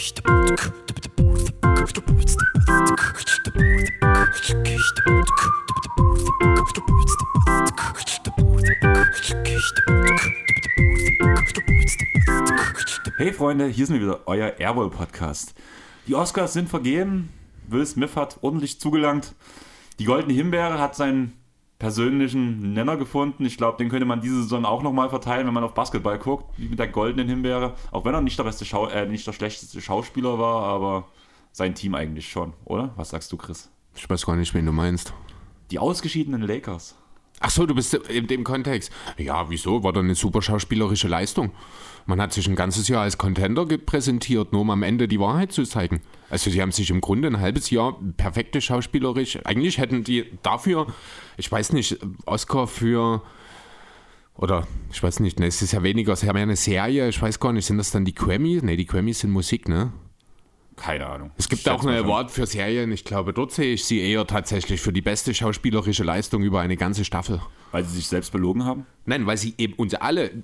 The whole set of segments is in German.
Hey Freunde, hier sind wir wieder, euer Airwall Podcast. Die Oscars sind vergeben. Will Smith hat ordentlich zugelangt. Die Goldene Himbeere hat seinen persönlichen Nenner gefunden. Ich glaube, den könnte man diese Saison auch nochmal verteilen, wenn man auf Basketball guckt, wie mit der Goldenen Himbeere. Auch wenn er nicht der beste Schau äh, nicht der schlechteste Schauspieler war, aber sein Team eigentlich schon, oder? Was sagst du, Chris? Ich weiß gar nicht, wen du meinst. Die ausgeschiedenen Lakers. Ach so, du bist in dem Kontext. Ja, wieso? War doch eine super schauspielerische Leistung. Man hat sich ein ganzes Jahr als Contender präsentiert, nur um am Ende die Wahrheit zu zeigen. Also sie haben sich im Grunde ein halbes Jahr perfekte schauspielerisch. Eigentlich hätten die dafür, ich weiß nicht, Oscar für oder ich weiß nicht, ne, es ist ja weniger, sie haben ja eine Serie, ich weiß gar nicht, sind das dann die Grammys? Ne, die Grammys sind Musik, ne? Keine Ahnung. Es gibt auch eine Award für Serien. Ich glaube, dort sehe ich sie eher tatsächlich für die beste schauspielerische Leistung über eine ganze Staffel. Weil sie sich selbst belogen haben? Nein, weil sie eben uns alle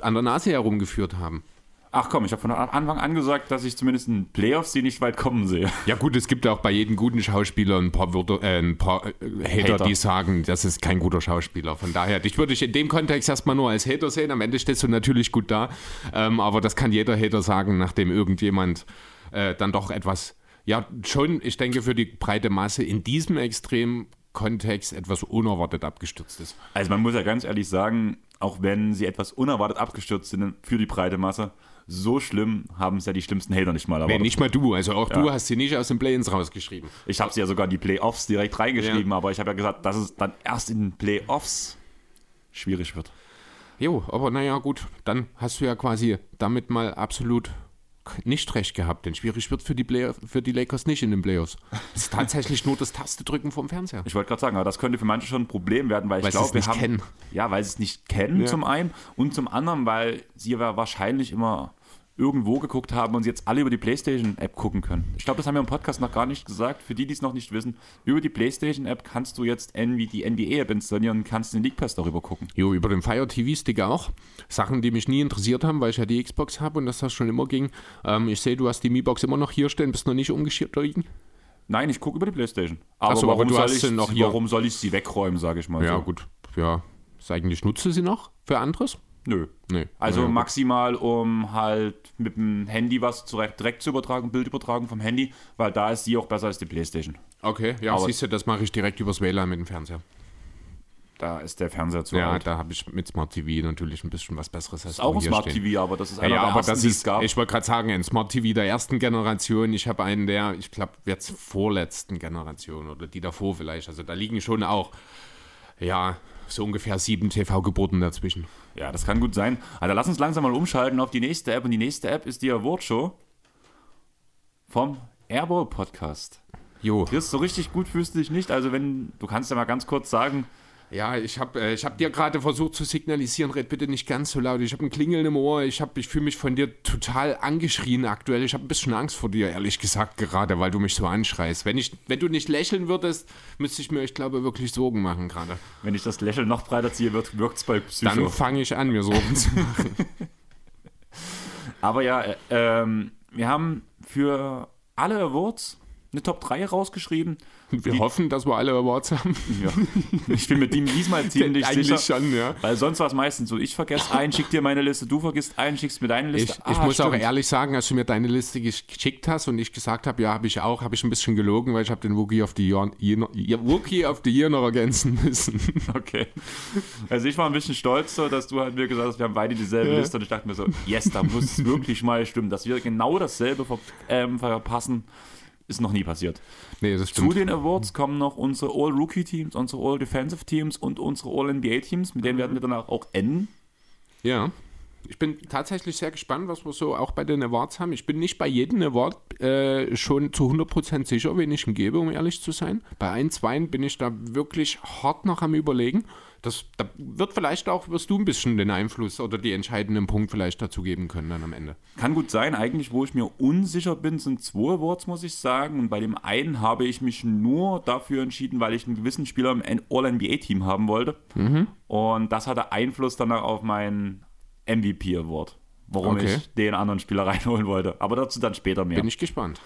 an der Nase herumgeführt haben. Ach komm, ich habe von Anfang an gesagt, dass ich zumindest in Playoffs sie nicht weit kommen sehe. Ja gut, es gibt auch bei jedem guten Schauspieler ein paar, Wörter, äh, ein paar äh, Hater, Hater, die sagen, das ist kein guter Schauspieler. Von daher, dich würde ich in dem Kontext erstmal nur als Hater sehen. Am Ende stehst du natürlich gut da. Ähm, aber das kann jeder Hater sagen, nachdem irgendjemand äh, dann doch etwas, ja, schon, ich denke, für die breite Masse in diesem extremen Kontext etwas unerwartet abgestürzt ist. Also man muss ja ganz ehrlich sagen, auch wenn sie etwas unerwartet abgestürzt sind für die breite Masse, so schlimm haben es ja die schlimmsten Hater nicht mal erwartet. Nee, nicht mal du. Also auch ja. du hast sie nicht aus den Play-ins rausgeschrieben. Ich habe sie ja sogar in die Playoffs direkt reingeschrieben, ja. aber ich habe ja gesagt, dass es dann erst in den Playoffs schwierig wird. Jo, aber naja, gut, dann hast du ja quasi damit mal absolut nicht recht gehabt, denn schwierig wird für die, Play für die Lakers nicht in den Playoffs. Es ist tatsächlich nur das Tastedrücken vom Fernseher. Ich wollte gerade sagen, aber das könnte für manche schon ein Problem werden, weil, weil ich glaube, wir haben. Kennen. Ja, weil sie es nicht kennen ja. zum einen und zum anderen, weil sie ja wahrscheinlich immer irgendwo geguckt haben und sie jetzt alle über die PlayStation-App gucken können. Ich glaube, das haben wir im Podcast noch gar nicht gesagt. Für die, die es noch nicht wissen, über die PlayStation-App kannst du jetzt die NBA-App installieren und kannst den League Pass darüber gucken. Jo, über den Fire TV-Stick auch. Sachen, die mich nie interessiert haben, weil ich ja die Xbox habe und das das schon immer ging. Ähm, ich sehe, du hast die Mi-Box immer noch hier stehen, bist noch nicht umgeschirrt liegen. Nein, ich gucke über die PlayStation. Aber, so, warum, aber soll ich, noch hier. warum soll ich sie wegräumen, sage ich mal. Ja, so. gut. Ja, eigentlich nutze sie noch für anderes. Nö. Nee. Also ja, maximal, um halt mit dem Handy was direkt zu übertragen, Bild übertragen vom Handy, weil da ist sie auch besser als die Playstation. Okay, ja, Aber siehst du, das mache ich direkt übers WLAN mit dem Fernseher. Da ist der Fernseher zu Ja, alt. da habe ich mit Smart TV natürlich ein bisschen was Besseres. Das ist auch ein Smart stehen. TV, aber das ist einer ja, der aber ersten, das ist, gab. Ich wollte gerade sagen, ein Smart TV der ersten Generation. Ich habe einen der, ich glaube, jetzt vorletzten Generation oder die davor vielleicht. Also da liegen schon auch, ja, so ungefähr sieben TV-Geburten dazwischen. Ja, das kann gut sein. Also lass uns langsam mal umschalten auf die nächste App. Und die nächste App ist die Awardshow vom Airball Podcast. Jo. Chris, so richtig gut fühlst du dich nicht. Also wenn, du kannst ja mal ganz kurz sagen, ja, ich habe äh, hab dir gerade versucht zu signalisieren, red bitte nicht ganz so laut. Ich habe ein Klingeln im Ohr. Ich, ich fühle mich von dir total angeschrien aktuell. Ich habe ein bisschen Angst vor dir, ehrlich gesagt, gerade, weil du mich so anschreist. Wenn, ich, wenn du nicht lächeln würdest, müsste ich mir, ich glaube, wirklich Sorgen machen gerade. Wenn ich das Lächeln noch breiter ziehe, wirkt es bei Psycho. Dann fange ich an, mir Sorgen zu machen. Aber ja, äh, ähm, wir haben für alle Awards eine Top 3 rausgeschrieben. Wir die, hoffen, dass wir alle Awards haben. Ja. Ich bin mit ihm diesmal ziemlich sicher. schon, ja. Weil sonst war es meistens so, ich vergesse einen, schick dir meine Liste, du vergisst einen, schickst mir deine Liste. Ich, ah, ich muss stimmt. auch ehrlich sagen, als du mir deine Liste geschickt hast und ich gesagt habe, ja, habe ich auch, habe ich ein bisschen gelogen, weil ich habe den Wookie of the Year, Wookie of the Year noch ergänzen müssen. Okay. Also ich war ein bisschen stolz, so, dass du halt mir gesagt hast, wir haben beide dieselbe ja. Liste und ich dachte mir so, yes, da muss es wirklich mal stimmen, dass wir genau dasselbe ver ähm, verpassen. Ist noch nie passiert. Nee, das stimmt. Zu den Awards kommen noch unsere All-Rookie-Teams, unsere All-Defensive-Teams und unsere All-NBA-Teams. Mit denen werden wir danach auch enden. Ja. Ich bin tatsächlich sehr gespannt, was wir so auch bei den Awards haben. Ich bin nicht bei jedem Award äh, schon zu 100% sicher, wen ich ihn gebe, um ehrlich zu sein. Bei ein, zwei bin ich da wirklich hart noch am Überlegen. Das, da wird vielleicht auch, wirst du ein bisschen den Einfluss oder die entscheidenden Punkt vielleicht dazu geben können dann am Ende. Kann gut sein. Eigentlich, wo ich mir unsicher bin, sind zwei Awards, muss ich sagen. Und bei dem einen habe ich mich nur dafür entschieden, weil ich einen gewissen Spieler im All-NBA-Team haben wollte. Mhm. Und das hatte Einfluss dann auf meinen MVP-Award. warum Okay. ich den anderen Spieler reinholen wollte. Aber dazu dann später mehr. Bin ich gespannt.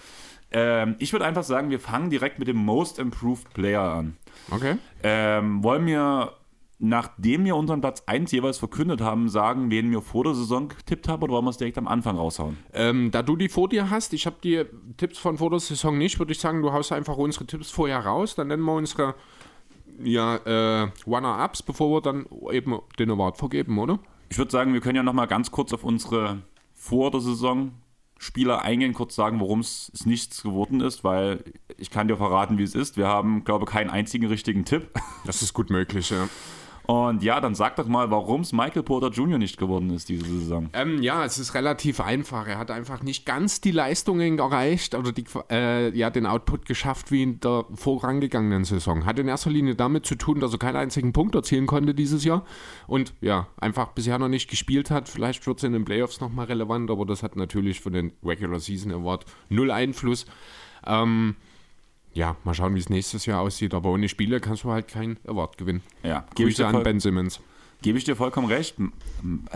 Ähm, ich würde einfach sagen, wir fangen direkt mit dem Most Improved Player an. Okay. Ähm, wollen wir, nachdem wir unseren Platz 1 jeweils verkündet haben, sagen, wen wir vor der Saison getippt haben oder wollen wir es direkt am Anfang raushauen? Ähm, da du die vor dir hast, ich habe die Tipps von vor der Saison nicht, würde ich sagen, du haust einfach unsere Tipps vorher raus, dann nennen wir unsere ja, äh, Runner-Ups, bevor wir dann eben den Award vergeben, oder? Ich würde sagen, wir können ja nochmal ganz kurz auf unsere vor der Saison Spieler eingehen, kurz sagen, warum es nichts geworden ist, weil ich kann dir verraten, wie es ist. Wir haben, glaube ich, keinen einzigen richtigen Tipp. Das ist gut möglich, ja. Und ja, dann sag doch mal, warum es Michael Porter Jr. nicht geworden ist diese Saison. Ähm, ja, es ist relativ einfach. Er hat einfach nicht ganz die Leistungen erreicht oder die, äh, ja, den Output geschafft wie in der vorangegangenen Saison. Hat in erster Linie damit zu tun, dass er keinen einzigen Punkt erzielen konnte dieses Jahr und ja, einfach bisher noch nicht gespielt hat. Vielleicht wird es in den Playoffs nochmal relevant, aber das hat natürlich für den Regular Season Award null Einfluss. Ähm, ja, mal schauen, wie es nächstes Jahr aussieht. Aber ohne Spiele kannst du halt keinen Award gewinnen. Ja, gebe ich, an voll- Ben Simmons. Gebe ich dir vollkommen recht. M-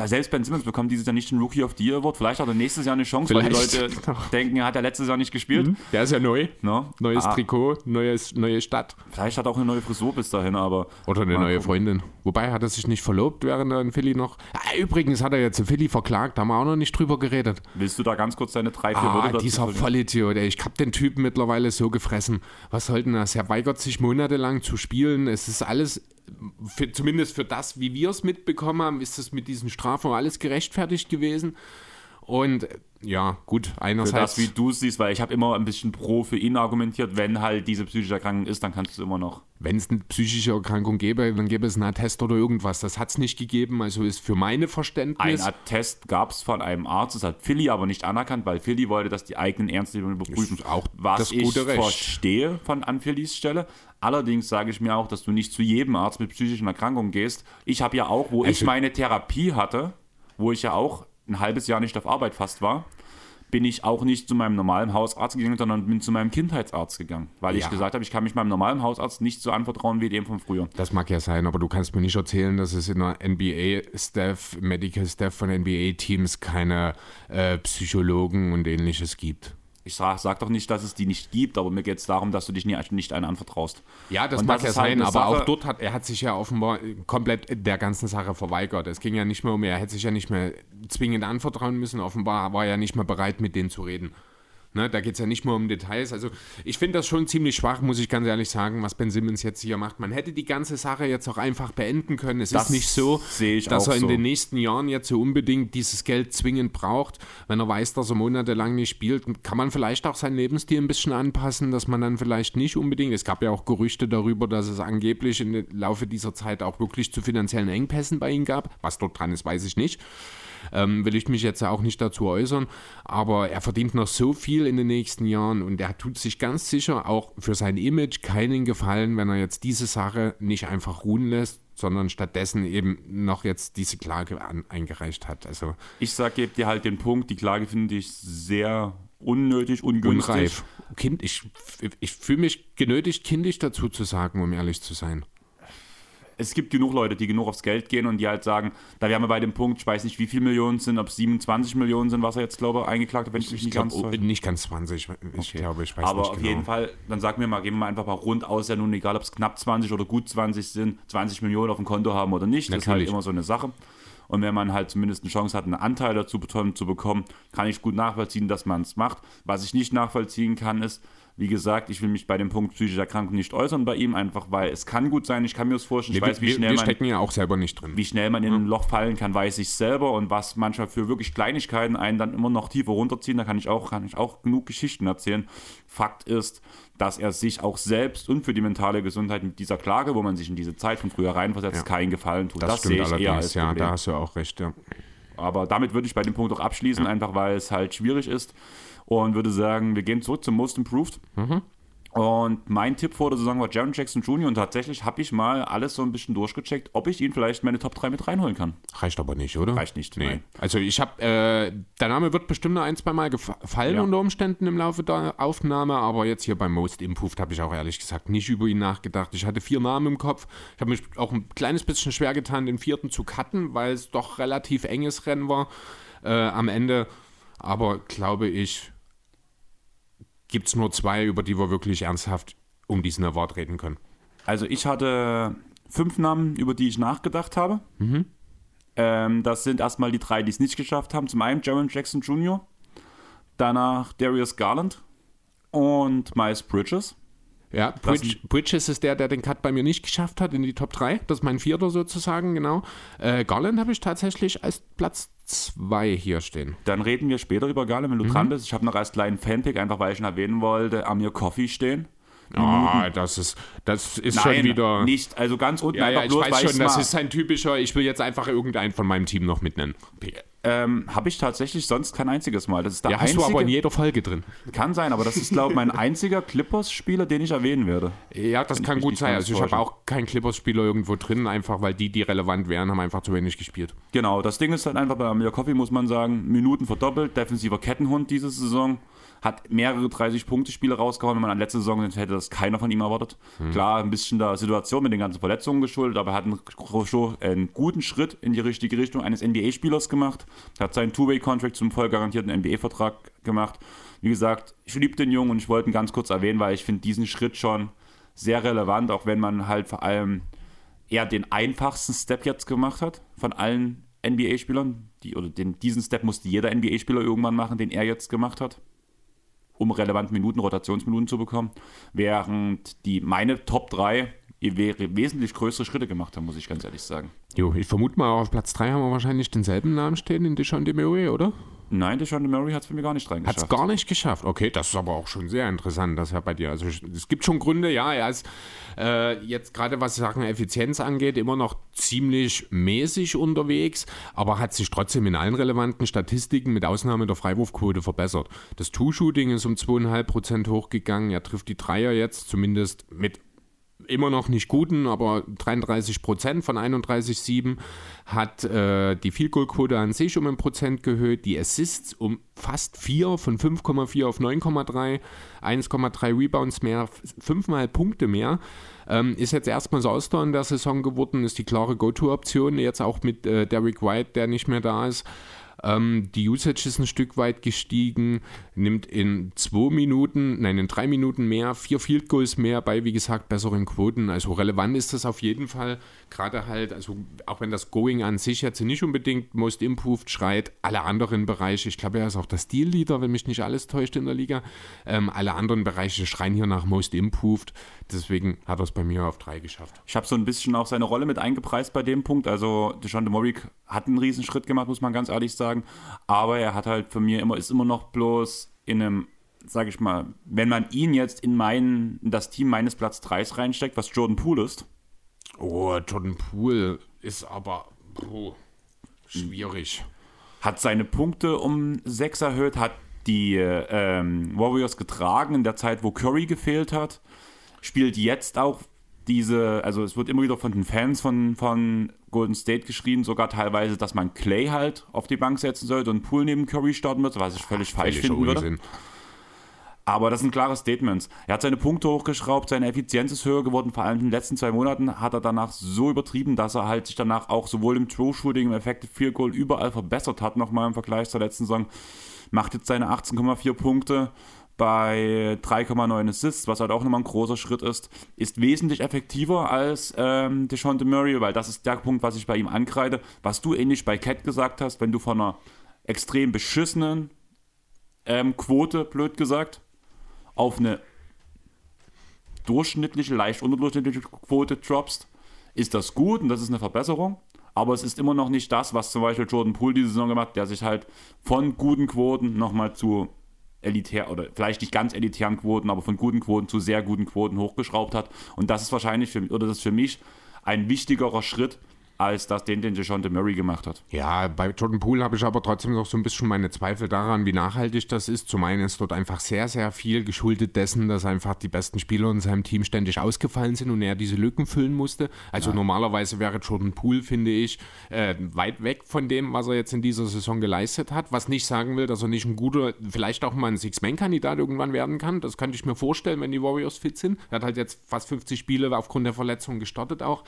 Selbst Ben Simmons bekommt dieses Jahr nicht den Rookie of the Year Award. Vielleicht hat er nächstes Jahr eine Chance, weil die Vielleicht. Leute denken, er hat ja letztes Jahr nicht gespielt. Der ist ja neu. Ne? Neues Ah, Trikot, neues, neue Stadt. Vielleicht hat er auch eine neue Frisur bis dahin, aber Oder eine neue gucken. Freundin. Wobei hat er sich nicht verlobt, während er in Philly noch. Ah, übrigens hat er jetzt in Philly verklagt, da haben wir auch noch nicht drüber geredet. willst du da ganz kurz deine drei, vier Ah, Worte dazu dieser? Vollidiot, ey. Ich hab den Typen mittlerweile so gefressen. Was soll denn das? Er weigert sich monatelang zu spielen. Es ist alles, für, zumindest für das, wie wir es mitbekommen haben, ist es mit diesen Strafen alles gerechtfertigt gewesen. Und ja, gut, Für einerseits. das, wie du es siehst, weil ich habe immer ein bisschen pro für ihn argumentiert, wenn halt diese psychische Erkrankung ist, dann kannst du immer noch. Wenn es eine psychische Erkrankung gäbe, dann gäbe es einen Attest oder irgendwas. Das hat es nicht gegeben, also ist für meine Ein Verständnis. Attest gab es von einem Arzt, das hat Philly aber nicht anerkannt, weil Philly wollte, dass die eigenen Ärzte überprüfen. Ist auch was das ich gute Recht. verstehe von an Phillys Stelle. Allerdings sage ich mir auch, dass du nicht zu jedem Arzt mit psychischen Erkrankungen gehst. Ich habe ja auch, wo ich Also- meine Therapie hatte, wo ich ja auch ein halbes Jahr nicht auf Arbeit fast war, bin ich auch nicht zu meinem normalen Hausarzt gegangen, sondern bin zu meinem Kindheitsarzt gegangen, weil ich Ja. gesagt habe, ich kann mich meinem normalen Hausarzt nicht so anvertrauen wie dem von früher. Das mag ja sein, aber du kannst mir nicht erzählen, dass es in der NBA-Staff, Medical Staff von NBA-Teams keine äh, Psychologen und ähnliches gibt. Ich sag, sag doch nicht, dass es die nicht gibt, aber mir geht es darum, dass du dich nie, nicht einen anvertraust. Ja, das Und mag das ja halt sein, eine aber Sache- auch dort hat er hat sich ja offenbar komplett der ganzen Sache verweigert. Es ging ja nicht mehr um, er hätte sich ja nicht mehr zwingend anvertrauen müssen. Offenbar war er ja nicht mehr bereit, mit denen zu reden. Ne, da geht es ja nicht mehr um Details. Also ich finde das schon ziemlich schwach, muss ich ganz ehrlich sagen, was Ben Simmons jetzt hier macht. Man hätte die ganze Sache jetzt auch einfach beenden können. Es Das ist nicht so, dass er in so. den nächsten Jahren jetzt so unbedingt dieses Geld zwingend braucht. Wenn er weiß, dass er monatelang nicht spielt, kann man vielleicht auch seinen Lebensstil ein bisschen anpassen, dass man dann vielleicht nicht unbedingt. Es gab ja auch Gerüchte darüber, dass es angeblich im Laufe dieser Zeit auch wirklich zu finanziellen Engpässen bei ihm gab. Was dort dran ist, weiß ich nicht. Ähm, will ich mich jetzt auch nicht dazu äußern, aber er verdient noch so viel in den nächsten Jahren und er tut sich ganz sicher auch für sein Image keinen Gefallen, wenn er jetzt diese Sache nicht einfach ruhen lässt, sondern stattdessen eben noch jetzt diese Klage an, eingereicht hat. Also Ich sag, gebe dir halt den Punkt, die Klage finde ich sehr unnötig, ungünstig. unreif. Kind, ich, ich fühle mich genötigt, kindisch dazu zu sagen, um ehrlich zu sein. Es gibt genug Leute, die genug aufs Geld gehen und die halt sagen, da wären wir bei dem Punkt, ich weiß nicht, wie viele Millionen sind, ob es 27 Millionen sind, was er jetzt, glaube ich, eingeklagt hat, wenn ich mich Ich nicht glaube, ganz täusche. nicht ganz 20. Ich glaube, ich weiß Aber nicht auf genau. jeden Fall, dann sag mir mal, gehen wir einfach mal rund aus, ja nun egal, ob es knapp 20 oder gut 20 sind, 20 Millionen auf dem Konto haben oder nicht, das ist halt Natürlich. immer so eine Sache. Und wenn man halt zumindest eine Chance hat, einen Anteil dazu zu bekommen, kann ich gut nachvollziehen, dass man es macht. Was ich nicht nachvollziehen kann, ist, wie gesagt, ich will mich bei dem Punkt psychische Erkrankung nicht äußern bei ihm, einfach weil es kann gut sein, ich kann mir das vorstellen, ich wir, weiß, wie wir, schnell wir man stecken ja auch selber nicht drin. wie schnell man in ein Loch fallen kann, weiß ich selber und was manchmal für wirklich Kleinigkeiten einen dann immer noch tiefer runterziehen, da kann ich auch, kann ich auch genug Geschichten erzählen. Fakt ist, dass er sich auch selbst und für die mentale Gesundheit mit dieser Klage, wo man sich in diese Zeit von früher reinversetzt, Ja. keinen Gefallen tut. Das, stimmt sehe ich eher allerdings, als ja, Problem. da hast du auch recht, ja. Aber damit würde ich bei dem Punkt auch abschließen, einfach weil es halt schwierig ist und würde sagen, wir gehen zurück zum Most Improved. Mhm. Und mein Tipp vor der Saison war Jaron Jackson Jr. und tatsächlich habe ich mal alles so ein bisschen durchgecheckt, ob ich ihn vielleicht in meine Top 3 mit reinholen kann. Reicht aber nicht, oder? Reicht nicht, Nee. nein. Also ich habe, äh, der Name wird bestimmt ein, zwei Mal gefallen Ja. unter Umständen im Laufe der Aufnahme, aber jetzt hier beim Most Improved habe ich auch ehrlich gesagt nicht über ihn nachgedacht. Ich hatte vier Namen im Kopf. Ich habe mich auch ein kleines bisschen schwer getan, den vierten zu cutten, weil es doch relativ enges Rennen war. äh, am Ende. Aber glaube ich, gibt es nur zwei, über die wir wirklich ernsthaft um diesen Award reden können. Also ich hatte fünf Namen, über die ich nachgedacht habe. Ähm, das sind erstmal die drei, die es nicht geschafft haben. Zum einen Jaron Jackson Jr., danach Darius Garland und Miles Bridges. Ja, Bridge, Bridges ist der, der den Cut bei mir nicht geschafft hat in die Top 3. Das ist mein vierter sozusagen, genau. Äh, Garland habe ich tatsächlich als Platz 2 hier stehen. Dann reden wir später über Garland, wenn du dran bist. Ich habe noch als kleinen Fanpick, einfach weil ich ihn erwähnen wollte, Amir Coffee stehen. Ah, das ist, das ist schon wieder. nicht. Also ganz unten Ja, ja, ich bloß, weiß schon, das mal- ist ein typischer, ich will jetzt einfach irgendeinen von meinem Team noch mitnennen. Ähm, habe ich tatsächlich sonst kein einziges Mal. Das ist der Ja, hast einzige. du aber in jeder Folge drin. kann sein, aber das ist, glaube ich, mein einziger Clippers-Spieler, den ich erwähnen werde. Ja, das kann gut sein. Also ich habe auch keinen Clippers-Spieler irgendwo drin, einfach weil die, die relevant wären, haben einfach zu wenig gespielt. Genau, das Ding ist halt einfach bei Amir Coffee, muss man sagen, Minuten verdoppelt, defensiver Kettenhund diese Saison, hat mehrere 30-Punkte-Spiele rausgehauen. Wenn man an letzte Saison hätte das keiner von ihm erwartet. Klar, ein bisschen der Situation mit den ganzen Verletzungen geschuldet, aber er hat einen, einen guten Schritt in die richtige Richtung eines NBA-Spielers gemacht. Er hat seinen Two-Way-Contract zum voll garantierten NBA-Vertrag gemacht. Wie gesagt, ich liebe den Jungen und ich wollte ihn ganz kurz erwähnen, weil ich finde diesen Schritt schon sehr relevant, auch wenn man halt vor allem eher den einfachsten Step jetzt gemacht hat von allen NBA-Spielern. Die, oder den, diesen Step musste jeder NBA-Spieler irgendwann machen, den er jetzt gemacht hat, um relevant Minuten, Rotationsminuten zu bekommen. Während die meine Top 3 wäre wesentlich größere Schritte gemacht haben, muss ich ganz ehrlich sagen. Jo, ich vermute mal, auf Platz 3 haben wir wahrscheinlich denselben Namen stehen in Deshaun Murray, oder? Nein, Deshaun Murray hat es für mich gar nicht Hat es reingeschafft. gar nicht geschafft. Okay, das ist aber auch schon sehr interessant, das ja bei dir. Also es gibt schon Gründe, ja, er ist äh, jetzt gerade was Sachen Effizienz angeht, immer noch ziemlich mäßig unterwegs, aber hat sich trotzdem in allen relevanten Statistiken mit Ausnahme der Freiwurfquote verbessert. Das Two-Shooting ist um 2,5% hochgegangen, er trifft die Dreier jetzt zumindest mit immer noch nicht guten, aber 33 Prozent von 31,7 hat äh, die Field an sich um ein Prozent gehöht, die Assists um fast 4 von 5,4 auf 9,3, 1,3 Rebounds mehr, fünfmal Punkte mehr. Ähm, ist jetzt erstmals All-Star in der Saison geworden, ist die klare Go-To-Option, jetzt auch mit äh, Derek White, der nicht mehr da ist. Ähm, die Usage ist ein Stück weit gestiegen, nimmt in zwei Minuten, nein, in drei Minuten mehr, vier Field Goals mehr bei, wie gesagt, besseren Quoten. Also relevant ist das auf jeden Fall. Gerade halt, also auch wenn das Going an sich jetzt nicht unbedingt Most Improved schreit, alle anderen Bereiche, ich glaube, er ist auch der Stil-Leader, wenn mich nicht alles täuscht in der Liga. Ähm, alle anderen Bereiche schreien hier nach Most Improved. Deswegen hat er es bei mir auf drei geschafft. Ich habe so ein bisschen auch seine Rolle mit eingepreist bei dem Punkt. Also Deshaun Murray hat einen riesen Schritt gemacht, muss man ganz ehrlich sagen. Aber er hat halt für mir immer, ist immer noch bloß in einem, sage ich mal, wenn man ihn jetzt in mein, in das Team meines Platz 3 reinsteckt, was Jordan Poole ist, Oh, Jordan Poole ist aber oh, schwierig. hat seine Punkte um 6 erhöht, hat die ähm, Warriors getragen in der Zeit, wo Curry gefehlt hat, spielt jetzt auch diese, also es wird immer wieder von den Fans von, von Golden State geschrieben, sogar teilweise, dass man Clay halt auf die Bank setzen sollte und Poole neben Curry starten wird, was ich völlig falsch Völliger finden würde. Unsinn. Aber das sind klare Statements. Er hat seine Punkte hochgeschraubt, seine Effizienz ist höher geworden. Vor allem in den letzten zwei Monaten hat er danach so übertrieben, dass er halt sich danach auch sowohl im True-Shooting, im Effective Field Goal überall verbessert hat, nochmal im Vergleich zur letzten Saison. Macht jetzt seine 18,4 Punkte bei 3,9 Assists, was halt auch nochmal ein großer Schritt ist. Ist wesentlich effektiver als ähm, DeShaun Murray, weil das ist der Punkt, was ich bei ihm ankreide. Was du ähnlich bei Cat gesagt hast, wenn du von einer extrem beschissenen ähm, Quote, blöd gesagt, auf eine durchschnittliche, leicht unterdurchschnittliche Quote droppst, ist das gut und das ist eine Verbesserung. Aber es ist immer noch nicht das, was zum Beispiel Jordan Poole diese Saison gemacht hat, der sich halt von guten Quoten nochmal zu elitär oder vielleicht nicht ganz elitären Quoten, aber von guten Quoten zu sehr guten Quoten hochgeschraubt hat. Und das ist wahrscheinlich für, oder das ist für mich ein wichtigerer Schritt als das, den, den DeJounte Murray gemacht hat. Ja, bei Jordan Poole habe ich aber trotzdem noch so ein bisschen meine Zweifel daran, wie nachhaltig das ist. Zum einen ist dort einfach sehr, sehr viel geschuldet dessen, dass einfach die besten Spieler in seinem Team ständig ausgefallen sind und er diese Lücken füllen musste. Also normalerweise wäre Jordan Poole, finde ich, äh, weit weg von dem, was er jetzt in dieser Saison geleistet hat. Was nicht sagen will, dass er nicht ein guter, vielleicht auch mal ein Six-Man-Kandidat irgendwann werden kann. Das könnte ich mir vorstellen, wenn die Warriors fit sind. Er hat halt jetzt fast 50 Spiele aufgrund der Verletzung gestartet auch.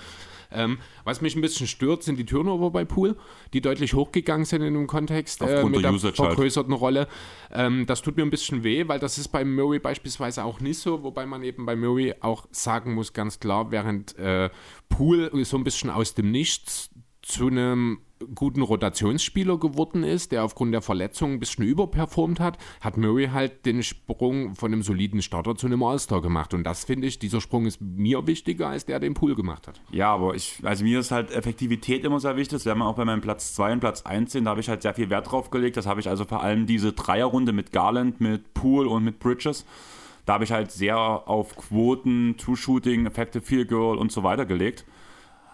Ähm, was mich ein bisschen stört, sind die Turnover bei Pool, die deutlich hochgegangen sind in dem Kontext äh, Aufgrund mit der der halt. vergrößerten Rolle. Ähm, das tut mir ein bisschen weh, weil das ist bei Murray beispielsweise auch nicht so, wobei man eben bei Murray auch sagen muss, ganz klar, während äh, Pool so ein bisschen aus dem Nichts zu einem guten Rotationsspieler geworden ist, der aufgrund der Verletzung ein bisschen überperformt hat, hat Murray halt den Sprung von einem soliden Starter zu einem All-Star gemacht. Und das finde ich, dieser Sprung ist mir wichtiger, als der den Pool gemacht hat. Ja, aber ich, also mir ist halt Effektivität immer sehr wichtig. Wir auch bei meinem Platz 2 und Platz 1 sehen. Da habe ich halt sehr viel Wert drauf gelegt. Das habe ich also vor allem diese Dreierrunde mit Garland, mit Pool und mit Bridges. Da habe ich halt sehr auf Quoten, Two-Shooting, Effective Field Goal und so weiter gelegt.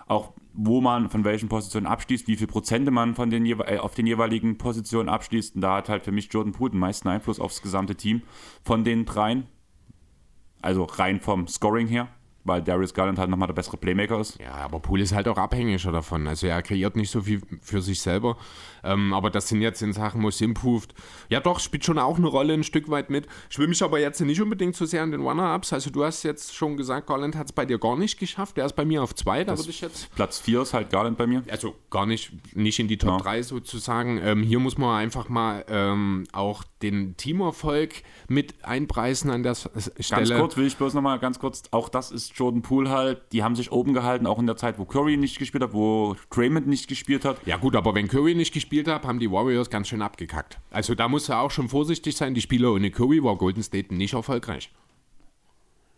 Auch wo man von welchen Positionen abschließt, wie viel Prozente man von den, äh, auf den jeweiligen Positionen abschließt. Und da hat halt für mich Jordan Poole den meisten Einfluss aufs gesamte Team von den dreien. Also rein vom Scoring her, weil Darius Garland halt nochmal der bessere Playmaker ist. Ja, aber Pool ist halt auch abhängiger davon. Also er kreiert nicht so viel für sich selber. Ähm, aber das sind jetzt in Sachen Most Improved. Ja doch, spielt schon auch eine Rolle ein Stück weit mit. Ich will mich aber jetzt nicht unbedingt so sehr an den Runner-Ups. Also du hast jetzt schon gesagt, Garland hat es bei dir gar nicht geschafft. Der ist bei mir auf zwei. Da würde ich jetzt Platz 4 ist halt Garland bei mir. also gar nicht, nicht in die Top Ja. 3 sozusagen. Ähm, hier muss man einfach mal ähm, auch den Teamerfolg mit einpreisen an der Stelle. Ganz kurz will ich bloß nochmal ganz kurz, auch das ist Jordan Poole halt, die haben sich oben gehalten, auch in der Zeit, wo Curry nicht gespielt hat, wo Draymond nicht gespielt hat. Ja gut, aber wenn Curry nicht gespielt hat, haben die Warriors ganz schön abgekackt. Also da muss er auch schon vorsichtig sein. Die Spieler ohne Curry war Golden State nicht erfolgreich.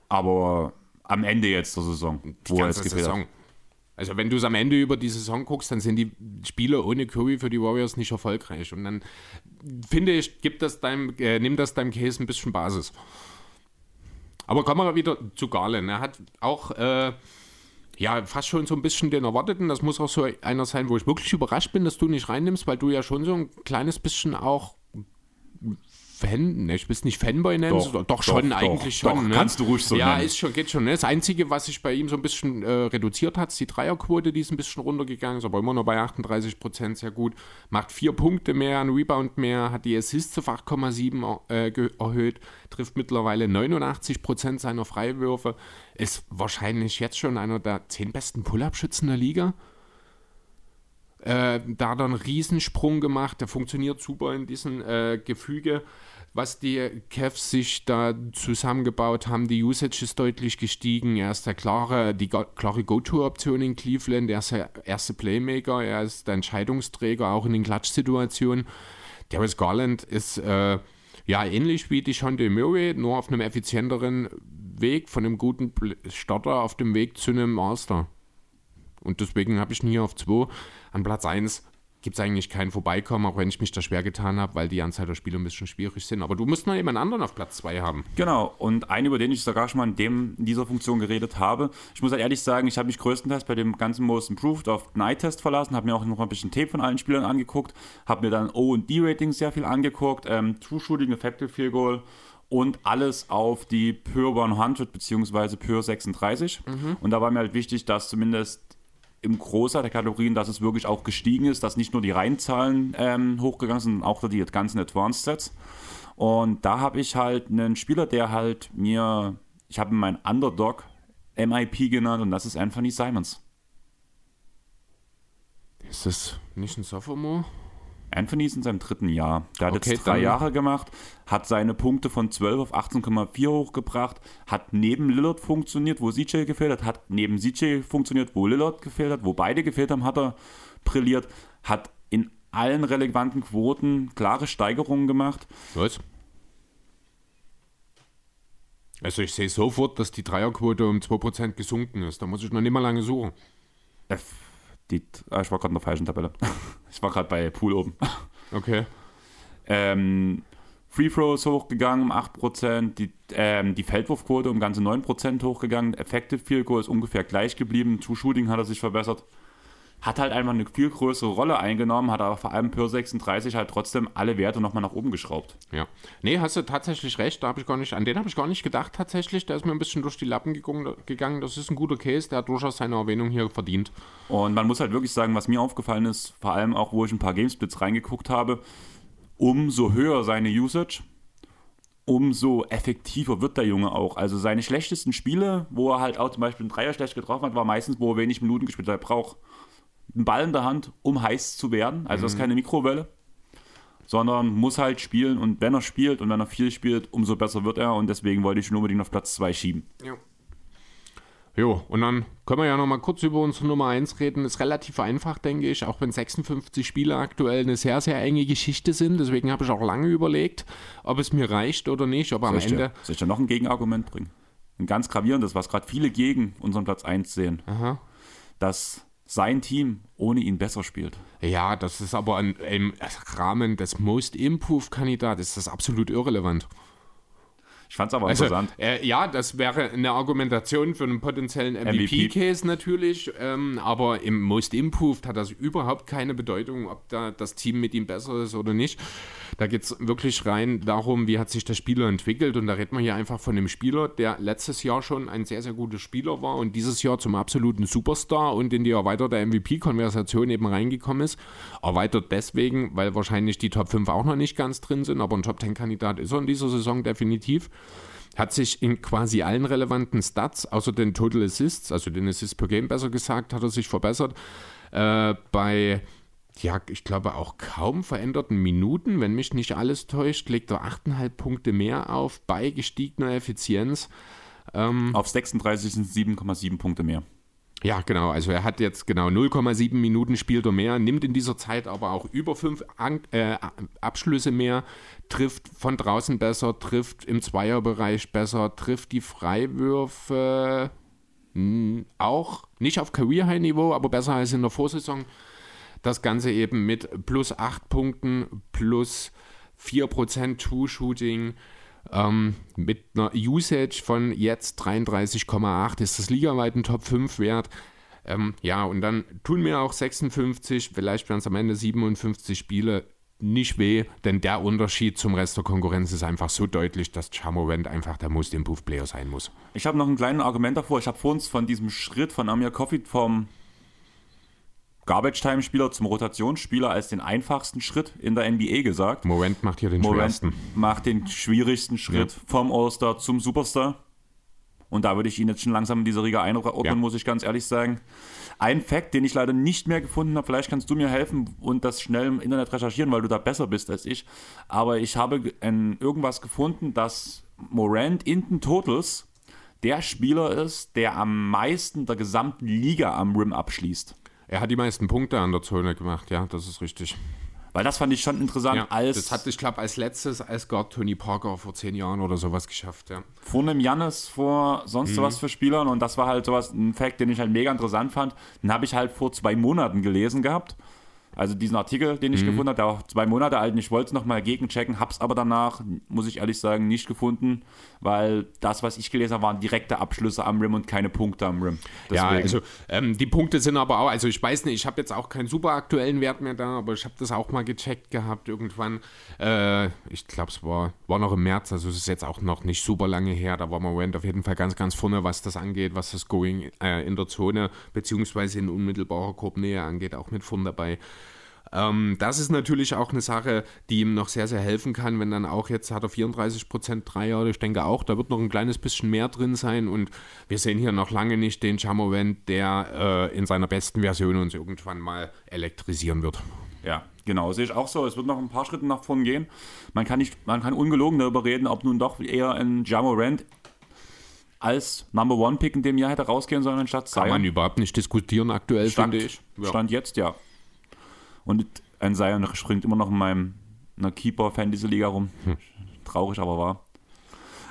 Aber am Ende jetzt der Saison, Die wo er ganze gefehlt hat. Saison. Also wenn du es am Ende über die Saison guckst, dann sind die Spieler ohne Curry für die Warriors nicht erfolgreich. Und dann finde ich, gibt das deinem, äh, nimm das deinem Case ein bisschen Basis. Aber kommen wir wieder zu Garland. Er hat auch äh, ja fast schon so ein bisschen den erwarteten. Das muss auch so einer sein, wo ich wirklich überrascht bin, dass du nicht reinnimmst, weil du ja schon so ein kleines bisschen auch Fan, ne, ich will es nicht Fanboy nennen, Doch, doch, doch, schon doch, eigentlich schon. ne? kannst du ruhig so Ja, nennen. ist schon, geht schon. Ne? Das Einzige, was sich bei ihm so ein bisschen äh, reduziert hat, ist die Dreierquote, die ist ein bisschen runtergegangen, ist aber immer noch bei 38 Prozent sehr gut. Macht vier Punkte mehr, einen Rebound mehr, hat die Assists auf 8,7 äh, erhöht, trifft mittlerweile 89 Prozent seiner Freiwürfe, ist wahrscheinlich jetzt schon einer der zehn besten Pull-Up-Schützen der Liga. Äh, da hat er einen Riesensprung gemacht, der funktioniert super in diesem äh, Gefüge. Was die Cavs sich da zusammengebaut haben, die Usage ist deutlich gestiegen. Er ist der klare, die klare Go-To-Option in Cleveland. Er ist der erste Playmaker, er ist der Entscheidungsträger, auch in den Klatschsituationen. Darius Garland ist äh, ja ähnlich wie die Shonda Murray, nur auf einem effizienteren Weg, von einem guten Starter auf dem Weg zu einem Master. Und deswegen habe ich ihn hier auf 2. An Platz 1 gibt es eigentlich kein Vorbeikommen, auch wenn ich mich da schwer getan habe, weil die Anzahl der Spiele ein bisschen schwierig sind. Aber du musst noch jemand anderen auf Platz 2 haben. Genau, und einen, über den ich sogar schon mal in, dem, in dieser Funktion geredet habe. Ich muss halt ehrlich sagen, ich habe mich größtenteils bei dem ganzen Most Improved auf Night-Test verlassen, habe mir auch noch ein bisschen Tape von allen Spielern angeguckt, habe mir dann O- und D-Ratings sehr viel angeguckt, ähm, True Shooting, Effective Field Goal und alles auf die Per 100 bzw. Per 36. Und da war mir halt wichtig, dass zumindest im Großteil der Kategorien, dass es wirklich auch gestiegen ist, dass nicht nur die Reihenzahlen ähm, hochgegangen sind, sondern auch die ganzen Advanced Sets. Und da habe ich halt einen Spieler, der halt mir, ich habe meinen Underdog MIP genannt und das ist Anthony Simons. Ist das nicht ein Sophomore? Anthony ist in seinem dritten Jahr. Der hat Okay, jetzt drei Jahre gemacht, hat seine Punkte von 12 auf 18,4 hochgebracht, hat neben Lillard funktioniert, wo CJ gefehlt hat, hat neben CJ funktioniert, wo Lillard gefehlt hat, wo beide gefehlt haben, hat er brilliert, hat in allen relevanten Quoten klare Steigerungen gemacht. Was? Also ich sehe sofort, dass die Dreierquote um 2% gesunken ist. Da muss ich noch nicht mal lange suchen. F, die, ah, ich war gerade in der falschen Tabelle. Ich war gerade bei Pool oben. Okay. Ähm, Free Throws hochgegangen um 8%, die, ähm, die Feldwurfquote um ganze 9% hochgegangen, Effective Field Goal ist ungefähr gleich geblieben, True Shooting hat er sich verbessert. Hat halt einfach eine viel größere Rolle eingenommen, hat aber vor allem per 36 halt trotzdem alle Werte nochmal nach oben geschraubt. Ja. Nee, hast du tatsächlich recht. Da habe ich gar nicht, an den habe ich gar nicht gedacht tatsächlich. Der ist mir ein bisschen durch die Lappen gegangen. Das ist ein guter Case. Der hat durchaus seine Erwähnung hier verdient. Und man muss halt wirklich sagen, was mir aufgefallen ist, vor allem auch, wo ich ein paar Gamesplits reingeguckt habe, umso höher seine Usage, umso effektiver wird der Junge auch. Also seine schlechtesten Spiele, wo er halt auch zum Beispiel einen Dreier schlecht getroffen hat, war meistens, wo er wenig Minuten gespielt hat. Braucht einen Ball in der Hand, um heiß zu werden. Also das ist keine Mikrowelle. Sondern muss halt spielen und wenn er spielt und wenn er viel spielt, umso besser wird er und deswegen wollte ich ihn unbedingt auf Platz 2 schieben. Ja. Jo, und dann können wir ja noch mal kurz über unsere Nummer 1 reden. Ist relativ einfach, denke ich, auch wenn 56 Spiele aktuell eine sehr, sehr enge Geschichte sind. Deswegen habe ich auch lange überlegt, ob es mir reicht oder nicht. Aber am Soll ich, Ende. dir, soll ich dir noch ein Gegenargument bringen? Ein ganz gravierendes, was gerade viele gegen unseren Platz 1 sehen. Aha. Dass sein Team ohne ihn besser spielt. Ja, das ist aber im Rahmen des Most Improved Kandidat ist das absolut irrelevant. Ich fand es aber Also, interessant. äh, ja, das wäre eine Argumentation für einen potenziellen MVP. MVP-Case natürlich, ähm, aber im Most Improved hat das überhaupt keine Bedeutung, ob da das Team mit ihm besser ist oder nicht. Da geht es wirklich rein darum, wie hat sich der Spieler entwickelt und da redet man hier einfach von einem Spieler, der letztes Jahr schon ein sehr, sehr guter Spieler war und dieses Jahr zum absoluten Superstar und in die erweiterte MVP-Konversation eben reingekommen ist. Erweitert deswegen, weil wahrscheinlich die Top 5 auch noch nicht ganz drin sind, aber ein Top 10-Kandidat ist er in dieser Saison definitiv hat sich in quasi allen relevanten Stats, außer den Total Assists, also den Assists per Game besser gesagt, hat er sich verbessert. Äh, bei, ja, ich glaube auch kaum veränderten Minuten, wenn mich nicht alles täuscht, legt er 8,5 Punkte mehr auf bei gestiegener Effizienz. Auf 36 sind 7,7 Punkte mehr. Ja, genau. Also er hat jetzt genau 0,7 Minuten spielt er mehr, nimmt in dieser Zeit aber auch über fünf An äh, Abschlüsse mehr, trifft von draußen besser, trifft im Zweierbereich besser, trifft die Freiwürfe mh, auch nicht auf Career-High-Niveau, aber besser als in der Vorsaison. Das Ganze eben mit plus 8 Punkten, plus 4% True-Shooting, ähm, mit einer Usage von jetzt 33,8 ist das ligaweit ein Top 5 wert. Ähm, ja, und dann tun mir auch 56, vielleicht werden es am Ende 57 Spiele nicht weh, denn der Unterschied zum Rest der Konkurrenz ist einfach so deutlich, dass Chamorant einfach der Most Improved Player sein muss. Ich habe noch ein kleines Argument davor. Ich habe vor uns von diesem Schritt von Amir Coffee vom Garbage-Time-Spieler zum Rotationsspieler als den einfachsten Schritt in der NBA gesagt. Morant macht hier den Morant schwersten. macht den schwierigsten Schritt vom All-Star zum Superstar. Und da würde ich ihn jetzt schon langsam in diese Riege einordnen, Ja. muss ich ganz ehrlich sagen. Ein Fact, den ich leider nicht mehr gefunden habe, vielleicht kannst du mir helfen und das schnell im Internet recherchieren, weil du da besser bist als ich. Aber ich habe ein, irgendwas gefunden, dass Morant in den Totals der Spieler ist, der am meisten der gesamten Liga am Rim abschließt. Er hat die meisten Punkte an der Zone gemacht, ja, das ist richtig. Weil das fand ich schon interessant, Ja, als das hat, ich glaube, als letztes als Guard Tony Parker vor zehn Jahren oder sowas geschafft, ja. vor einem Jannis, vor sonst was für Spielern und das war halt sowas, ein Fact, den ich halt mega interessant fand. Den habe ich halt vor zwei Monaten gelesen gehabt. Also diesen Artikel, den ich gefunden habe, der war zwei Monate alt und ich wollte es nochmal gegenchecken, hab's aber danach, muss ich ehrlich sagen, nicht gefunden, weil das, was ich gelesen habe, waren direkte Abschlüsse am Rim und keine Punkte am Rim. Ja, Deswegen- also ähm, die Punkte sind aber auch, also ich weiß nicht, ich habe jetzt auch keinen super aktuellen Wert mehr da, aber ich habe das auch mal gecheckt gehabt irgendwann. Äh, ich glaube, es war, war noch im März, also es ist jetzt auch noch nicht super lange her. Da war Morant auf jeden Fall ganz, ganz vorne, was das angeht, was das Going äh, in der Zone beziehungsweise in unmittelbarer Korbnähe angeht, auch mit vorn dabei. Ähm, das ist natürlich auch eine Sache, die ihm noch sehr, sehr helfen kann, wenn dann auch jetzt hat er 34% Dreier, ich denke auch, da wird noch ein kleines bisschen mehr drin sein und wir sehen hier noch lange nicht den Jamorant, der äh, in seiner besten Version uns irgendwann mal elektrisieren wird. Ja, genau, sehe ich auch so. Es wird noch ein paar Schritte nach vorn gehen. Man kann, nicht, man kann ungelogen darüber reden, ob nun doch eher ein Jamorant als Number One Pick in dem Jahr hätte rausgehen sollen anstatt Kann man Zion. überhaupt nicht diskutieren aktuell, Stand, finde ich. Ja. Stand jetzt, ja. Und ein Zion springt immer noch in meinem Keeper-Fantasy-Liga rum. Hm. Traurig, aber wahr.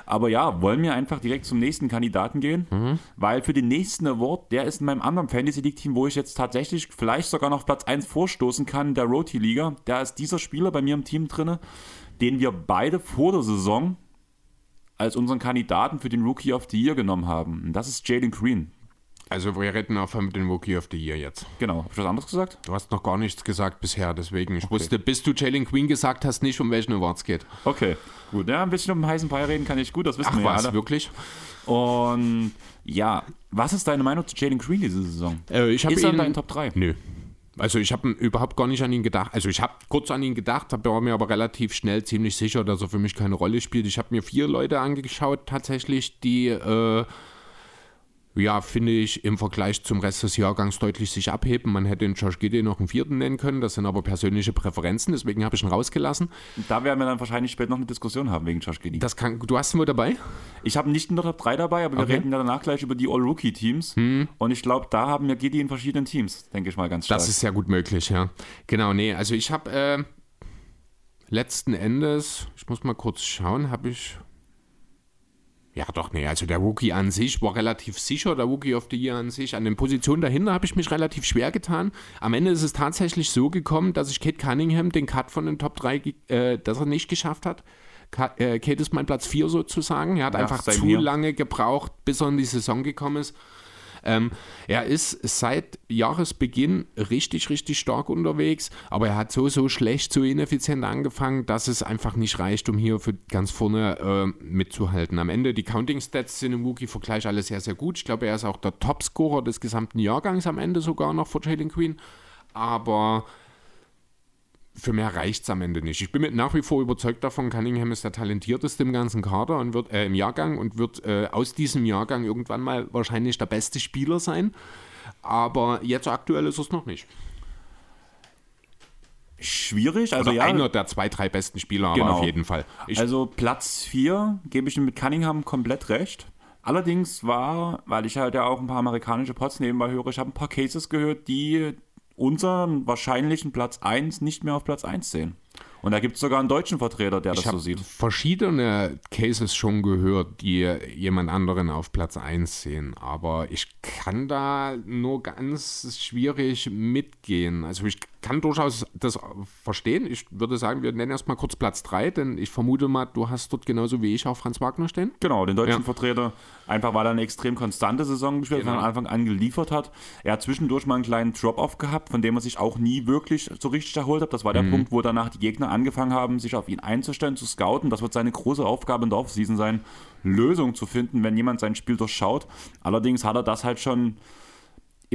Aber ja, wollen wir einfach direkt zum nächsten Kandidaten gehen, Mhm. weil für den nächsten Award, der ist in meinem anderen Fantasy League Team, wo ich jetzt tatsächlich vielleicht sogar noch Platz 1 vorstoßen kann, der Roti Liga. Da ist dieser Spieler bei mir im Team drin, den wir beide vor der Saison als unseren Kandidaten für den Rookie of the Year genommen haben. Und das ist Jalen Green. Also wir reden auch von dem Rookie of the Year jetzt. Genau. Habe ich was anderes gesagt? Du hast noch gar nichts gesagt bisher, deswegen ich wusste, bis du Jalen Queen gesagt hast, nicht um welchen Awards geht. Okay, gut. Ja, ein bisschen um den heißen Brei reden kann ich gut, das wissen Ach wir ja was, alle. wirklich? Und ja, was ist deine Meinung zu Jalen Green diese Saison? Äh, ich Ist er in deinen Top 3? Nö. Also ich habe überhaupt gar nicht an ihn gedacht. Also ich habe kurz an ihn gedacht, war mir aber relativ schnell ziemlich sicher, dass er für mich keine Rolle spielt. Ich habe mir vier Leute angeschaut tatsächlich, die äh, ja, finde ich, im Vergleich zum Rest des Jahrgangs deutlich sich abheben. Man hätte den Josh Giddy noch einen vierten nennen können, das sind aber persönliche Präferenzen, deswegen habe ich ihn rausgelassen. Da werden wir dann wahrscheinlich später noch eine Diskussion haben wegen Josh Giddy. Das kann, du hast ihn wohl dabei? Ich habe nicht der Top 3 dabei, aber wir Okay. reden ja danach gleich über die All-Rookie-Teams. Und ich glaube, da haben wir Giddy in verschiedenen Teams, denke ich mal ganz stark. Das ist sehr gut möglich, ja. Genau, nee, also ich habe äh, letzten Endes, ich muss mal kurz schauen, habe ich. Ja, doch, nee, also der Rookie an sich war relativ sicher, der Rookie of the Year an sich. An den Positionen dahinter habe ich mich relativ schwer getan. Am Ende ist es tatsächlich so gekommen, dass ich Kate Cunningham den Cut von den Top 3, ge- äh, dass er nicht geschafft hat. Äh, Kate ist mein Platz 4 sozusagen. Er hat Ja, einfach zu hier. lange gebraucht, bis er in die Saison gekommen ist. Ähm, er ist seit Jahresbeginn richtig, richtig stark unterwegs, aber er hat so, so schlecht, so ineffizient angefangen, dass es einfach nicht reicht, um hier für ganz vorne äh, mitzuhalten. Am Ende, die Counting-Stats sind im Rookie-Vergleich alle sehr, sehr gut. Ich glaube, er ist auch der Topscorer des gesamten Jahrgangs am Ende sogar noch vor Jalen Queen, aber für mehr reicht es am Ende nicht. Ich bin mit nach wie vor überzeugt davon, Cunningham ist der talentierteste im ganzen Kader und wird äh, im Jahrgang und wird äh, aus diesem Jahrgang irgendwann mal wahrscheinlich der beste Spieler sein. Aber jetzt aktuell ist es noch nicht. schwierig. Also Also ja, einer der zwei, drei besten Spieler, aber Genau. auf jeden Fall. Ich, also Platz 4 gebe ich ihm mit Cunningham komplett recht. Allerdings war, weil ich halt ja auch ein paar amerikanische Pots nebenbei höre, ich habe ein paar Cases gehört, die unseren wahrscheinlichen Platz 1 nicht mehr auf Platz 1 sehen. Und da gibt es sogar einen deutschen Vertreter, der das ich habe so sieht. verschiedene Cases schon gehört, die jemand anderen auf Platz 1 sehen. Aber ich kann da nur ganz schwierig mitgehen. Also ich kann durchaus das verstehen. Ich würde sagen, wir nennen erstmal kurz Platz 3, denn ich vermute mal, du hast dort genauso wie ich auch Franz Wagner stehen. Genau, den deutschen Ja. Vertreter. Einfach weil er eine extrem konstante Saison gespielt hat, Genau. von Anfang an geliefert hat. Er hat zwischendurch mal einen kleinen Drop-Off gehabt, von dem er sich auch nie wirklich so richtig erholt hat. Das war der Mhm. Punkt, wo danach die Gegner angefangen haben, sich auf ihn einzustellen, zu scouten. Das wird seine große Aufgabe in der Offseason sein, Lösungen zu finden, wenn jemand sein Spiel durchschaut. Allerdings hat er das halt schon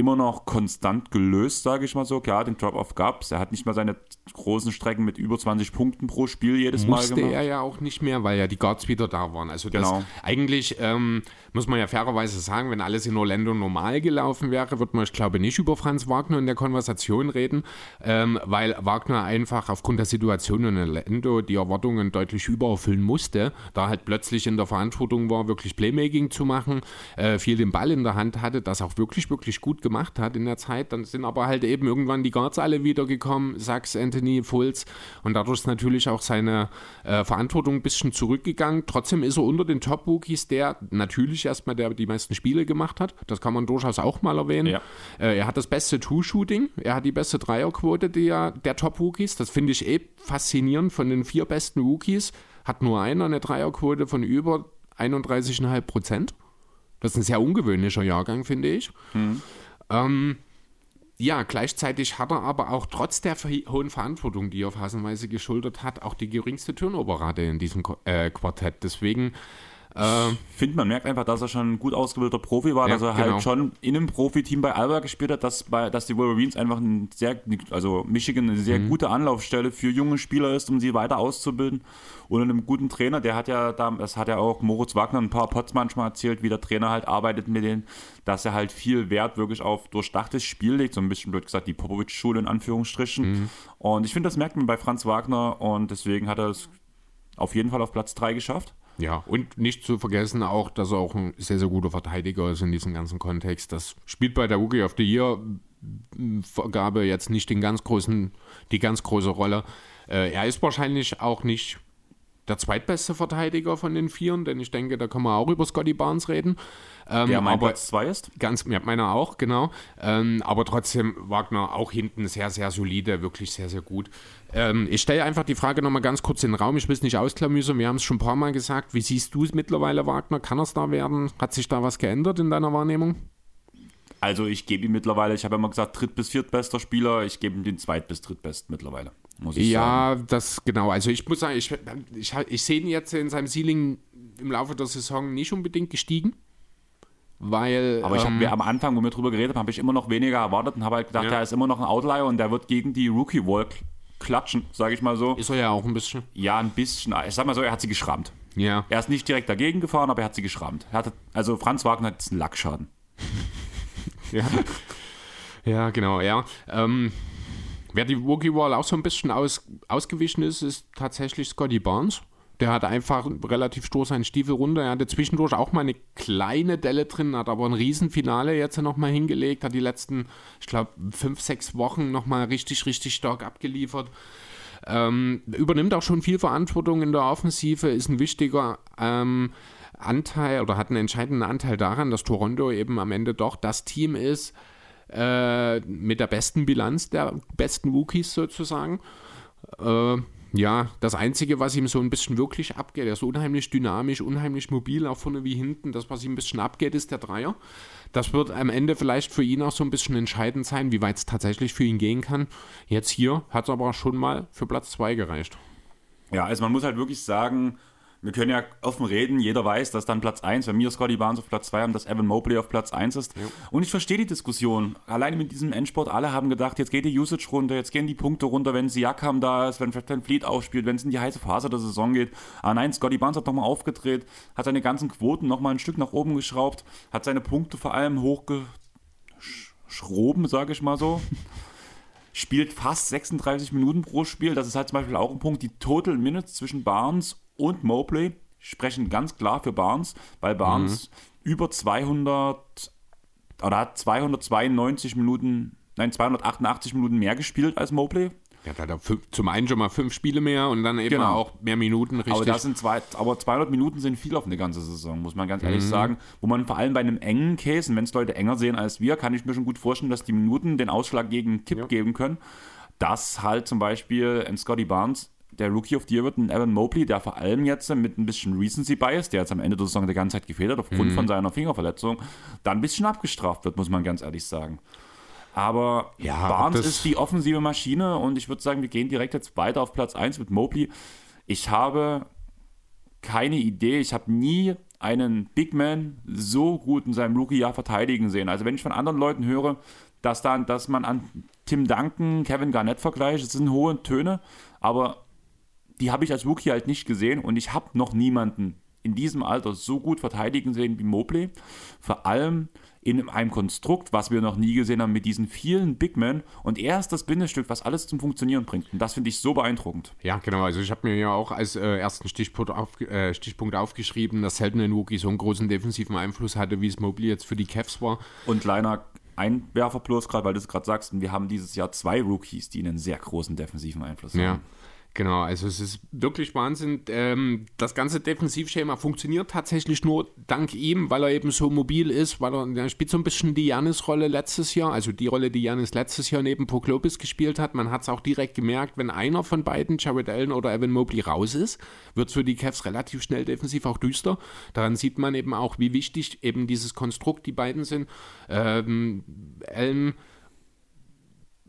immer noch konstant gelöst, sage ich mal so. Klar, den Drop-Off gab es. Er hat nicht mehr seine großen Strecken mit über 20 Punkten pro Spiel jedes Mal Musste gemacht. er ja auch nicht mehr, weil ja die Guards wieder da waren. Also das Genau. eigentlich ähm, muss man ja fairerweise sagen, wenn alles in Orlando normal gelaufen wäre, würde man, ich glaube, nicht über Franz Wagner in der Konversation reden, ähm, weil Wagner einfach aufgrund der Situation in Orlando die Erwartungen deutlich übererfüllen musste, da halt plötzlich in der Verantwortung war, wirklich Playmaking zu machen, äh, viel den Ball in der Hand hatte, das auch wirklich, wirklich gut gemacht hat in der Zeit. Dann sind aber halt eben irgendwann die Guards alle wiedergekommen, Sachs, Anthony, Fultz und dadurch ist natürlich auch seine äh, Verantwortung ein bisschen zurückgegangen. Trotzdem ist er unter den Top-Rookies der natürlich erstmal, der die meisten Spiele gemacht hat. Das kann man durchaus auch mal erwähnen. Ja. Äh, er hat das beste Two-Shooting, er hat die beste Dreierquote der, der Top-Rookies. Das finde ich eh faszinierend. Von den vier besten Rookies hat nur einer eine Dreierquote von über 31,5 Prozent. Das ist ein sehr ungewöhnlicher Jahrgang, finde ich. Ähm, ja, gleichzeitig hat er aber auch trotz der hohen Verantwortung, die er phasenweise geschultert hat, auch die geringste Turnover-Rate in diesem äh, Quartett. Deswegen, äh, finde, man merkt einfach, dass er schon ein gut ausgebildeter Profi war, Ja, dass er genau. halt schon in einem Profiteam bei Alba gespielt hat, dass, bei, dass die Wolverines einfach ein sehr, also Michigan eine Mhm. sehr gute Anlaufstelle für junge Spieler ist, um sie weiter auszubilden. Und einem guten Trainer, der hat ja, da- das hat ja auch Moritz Wagner ein paar Pots manchmal erzählt, wie der Trainer halt arbeitet mit denen, dass er halt viel Wert wirklich auf durchdachtes Spiel legt, so ein bisschen blöd gesagt, die Popovic-Schule in Anführungsstrichen. Mhm. Und ich finde, das merkt man bei Franz Wagner und deswegen hat er es auf jeden Fall auf Platz 3 geschafft. Ja, und nicht zu vergessen auch, dass er auch ein sehr, sehr guter Verteidiger ist in diesem ganzen Kontext. Das spielt bei der Rookie of the Year Vergabe jetzt nicht den ganz großen, die ganz große Rolle. Äh, er ist wahrscheinlich auch nicht der zweitbeste Verteidiger von den Vieren, denn ich denke, da kann man auch über Scotty Barnes reden. Ähm, Der mein aber Platz 2 ist. Ganz, ja, meiner auch, genau. Ähm, aber trotzdem Wagner auch hinten sehr, sehr solide, wirklich sehr, sehr gut. Ähm, ich stelle einfach die Frage nochmal ganz kurz in den Raum. Ich will es nicht ausklamüsern. Wir haben es schon ein paar Mal gesagt. Wie siehst du es mittlerweile, Wagner? Kann er es da werden? Hat sich da was geändert in deiner Wahrnehmung? Also ich gebe ihm mittlerweile, ich habe immer gesagt, dritt- bis viertbester Spieler, ich gebe ihm den zweit- bis drittbesten mittlerweile, muss ich sagen. Ja, das genau. Also ich muss sagen, ich, ich, ich sehe ihn jetzt in seinem Ceiling im Laufe der Saison nicht unbedingt gestiegen. Weil. Aber ich habe ähm, mir am Anfang, wo wir drüber geredet haben, habe ich immer noch weniger erwartet und habe halt gedacht, Ja. er ist immer noch ein Outlier und der wird gegen die Rookie-Wall klatschen, sage ich mal so. ist er ja auch ein bisschen. Ja, ein bisschen. Ich sag mal so, er hat sie geschrammt. Ja. Er ist nicht direkt dagegen gefahren, aber er hat sie geschrammt. Er hatte, also Franz Wagner hat jetzt einen Lackschaden. ja. ja, genau, ja. Ähm, wer die Wookie Wall auch so ein bisschen aus, ausgewichen ist, ist tatsächlich Scotty Barnes. Der hat einfach relativ stur seinen Stiefel runter. Er hatte zwischendurch auch mal eine kleine Delle drin, hat aber ein Riesenfinale jetzt nochmal hingelegt, hat die letzten, ich glaube, fünf, sechs Wochen nochmal richtig, richtig stark abgeliefert. Ähm, übernimmt auch schon viel Verantwortung in der Offensive, ist ein wichtiger ähm, Anteil oder hat einen entscheidenden Anteil daran, dass Toronto eben am Ende doch das Team ist äh, mit der besten Bilanz der besten Rookies sozusagen. Äh, ja, das Einzige, was ihm so ein bisschen wirklich abgeht, er ist unheimlich dynamisch, unheimlich mobil, auch vorne wie hinten. Das, was ihm ein bisschen abgeht, ist der Dreier. Das wird am Ende vielleicht für ihn auch so ein bisschen entscheidend sein, wie weit es tatsächlich für ihn gehen kann. Jetzt hier hat es aber schon mal für Platz 2 gereicht. Ja, also man muss halt wirklich sagen, wir können ja offen reden, jeder weiß, dass dann Platz 1, wenn wir Scotty Barnes auf Platz 2 haben, dass Evan Mobley auf Platz 1 ist. Ja. Und ich verstehe die Diskussion. Alleine mit diesem Endsport, alle haben gedacht, jetzt geht die Usage runter, jetzt gehen die Punkte runter, wenn Siakam da ist, wenn Van Fleet aufspielt, wenn es in die heiße Phase der Saison geht. Aber nein, Scotty Barnes hat nochmal aufgedreht, hat seine ganzen Quoten nochmal ein Stück nach oben geschraubt, hat seine Punkte vor allem hochgeschroben, sage ich mal so. spielt fast 36 Minuten pro Spiel. Das ist halt zum Beispiel auch ein Punkt. Die Total Minutes zwischen Barnes und Mobley sprechen ganz klar für Barnes, weil Barnes mhm. über 200 oder hat 292 Minuten, nein, 288 Minuten mehr gespielt als Mobley. Ja, da hat fünf, zum einen schon mal fünf Spiele mehr und dann eben genau. auch mehr Minuten, richtig. Aber, das sind zwei, aber 200 Minuten sind viel auf eine ganze Saison, muss man ganz ehrlich mhm. sagen. Wo man vor allem bei einem engen Case, und wenn es Leute enger sehen als wir, kann ich mir schon gut vorstellen, dass die Minuten den Ausschlag gegen Tipp ja. geben können. Dass halt zum Beispiel ein Scotty Barnes der Rookie of the Year wird ein Evan Mobley, der vor allem jetzt mit ein bisschen Recency Bias, der jetzt am Ende der Saison die ganze Zeit gefehlt hat, aufgrund mhm. von seiner Fingerverletzung, dann ein bisschen abgestraft wird, muss man ganz ehrlich sagen. Aber ja, Barnes ist die offensive Maschine und ich würde sagen, wir gehen direkt jetzt weiter auf Platz 1 mit Mobley. Ich habe keine Idee, ich habe nie einen Big Man so gut in seinem Rookie-Jahr verteidigen sehen. Also wenn ich von anderen Leuten höre, dass, dann, dass man an Tim Duncan, Kevin Garnett vergleicht, das sind hohe Töne, aber die habe ich als Rookie halt nicht gesehen und ich habe noch niemanden in diesem Alter so gut verteidigen sehen wie Mobley. Vor allem in einem Konstrukt, was wir noch nie gesehen haben, mit diesen vielen Big Men. Und er ist das Bindestück, was alles zum Funktionieren bringt. Und das finde ich so beeindruckend. Ja, genau. Also ich habe mir ja auch als äh, ersten Stichpunkt, auf, äh, Stichpunkt aufgeschrieben, dass selten ein Rookie so einen großen defensiven Einfluss hatte, wie es Mobley jetzt für die Cavs war. Und kleiner Einwerfer plus, gerade weil du es gerade sagst, wir haben dieses Jahr zwei Rookies, die einen sehr großen defensiven Einfluss ja. haben. Genau, also es ist wirklich Wahnsinn. Ähm, das ganze Defensivschema funktioniert tatsächlich nur dank ihm, weil er eben so mobil ist, weil er, er spielt so ein bisschen die Janis-Rolle letztes Jahr, also die Rolle, die Janis letztes Jahr neben Poklopis gespielt hat. Man hat es auch direkt gemerkt, wenn einer von beiden, Jared Allen oder Evan Mobley, raus ist, wird es für die Cavs relativ schnell defensiv auch düster. Daran sieht man eben auch, wie wichtig eben dieses Konstrukt die beiden sind. Ähm, Allen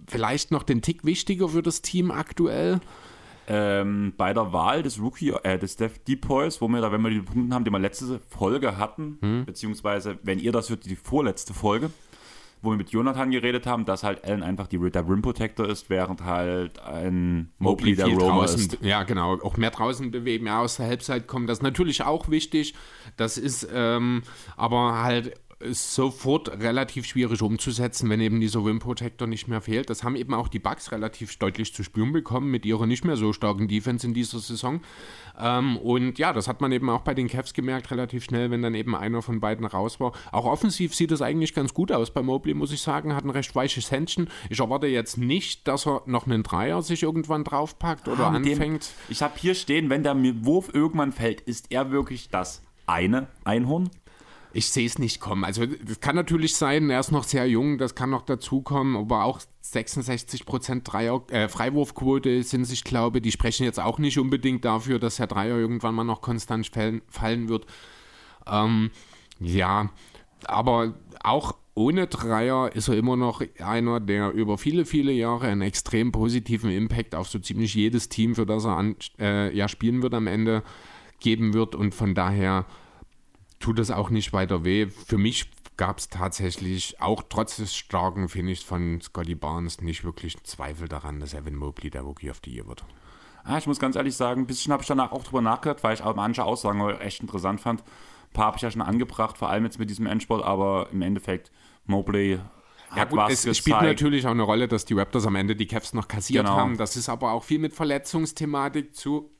vielleicht noch den Tick wichtiger für das Team aktuell ähm, bei der Wahl des Rookie, äh, des Depoys, wo wir da, wenn wir die Punkte haben, die wir letzte Folge hatten, hm. beziehungsweise wenn ihr das hört, die vorletzte Folge, wo wir mit Jonathan geredet haben, dass halt Allen einfach die, der Rim Protector ist, während halt ein Mobley, der Roamer ist. Ja, genau. Auch mehr draußen bewegen, mehr aus der Halbzeit kommen. Das ist natürlich auch wichtig. Das ist ähm, aber halt ist sofort relativ schwierig umzusetzen, wenn eben dieser Wim Protector nicht mehr fehlt. Das haben eben auch die Bugs relativ deutlich zu spüren bekommen mit ihrer nicht mehr so starken Defense in dieser Saison. Ähm, und ja, das hat man eben auch bei den Cavs gemerkt, relativ schnell, wenn dann eben einer von beiden raus war. Auch offensiv sieht es eigentlich ganz gut aus bei Mobley, muss ich sagen. Hat ein recht weiches Händchen. Ich erwarte jetzt nicht, dass er noch einen Dreier sich irgendwann draufpackt oder ah, anfängt. Dem, ich habe hier stehen, wenn der Wurf irgendwann fällt, ist er wirklich das eine Einhorn? Ich sehe es nicht kommen. Also das kann natürlich sein, er ist noch sehr jung, das kann noch dazukommen, aber auch 66 Dreier, äh, Freiwurfquote sind sich, glaube die sprechen jetzt auch nicht unbedingt dafür, dass der Dreier irgendwann mal noch konstant fallen, fallen wird. Ähm, ja, aber auch ohne Dreier ist er immer noch einer, der über viele, viele Jahre einen extrem positiven Impact auf so ziemlich jedes Team, für das er an, äh, ja, spielen wird am Ende, geben wird und von daher tut es auch nicht weiter weh. Für mich gab es tatsächlich auch trotz des starken Finishes von Scotty Barnes nicht wirklich Zweifel daran, dass Evan Mobley der Rookie of the Year wird. Ah, ich muss ganz ehrlich sagen, ein bisschen habe ich danach auch drüber nachgedacht, weil ich auch manche Aussagen echt interessant fand. Ein paar habe ich ja schon angebracht, vor allem jetzt mit diesem Endsport, aber im Endeffekt Mobley Ja hat gut, es gezeigt. spielt natürlich auch eine Rolle, dass die Raptors am Ende die Cavs noch kassiert Genau. haben. Das ist aber auch viel mit Verletzungsthematik zu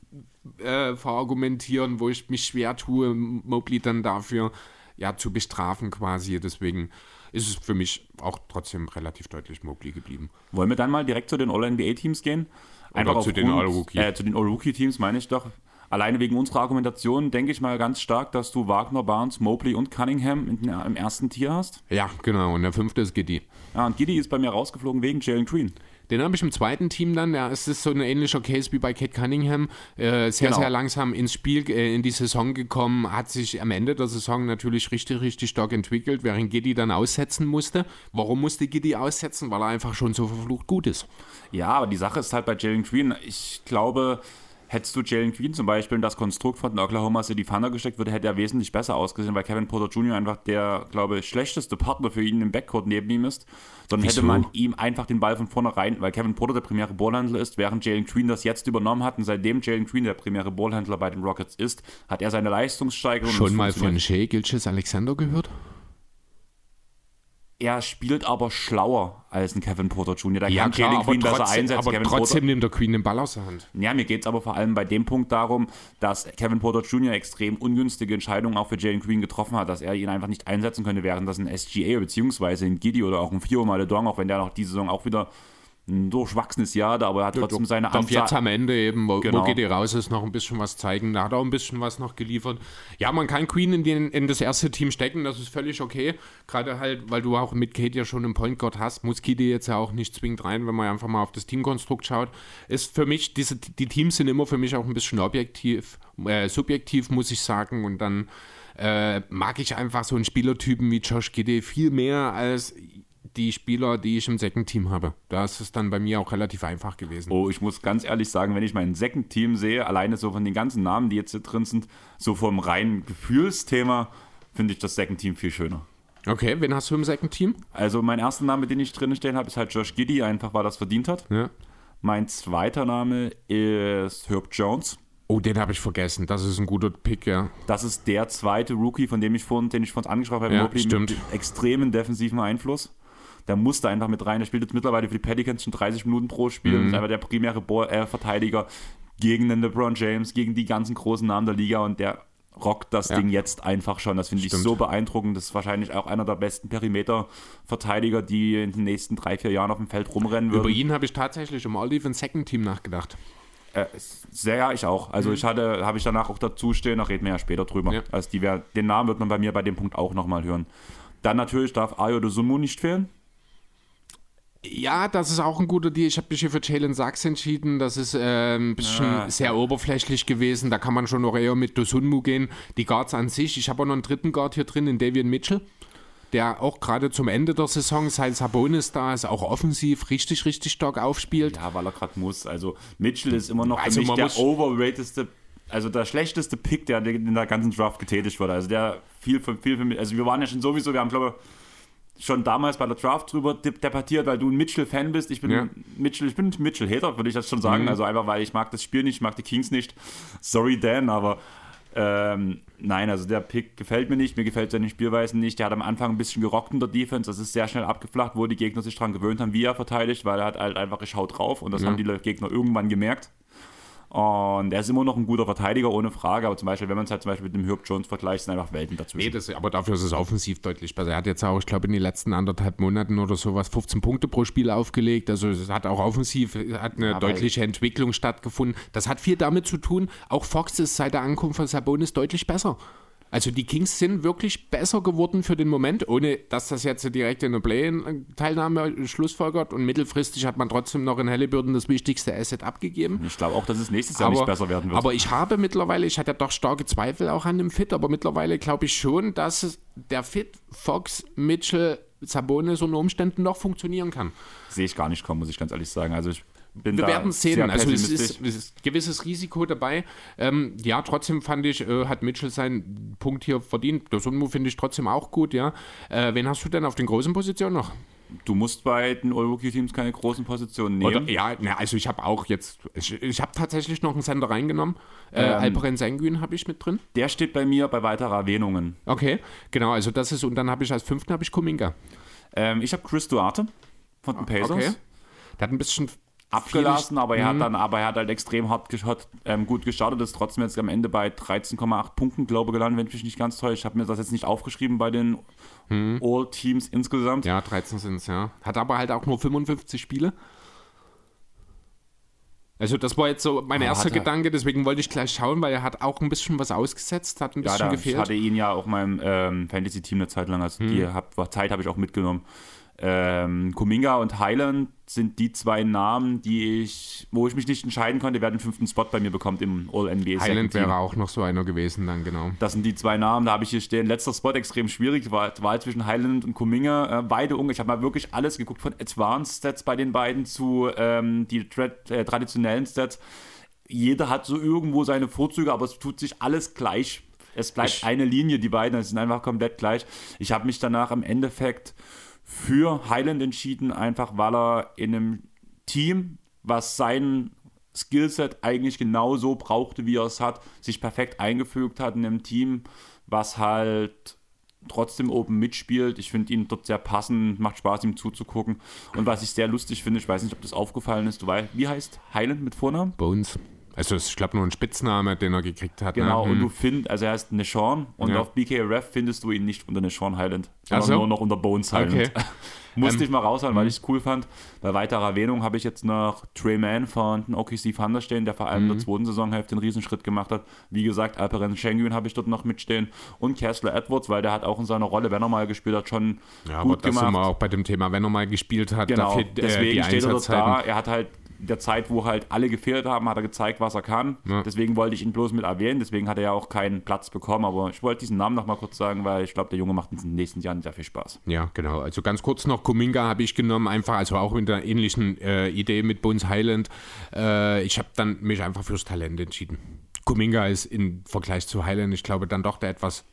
äh, verargumentieren, wo ich mich schwer tue, Mobley dann dafür ja zu bestrafen quasi. Deswegen ist es für mich auch trotzdem relativ deutlich Mobley geblieben. Wollen wir dann mal direkt zu den All-NBA-Teams gehen? Oder zu den All-Rookie. Äh, zu den All-Rookie-Teams meine ich doch. Alleine wegen unserer Argumentation denke ich mal ganz stark, dass du Wagner, Barnes, Mobley und Cunningham in, im ersten Tier hast. Ja, genau. Und der fünfte ist Giddy. Ja, und Giddy ist bei mir rausgeflogen wegen Jalen Green. Den habe ich im zweiten Team dann. Ja, es ist so ein ähnlicher Case wie bei Kate Cunningham. Äh, sehr, Genau. sehr langsam ins Spiel, äh, in die Saison gekommen. Hat sich am Ende der Saison natürlich richtig, richtig stark entwickelt, während Giddy dann aussetzen musste. Warum musste Giddy aussetzen? Weil er einfach schon so verflucht gut ist. Ja, aber die Sache ist halt bei Jalen Green, ich glaube, hättest du Jalen Green zum Beispiel in das Konstrukt von den Oklahoma City Thunder gesteckt, würde, hätte er wesentlich besser ausgesehen, weil Kevin Porter Jr. einfach der, glaube ich, schlechteste Partner für ihn im Backcourt neben ihm ist. Sondern Wieso? hätte man ihm einfach den Ball von vornherein, weil Kevin Porter der primäre Ballhändler ist, während Jalen Green das jetzt übernommen hat und seitdem Jalen Green der primäre Ballhändler bei den Rockets ist, hat er seine Leistungssteigerung. Schon mal von. Shea Gilches Alexander gehört? Er spielt aber schlauer als ein Kevin Porter Jr. Der Ja, kann klar, Jalen aber Green besser trotzdem, einsetzen. aber Kevin Porter- trotzdem nimmt der Queen den Ball aus der Hand. Ja, mir geht es aber vor allem bei dem Punkt darum, dass Kevin Porter Jr. extrem ungünstige Entscheidungen auch für Jalen Green getroffen hat, dass er ihn einfach nicht einsetzen könnte, während das ein SGA beziehungsweise ein Giddy oder auch ein Fio Maledon, auch wenn der noch diese Saison auch wieder ein durchwachsenes Jahr hat, aber er hat trotzdem seine jetzt Anzahl. am Ende eben, wo, Genau. wo Giddy raus ist, noch ein bisschen was zeigen. Da hat er auch ein bisschen was noch geliefert. Ja, man kann Queen in, den, in das erste Team stecken, das ist völlig okay. Gerade halt, weil du auch mit Kate ja schon einen Point Guard hast, muss Giddy jetzt ja auch nicht zwingend rein, wenn man einfach mal auf das Teamkonstrukt schaut. Ist für mich, diese, die Teams sind immer für mich auch ein bisschen objektiv, äh, subjektiv, muss ich sagen. Und dann äh, mag ich einfach so einen Spielertypen wie Josh Giddy viel mehr als die Spieler, die ich im Second Team habe. Da ist dann bei mir auch relativ einfach gewesen. Oh, ich muss ganz ehrlich sagen, wenn ich mein Second-Team sehe, alleine so von den ganzen Namen, die jetzt hier drin sind, so vom reinen Gefühlsthema, finde ich das Second-Team viel schöner. Okay, wen hast du im Second Team? Also mein erster Name, den ich drin stehen habe, ist halt Josh Giddy, einfach weil es verdient hat. Ja. Mein zweiter Name ist Herb Jones. Oh, den habe ich vergessen. Das ist ein guter Pick, ja. Das ist der zweite Rookie, von dem ich vorhin, den ich vorhin angesprochen habe, Ja, mit extremen defensiven Einfluss. Der musste einfach mit rein. Der spielt jetzt mittlerweile für die Pelicans schon 30 Minuten pro Spiel Mhm. und ist einfach der primäre Ball, äh, Verteidiger gegen den LeBron James, gegen die ganzen großen Namen der Liga und der rockt das Ja. Ding jetzt einfach schon. Das finde ich so beeindruckend. Das ist wahrscheinlich auch einer der besten Perimeter-Verteidiger, die in den nächsten drei, vier Jahren auf dem Feld rumrennen Über würden. ihn habe ich tatsächlich im All-Defense Second Team nachgedacht. Äh, sehr, ja, ich auch. Also ich hatte, habe ich danach auch dazu stehen, da reden wir ja später drüber. Ja. Also die den Namen wird man bei mir bei dem Punkt auch nochmal hören. Dann natürlich darf Ayo de Sumu nicht fehlen. Ja, das ist auch ein guter Deal. Ich habe mich hier für Jalen Sachs entschieden. Das ist äh, ein bisschen Ah. sehr oberflächlich gewesen. Da kann man schon noch eher mit Dosunmu gehen. Die Guards an sich. Ich habe auch noch einen dritten Guard hier drin, den Davian Mitchell. Der auch gerade zum Ende der Saison, seit Sabonis da ist, auch offensiv richtig, richtig stark aufspielt. Ja, weil er gerade muss. Also Mitchell ist immer noch Also für mich der overratedste, also der schlechteste Pick, der in der ganzen Draft getätigt wurde. Also der viel viel mich. Also wir waren ja schon sowieso, wir haben glaube ich schon damals bei der Draft drüber de- debattiert, weil du ein Mitchell-Fan bist. Ich bin Ja. Mitchell, ich bin Mitchell-Hater, würde ich das schon sagen. Mhm. Also einfach, weil ich mag das Spiel nicht, ich mag die Kings nicht. Sorry, Dan, aber ähm, nein, also der Pick gefällt mir nicht, mir gefällt seine Spielweise nicht. Der hat am Anfang ein bisschen gerockt in der Defense, das ist sehr schnell abgeflacht, wo die Gegner sich daran gewöhnt haben, wie er verteidigt, weil er hat halt einfach, ich hau drauf und das haben die Gegner irgendwann gemerkt. Und er ist immer noch ein guter Verteidiger, ohne Frage, aber zum Beispiel, wenn man es halt zum Beispiel mit dem Herb Jones vergleicht, sind einfach Welten dazwischen. Nee, das, aber dafür ist es offensiv deutlich besser. Er hat jetzt auch, ich glaube, in den letzten anderthalb Monaten oder sowas 15 Punkte pro Spiel aufgelegt. Also es hat auch offensiv hat eine weil- deutliche Entwicklung stattgefunden. Das hat viel damit zu tun, auch Fox ist seit der Ankunft von Sabonis deutlich besser. Also die Kings sind wirklich besser geworden für den Moment, ohne dass das jetzt direkt in der Play-In-Teilnahme schlussfolgert. Und mittelfristig hat man trotzdem noch in Halliburton das wichtigste Asset abgegeben. Ich glaube auch, dass es nächstes Jahr nicht besser werden wird. Aber ich habe mittlerweile, ich hatte ja doch starke Zweifel auch an dem Fit, aber mittlerweile glaube ich schon, dass der Fit Fox, Mitchell, Sabonis unter Umständen noch funktionieren kann. sehe ich gar nicht kommen, muss ich ganz ehrlich sagen. Also ich sehen. sehr Also es ist, es ist ein gewisses Risiko dabei. Ähm, ja, trotzdem fand ich, äh, hat Mitchell seinen Punkt hier verdient. Der Sunmu finde ich trotzdem auch gut, ja. Äh, wen hast du denn auf den großen Positionen noch? Du musst bei den All-Rookie-Teams keine großen Positionen Oder, nehmen. ja, na, also ich habe auch jetzt, ich, ich habe tatsächlich noch einen Sender reingenommen. Äh, Ähm. Alperen Sengun habe ich mit drin. Der steht bei mir bei weiterer Erwähnungen. Okay, genau, also das ist, und dann habe ich als fünften habe ich Kuminga. Ähm, ich habe Chris Duarte von den Pacers. Okay. Der hat ein bisschen abgelassen, aber er hat Mhm. dann, aber er hat halt extrem hart geschaut, ähm, gut gestartet, ist trotzdem jetzt am Ende bei 13,8 Punkten, glaube ich, gelandet, wenn ich mich nicht ganz täusche. Ich habe mir das jetzt nicht aufgeschrieben bei den All-Teams insgesamt. Mhm. Ja, 13 sind es, ja. Hat aber halt auch nur 55 Spiele. Also das war jetzt so mein Aber erster hat er- Gedanke, deswegen wollte ich gleich schauen, weil er hat auch ein bisschen was ausgesetzt, hat ein Ja, bisschen da, ich gefehlt. hatte ihn ja auch meinem ähm, Fantasy-Team eine Zeit lang, also die hab, Zeit habe ich auch mitgenommen. Ähm, Kuminga und Highland sind die zwei Namen, die ich, wo ich mich nicht entscheiden konnte, wer den fünften Spot bei mir bekommt im All-NBA. Highland wäre auch noch so einer gewesen dann, genau. Das sind die zwei Namen, da habe ich hier stehen. Letzter Spot extrem schwierig, war Wahl zwischen Highland und Kuminga. Äh, beide unge. Ich habe mal wirklich alles geguckt, von Advanced Stats bei den beiden zu ähm, die äh, traditionellen Stats. Jeder hat so irgendwo seine Vorzüge, aber es tut sich alles gleich. Es bleibt Ich- eine Linie, die beiden es sind einfach komplett gleich. Ich habe mich danach im Endeffekt für Highland entschieden, einfach weil er in einem Team, was sein Skillset eigentlich genau so brauchte, wie er es hat, sich perfekt eingefügt hat in einem Team, was halt trotzdem oben mitspielt. Ich finde ihn dort sehr passend, macht Spaß, ihm zuzugucken. Und was ich sehr lustig finde, ich weiß nicht, ob das aufgefallen ist, du weißt, wie heißt Highland mit Vornamen? Bones. Also ich glaube nur ein Spitzname, den er gekriegt hat. Genau, ne? und Hm. du findest, also er heißt Neshawn und Ja. auf BKRF findest du ihn nicht unter Neshawn Highland, sondern so. nur noch unter Bones Highland. Okay. Musste Ähm, ich mal raushauen, weil ich es cool fand. Bei weiterer Erwähnung habe ich jetzt noch Trey Mann von den OKC Thunder stehen, der vor allem Mhm. in der zweiten Saisonhälfte einen Riesenschritt gemacht hat. Wie gesagt, Alperen Schengen habe ich dort noch mitstehen und Kessler Edwards, weil der hat auch in seiner Rolle, wenn er mal gespielt hat, schon Ja, aber gut das sind wir gemacht. auch bei dem Thema, wenn er mal gespielt hat, da Genau, fehlt äh, deswegen steht er dort da. Er hat halt der Zeit, wo halt alle gefehlt haben, hat er gezeigt, was er kann. Ja. Deswegen wollte ich ihn bloß mit erwähnen. Deswegen hat er ja auch keinen Platz bekommen. Aber ich wollte diesen Namen noch mal kurz sagen, weil ich glaube, der Junge macht in den nächsten Jahren sehr viel Spaß. Ja, genau. Also ganz kurz noch, Kuminga habe ich genommen, einfach, also auch mit der ähnlichen äh, Idee mit Bones Highland. Äh, ich habe dann mich einfach fürs Talent entschieden. Kuminga ist im Vergleich zu Highland, ich glaube, dann doch der etwas,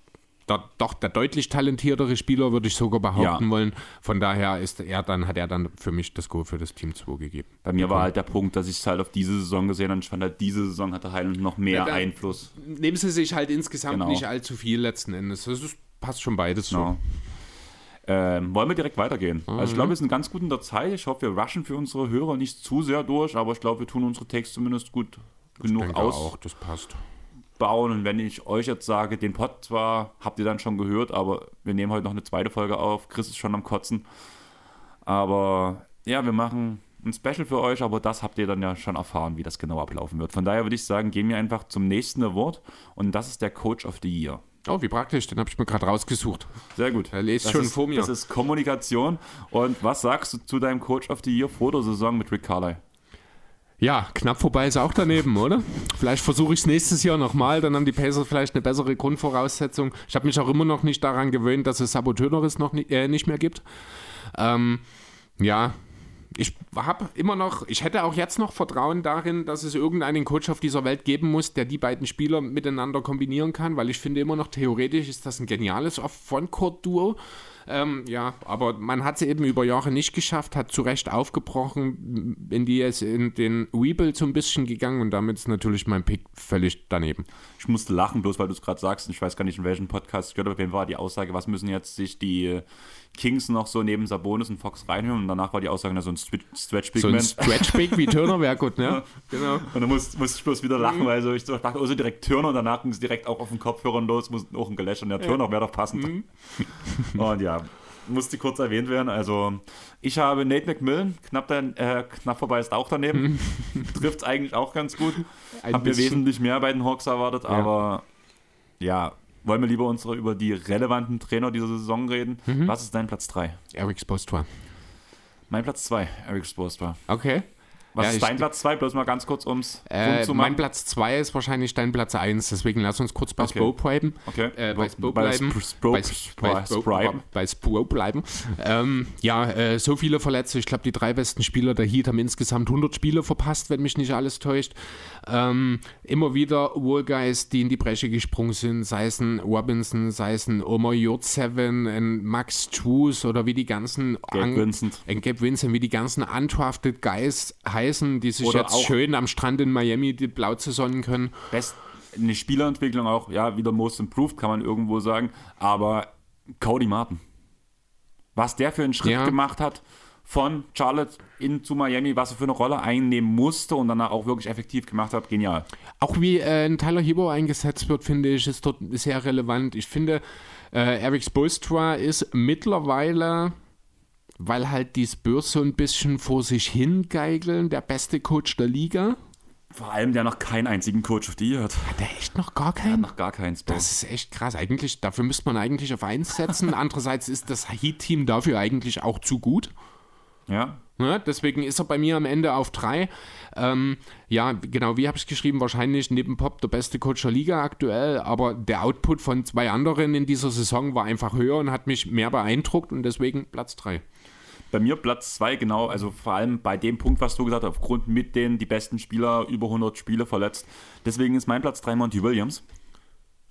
der, doch der deutlich talentiertere Spieler, würde ich sogar behaupten Ja. wollen. Von daher ist er dann, hat er dann für mich das Go für das Team 2 gegeben. Bei mir war halt der Punkt, dass ich es halt auf diese Saison gesehen habe. Ich fand halt, diese Saison hatte Highland noch mehr Ja, Einfluss. Nehmen sie sich halt insgesamt Genau. nicht allzu viel letzten Endes. Das ist, passt schon beides. Genau. Ähm, wollen wir direkt weitergehen? Mhm. Also ich glaube, wir sind ganz gut in der Zeit. Ich hoffe, wir rushen für unsere Hörer nicht zu sehr durch, aber ich glaube, wir tun unsere Takes zumindest gut Ich genug denke aus. auch, das passt. Bauen. Und wenn ich euch jetzt sage, den Pod zwar habt ihr dann schon gehört, aber wir nehmen heute noch eine zweite Folge auf. Chris ist schon am Kotzen. Aber ja, wir machen ein Special für euch, aber das habt ihr dann ja schon erfahren, wie das genau ablaufen wird. Von daher würde ich sagen, gehen wir einfach zum nächsten Award und das ist der Coach of the Year. Oh, wie praktisch, den habe ich mir gerade rausgesucht. Sehr gut. Er lest das schon ist, vor mir. Das ist Kommunikation. Und was sagst du zu deinem Coach of the Year vor der Saison mit Rick Carly? Ja, knapp vorbei ist auch daneben, oder? Vielleicht versuche ich es nächstes Jahr nochmal, dann haben die Pacers vielleicht eine bessere Grundvoraussetzung. Ich habe mich auch immer noch nicht daran gewöhnt, dass es Saboteures noch ni äh, nicht mehr gibt. Ähm, ja, ich habe immer noch, ich hätte auch jetzt noch Vertrauen darin, dass es irgendeinen Coach auf dieser Welt geben muss, der die beiden Spieler miteinander kombinieren kann, weil ich finde immer noch theoretisch ist das ein geniales Off-Frontcourt-Duo. Ähm, ja, aber man hat es eben über Jahre nicht geschafft, hat zu Recht aufgebrochen, in die es in den Rebuild so ein bisschen gegangen und damit ist natürlich mein Pick völlig daneben. Ich musste lachen, bloß weil du es gerade sagst. Ich weiß gar nicht, in welchem Podcast ich gehört habe. Fall war die Aussage, was müssen jetzt sich die Kings noch so neben Sabonis und Fox reinhören? Und danach war die Aussage, na, so ein Stretch, Big So ein Man. Stretch Big wie Turner wäre gut, ne? Genau. Und dann musste, musste ich bloß wieder lachen, weil so, ich so dachte, oh, so direkt Turner und danach ging es direkt auch auf den Kopfhörern los, mussten auch ein Gelächter und der Turner wäre doch passend. Und ja, musste kurz erwähnt werden. Also, ich habe Nate McMillan, knapp, dann, äh, knapp vorbei ist auch daneben. Trifft es eigentlich auch ganz gut. Ein Hab mir wesentlich mehr bei den Hawks erwartet, aber ja, wollen wir lieber unsere, über die relevanten Trainer dieser Saison reden. Mhm. Was ist dein Platz 3? Eric Spoelstra. Mein Platz 2, Eric Spoelstra. Okay. Was Ja, ist dein Platz 2? Bloß mal ganz kurz ums Äh, zu mein machen. Platz 2 ist wahrscheinlich dein Platz 1, deswegen lass uns kurz bei Okay. Spo bleiben. Okay. Äh, bei Spo Bei bleiben. Bei, Spo, Spribe. bei Spo bleiben. ähm, ja, äh, so viele Verletzte. Ich glaube, die drei besten Spieler der Heat haben insgesamt 100 Spiele verpasst, wenn mich nicht alles täuscht. Ähm, immer wieder Wohlgeist, die in die Bresche gesprungen sind, sei es ein Robinson, sei es ein Omar Yurt-Seven, ein Max Trues oder wie die ganzen Gabe An- Vincent. ein Gabe Vincent, wie die ganzen undrafted Guys heißen, die sich Oder jetzt schön am Strand in Miami die blau zu sonnen können. Best, eine Spielerentwicklung auch, ja, wieder most improved, kann man irgendwo sagen. Aber Cody Martin. was der für einen Schritt Ja. gemacht hat von Charlotte in zu Miami, was er für eine Rolle einnehmen musste und dann auch wirklich effektiv gemacht hat, genial. Auch wie äh, ein Tyler Hebo eingesetzt wird, finde ich, ist dort sehr relevant. Ich finde, äh, Eric Spoelstra ist mittlerweile, weil halt die Spurs so ein bisschen vor sich hingeigeln, der beste Coach der Liga. Vor allem, der noch keinen einzigen Coach the Year hat. Hat der echt noch gar keinen? Noch gar keinen Spurs. Das ist echt krass. Eigentlich, dafür müsste man eigentlich auf 1 setzen. Andererseits ist das Heat-Team dafür eigentlich auch zu gut. Ja, Ne? Deswegen ist er bei mir am Ende auf 3. Ähm, ja, genau, wie habe ich geschrieben? Wahrscheinlich neben Pop der beste Coach der Liga aktuell, aber der Output von zwei anderen in dieser Saison war einfach höher und hat mich mehr beeindruckt und deswegen Platz 3. Bei mir Platz 2, genau, also vor allem bei dem Punkt, was du gesagt hast, aufgrund mit den die besten Spieler über 100 Spiele verletzt. Deswegen ist mein Platz 3 Monty Williams.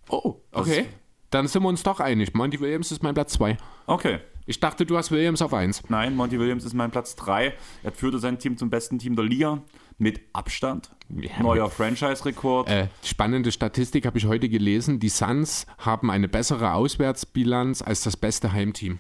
Oh, okay. Dann sind wir uns doch einig. Monty Williams ist mein Platz 2. Okay, Ich dachte, du hast Williams auf 1. nein, Monty Williams ist mein Platz 3. Er führte sein Team zum besten Team der Liga mit Abstand. Ja, Neuer Franchise-Rekord. Äh, spannende Statistik habe ich heute gelesen. Die Suns haben eine bessere Auswärtsbilanz als das beste Heimteam.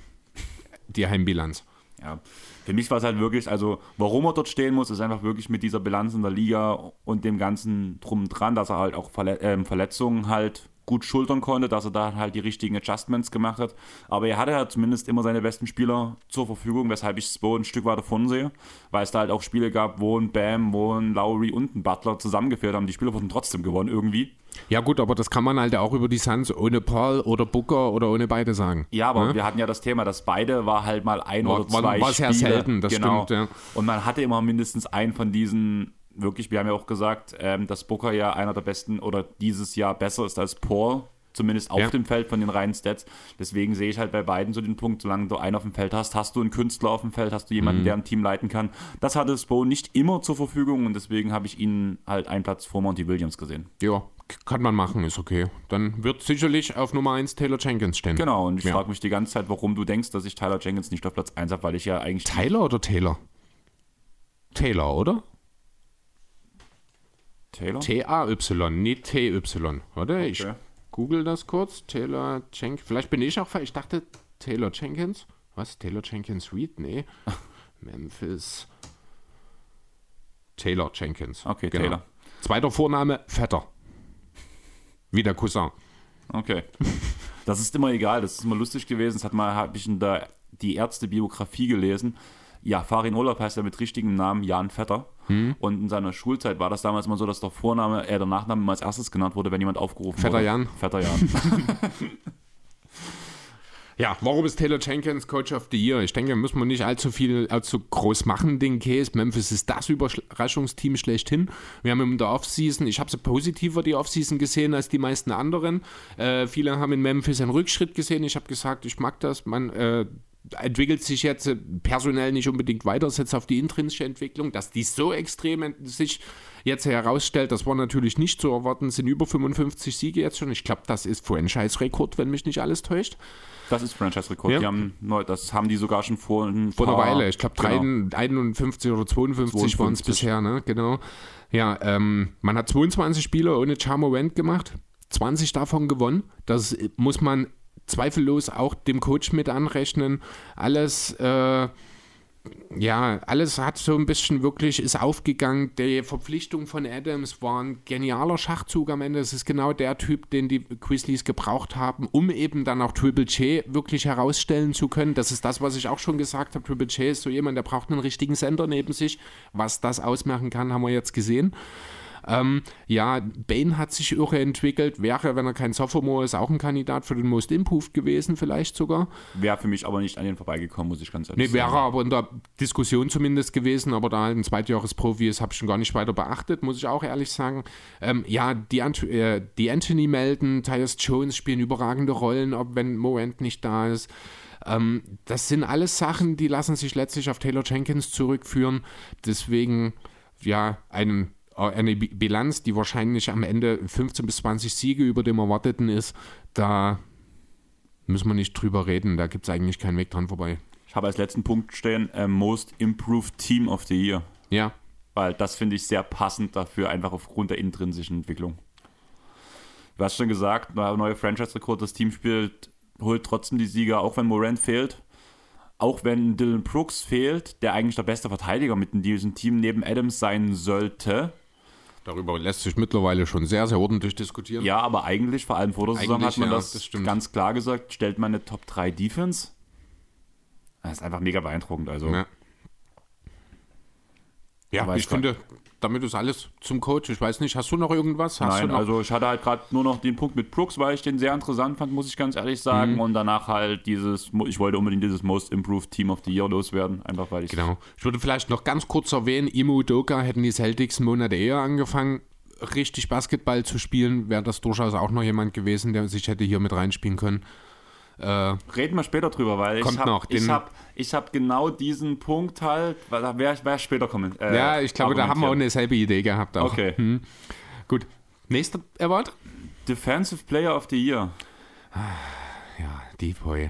Die Heimbilanz. Ja, für mich war es halt wirklich, also warum er dort stehen muss, ist einfach wirklich mit dieser Bilanz in der Liga und dem ganzen drum und dran, dass er halt auch Verle ähm, Verletzungen halt gut schultern konnte, dass er da halt die richtigen Adjustments gemacht hat. Aber er hatte halt zumindest immer seine besten Spieler zur Verfügung, weshalb ich Spo ein Stück weiter davon sehe, weil es da halt auch Spiele gab, wo ein Bam, wo ein Lowry und ein Butler zusammengeführt haben. Die Spieler wurden trotzdem gewonnen irgendwie. Ja gut, aber das kann man halt auch über die Suns ohne Paul oder Booker oder ohne beide sagen. Ja, aber Ne? wir hatten ja das Thema, dass beide war halt mal ein War- oder war- zwei war sehr Spiele. selten, das genau. stimmt, ja. Und man hatte immer mindestens einen von diesen, wirklich, wir haben ja auch gesagt, ähm, dass Booker ja einer der besten oder dieses Jahr besser ist als Paul. Zumindest auf Ja. dem Feld von den reinen Stats. Deswegen sehe ich halt bei beiden so den Punkt, solange du einen auf dem Feld hast, hast du einen Künstler auf dem Feld, hast du Mhm. jemanden, der ein Team leiten kann. Das hatte Spo nicht immer zur Verfügung und deswegen habe ich ihn halt einen Platz vor Monty Williams gesehen. Ja, kann man machen, ist okay. Dann wird sicherlich auf Nummer 1 Taylor Jenkins stehen. Genau, und ich Ja. frage mich die ganze Zeit, warum du denkst, dass ich Tyler Jenkins nicht auf Platz 1 habe, weil ich ja eigentlich Tyler oder Taylor? Taylor, oder? Taylor? T-A-Y, nicht T-Y. Warte, ich Okay. google das kurz. Taylor Jenkins. Vielleicht bin ich auch falsch. Ich dachte Taylor Jenkins. Was? Taylor Jenkins Reed? Nee. Memphis. Taylor Jenkins. Okay, Taylor. Zweiter Vorname Vetter. Wie der Cousin. Okay. Das ist immer egal, das ist immer lustig gewesen. Das hat mal, habe ich in der die Ärzte-Biografie gelesen. Ja, Farin Urlaub heißt ja mit richtigem Namen Jan Vetter. Und in seiner Schulzeit war das damals immer so, dass der Vorname, äh, der Nachname immer als erstes genannt wurde, wenn jemand aufgerufen Vetter wurde. Jan. Vetter Jan. Ja, warum ist Taylor Jenkins Coach of the Year? Ich denke, müssen wir nicht allzu viel, allzu groß machen, den Case. Memphis ist das Überraschungsteam schlechthin. Wir haben in der Offseason, ich habe sie positiver die Offseason gesehen als die meisten anderen. Äh, viele haben in Memphis einen Rückschritt gesehen. Ich habe gesagt, ich mag das. Man äh, entwickelt sich jetzt äh, personell nicht unbedingt weiter, setzt auf die intrinsische Entwicklung. Dass die so extrem sich jetzt herausstellt, das war natürlich nicht zu erwarten. Sind über 55 Siege jetzt schon. Ich glaube, das ist Franchise-Rekord, wenn mich nicht alles täuscht. Das ist Franchise-Rekord. Ja. Haben das haben die sogar schon vor ein Vor einer Weile, ich glaube Genau. 51 oder 52, waren es 52. bisher, ne? Genau. Ja, ähm, man hat 22 Spiele ohne Charmorant gemacht, 20 davon gewonnen. Das muss man zweifellos auch dem Coach mit anrechnen. Alles, äh, ja, alles hat so ein bisschen wirklich, ist aufgegangen. Die Verpflichtung von Adams war ein genialer Schachzug am Ende. Es ist genau der Typ, den die Grizzlies gebraucht haben, um eben dann auch Triple J wirklich herausstellen zu können. Das ist das, was ich auch schon gesagt habe. Triple J ist so jemand, der braucht einen richtigen Sender neben sich. Was das ausmachen kann, haben wir jetzt gesehen. Ähm, ja, Bane hat sich irre entwickelt. Wäre, wenn er kein Sophomore ist, auch ein Kandidat für den Most Improved gewesen, vielleicht sogar. Wäre für mich aber nicht an den vorbeigekommen, muss ich ganz ehrlich Nee, wäre sagen. aber in der Diskussion zumindest gewesen, aber da halt ein Zweitjahresprofi ist, habe ich schon gar nicht weiter beachtet, muss ich auch ehrlich sagen. Ähm, ja, die, Ant äh, die Anthony melden, Tyus Jones spielen überragende Rollen, ob wenn Morant nicht da ist. Ähm, das sind alles Sachen, die lassen sich letztlich auf Taylor Jenkins zurückführen. Deswegen, ja, einen, eine Bi- Bilanz, die wahrscheinlich am Ende 15 bis 20 Siege über dem Erwarteten ist, da müssen wir nicht drüber reden. Da gibt es eigentlich keinen Weg dran vorbei. Ich habe als letzten Punkt stehen, äh, Most Improved Team of the Year. Ja, Weil das finde ich sehr passend dafür, einfach aufgrund der intrinsischen Entwicklung. Du hast schon gesagt, neuer neue Franchise-Rekord, das Team spielt, holt trotzdem die Sieger, auch wenn Morant fehlt. auch wenn Dylan Brooks fehlt, der eigentlich der beste Verteidiger mit in diesem Team neben Adams sein sollte. Darüber lässt sich mittlerweile schon sehr, sehr ordentlich diskutieren. Ja, aber eigentlich, vor allem vor der Saison, hat man ja, das, das ganz klar gesagt, stellt man eine Top 3 Defense. Das ist einfach mega beeindruckend. Also, Ja. Ja, Aber ich ich finde, damit ist alles zum Coach. Ich weiß nicht, hast du noch irgendwas? Hast Nein, du noch, also ich hatte halt gerade nur noch den Punkt mit Brooks, weil ich den sehr interessant fand, muss ich ganz ehrlich sagen. Mhm. Und danach halt dieses, ich wollte unbedingt dieses Most Improved Team of the Year loswerden, einfach weil ich. Genau. Ich würde vielleicht noch ganz kurz erwähnen, Imo Doka hätten die Celtics einen Monat eher angefangen, richtig Basketball zu spielen, wäre das durchaus auch noch jemand gewesen, der sich hätte hier mit reinspielen können. Äh, Reden wir später drüber, weil Kommt ich habe ich hab, ich hab genau diesen Punkt halt, weil da wäre wär später kommen. Äh, ja, ich glaube, da haben wir auch eine selbe Idee gehabt. Auch. Okay. Gut. Nächster Award? Defensive Player of the Year. Ja, Depoy.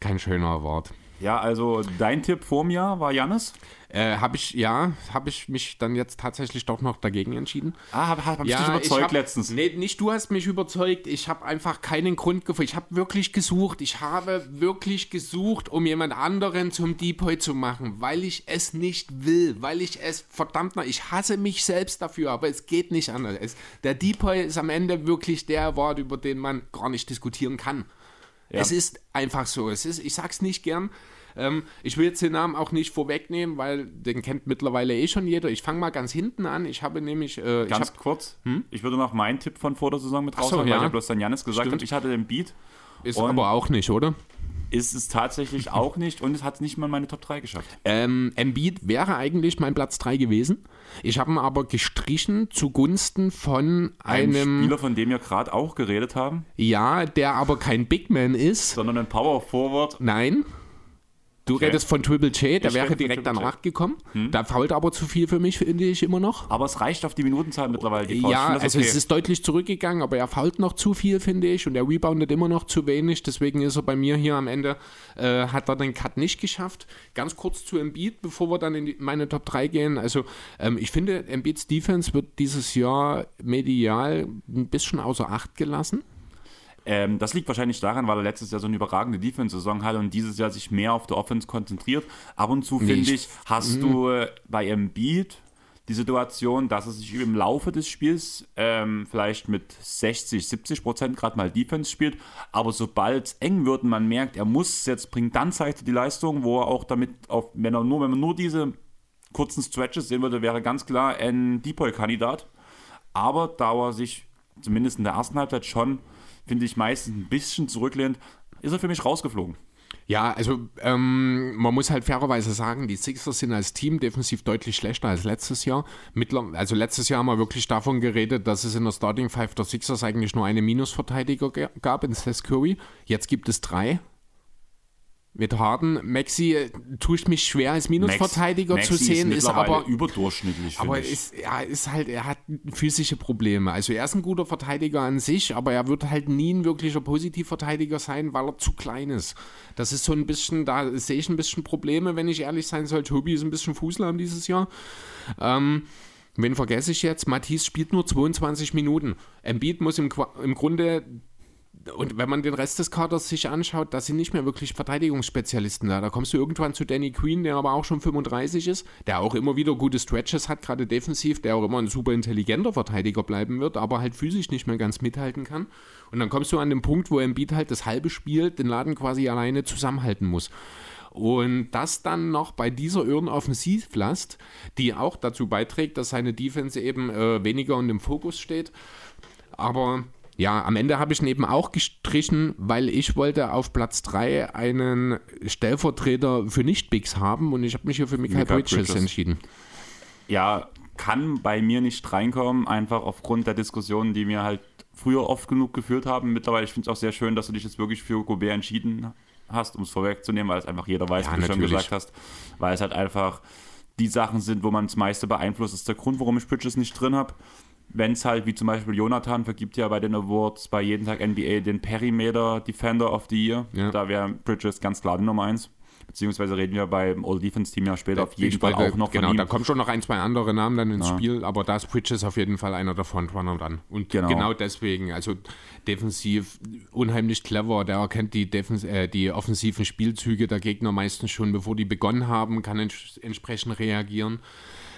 Kein schöner Award. Ja, also dein Tipp vor mir war Jannis. Äh, habe ich, ja, habe ich mich dann jetzt tatsächlich doch noch dagegen entschieden. Ah, habe hab, hab ich dich überzeugt hab, letztens. Nee, nicht du hast mich überzeugt. Ich habe einfach keinen Grund gefunden. Ich habe wirklich gesucht. Ich habe wirklich gesucht, um jemand anderen zum Depoy zu machen, weil ich es nicht will. Weil ich es, verdammt noch, ich hasse mich selbst dafür, aber es geht nicht anders. Es, der Depoy ist am Ende wirklich der Wort, über den man gar nicht diskutieren kann. Es ist einfach so. Es ist, ich sag's nicht gern. Ähm, ich will jetzt den Namen auch nicht vorwegnehmen, weil den kennt mittlerweile eh schon jeder. Ich fange mal ganz hinten an. Ich habe nämlich, äh, ich Ganz hab, kurz, ich würde noch meinen Tipp von vor der Saison mit so, raushauen, ja. weil ich ja bloß dann Jannis gesagt Stimmt. habe, ich hatte den Beat. ist aber auch nicht, oder? Ist es tatsächlich auch nicht und es hat nicht mal meine Top 3 geschafft. Ähm, Embiid wäre eigentlich mein Platz 3 gewesen. Ich habe ihn aber gestrichen zugunsten von Ein einem, Spieler, von dem wir gerade auch geredet haben, ja, der aber kein Big Man ist. sondern ein Power Forward. Nein. Du Okay. redest von Triple J, der wäre direkt Triple J. danach gekommen. Da fault aber zu viel für mich, finde ich immer noch. Aber es reicht auf die Minutenzahl mittlerweile. Die Ja, also okay. es ist deutlich zurückgegangen, aber er fault noch zu viel, finde ich, und er reboundet immer noch zu wenig. Deswegen ist er bei mir hier am Ende, äh, hat er den Cut nicht geschafft. Ganz kurz zu Embiid, bevor wir dann in die, meine Top 3 gehen. Also ähm, ich finde, Embiids Defense wird dieses Jahr medial ein bisschen außer Acht gelassen. Ähm, das liegt wahrscheinlich daran, weil er letztes Jahr so eine überragende Defense-Saison hatte und dieses Jahr sich mehr auf der Offense konzentriert. Ab und zu, finde ich, hast du äh, bei Embiid die Situation, dass er sich im Laufe des Spiels ähm, vielleicht mit 60, 70 Prozent gerade mal Defense spielt, aber sobald es eng wird und man merkt, er muss es jetzt bringen, dann zeigt er die Leistung, wo er auch damit, auf, wenn, er nur, wenn man nur diese kurzen Stretches sehen würde, wäre ganz klar ein Depoy-Kandidat. Aber da er sich zumindest in der ersten Halbzeit schon, finde ich, meistens ein bisschen zurücklehnt, ist er für mich rausgeflogen. Ja, also ähm, man muss halt fairerweise sagen, die Sixers sind als Team defensiv deutlich schlechter als letztes Jahr. Mittler, also letztes Jahr haben wir wirklich davon geredet, dass es in der Starting Five der Sixers eigentlich nur einen Minusverteidiger ge- gab in Seth Curry. Jetzt gibt es drei. Mit Harden, Maxi äh, tue ich mich schwer als Minusverteidiger Max- zu Maxi sehen, ist, mittlerweile aber überdurchschnittlich. aber ist, ja, ist halt, er hat physische Probleme. Also er ist ein guter Verteidiger an sich, aber er wird halt nie ein wirklicher Positivverteidiger sein, weil er zu klein ist. Das ist so ein bisschen, da sehe ich ein bisschen Probleme, wenn ich ehrlich sein soll. Tobi ist ein bisschen Fußlahm dieses Jahr. Ähm, wen vergesse ich jetzt? Matisse spielt nur 22 Minuten. Embiid muss im, im Grunde und wenn man den Rest des Kaders sich anschaut, da sind nicht mehr wirklich Verteidigungsspezialisten da. Da kommst du irgendwann zu Danny Queen, der aber auch schon 35 ist, der auch immer wieder gute Stretches hat, gerade defensiv, der auch immer ein super intelligenter Verteidiger bleiben wird, aber halt physisch nicht mehr ganz mithalten kann. Und dann kommst du an den Punkt, wo Embiid halt das halbe Spiel den Laden quasi alleine zusammenhalten muss. Und das dann noch bei dieser irren Offensivlast, die auch dazu beiträgt, dass seine Defense eben äh, weniger in dem Fokus steht. Aber ja, am Ende habe ich ihn eben auch gestrichen, weil ich wollte auf Platz 3 einen Stellvertreter für Nicht-Bigs haben und ich habe mich hier für Michael Bridges, entschieden. ja, kann bei mir nicht reinkommen, einfach aufgrund der Diskussionen, die wir halt früher oft genug geführt haben. Mittlerweile, ich finde es auch sehr schön, dass du dich jetzt wirklich für Gobert entschieden hast, um es vorwegzunehmen, weil es einfach jeder weiß, Ja, wie du schon natürlich. gesagt hast, weil es halt einfach die Sachen sind, wo man das meiste beeinflusst. Das ist der Grund, warum ich Bridges nicht drin habe. Wenn es halt, wie zum Beispiel Jonathan, vergibt ja bei den Awards bei jeden Tag NBA den Perimeter Defender of the Year. Ja. Da wäre Bridges ganz klar die Nummer 1. Beziehungsweise reden wir beim All-Defense-Team ja später auf jeden Fall auch noch Genau, von da ihm. kommen schon noch ein, zwei andere Namen dann ins Spiel, aber da ist Bridges auf jeden Fall einer der Frontrunner dann. Und Genau. genau, deswegen, also defensiv unheimlich clever, der erkennt die, Defens äh, die offensiven Spielzüge der Gegner meistens schon, bevor die begonnen haben, kann ents entsprechend reagieren.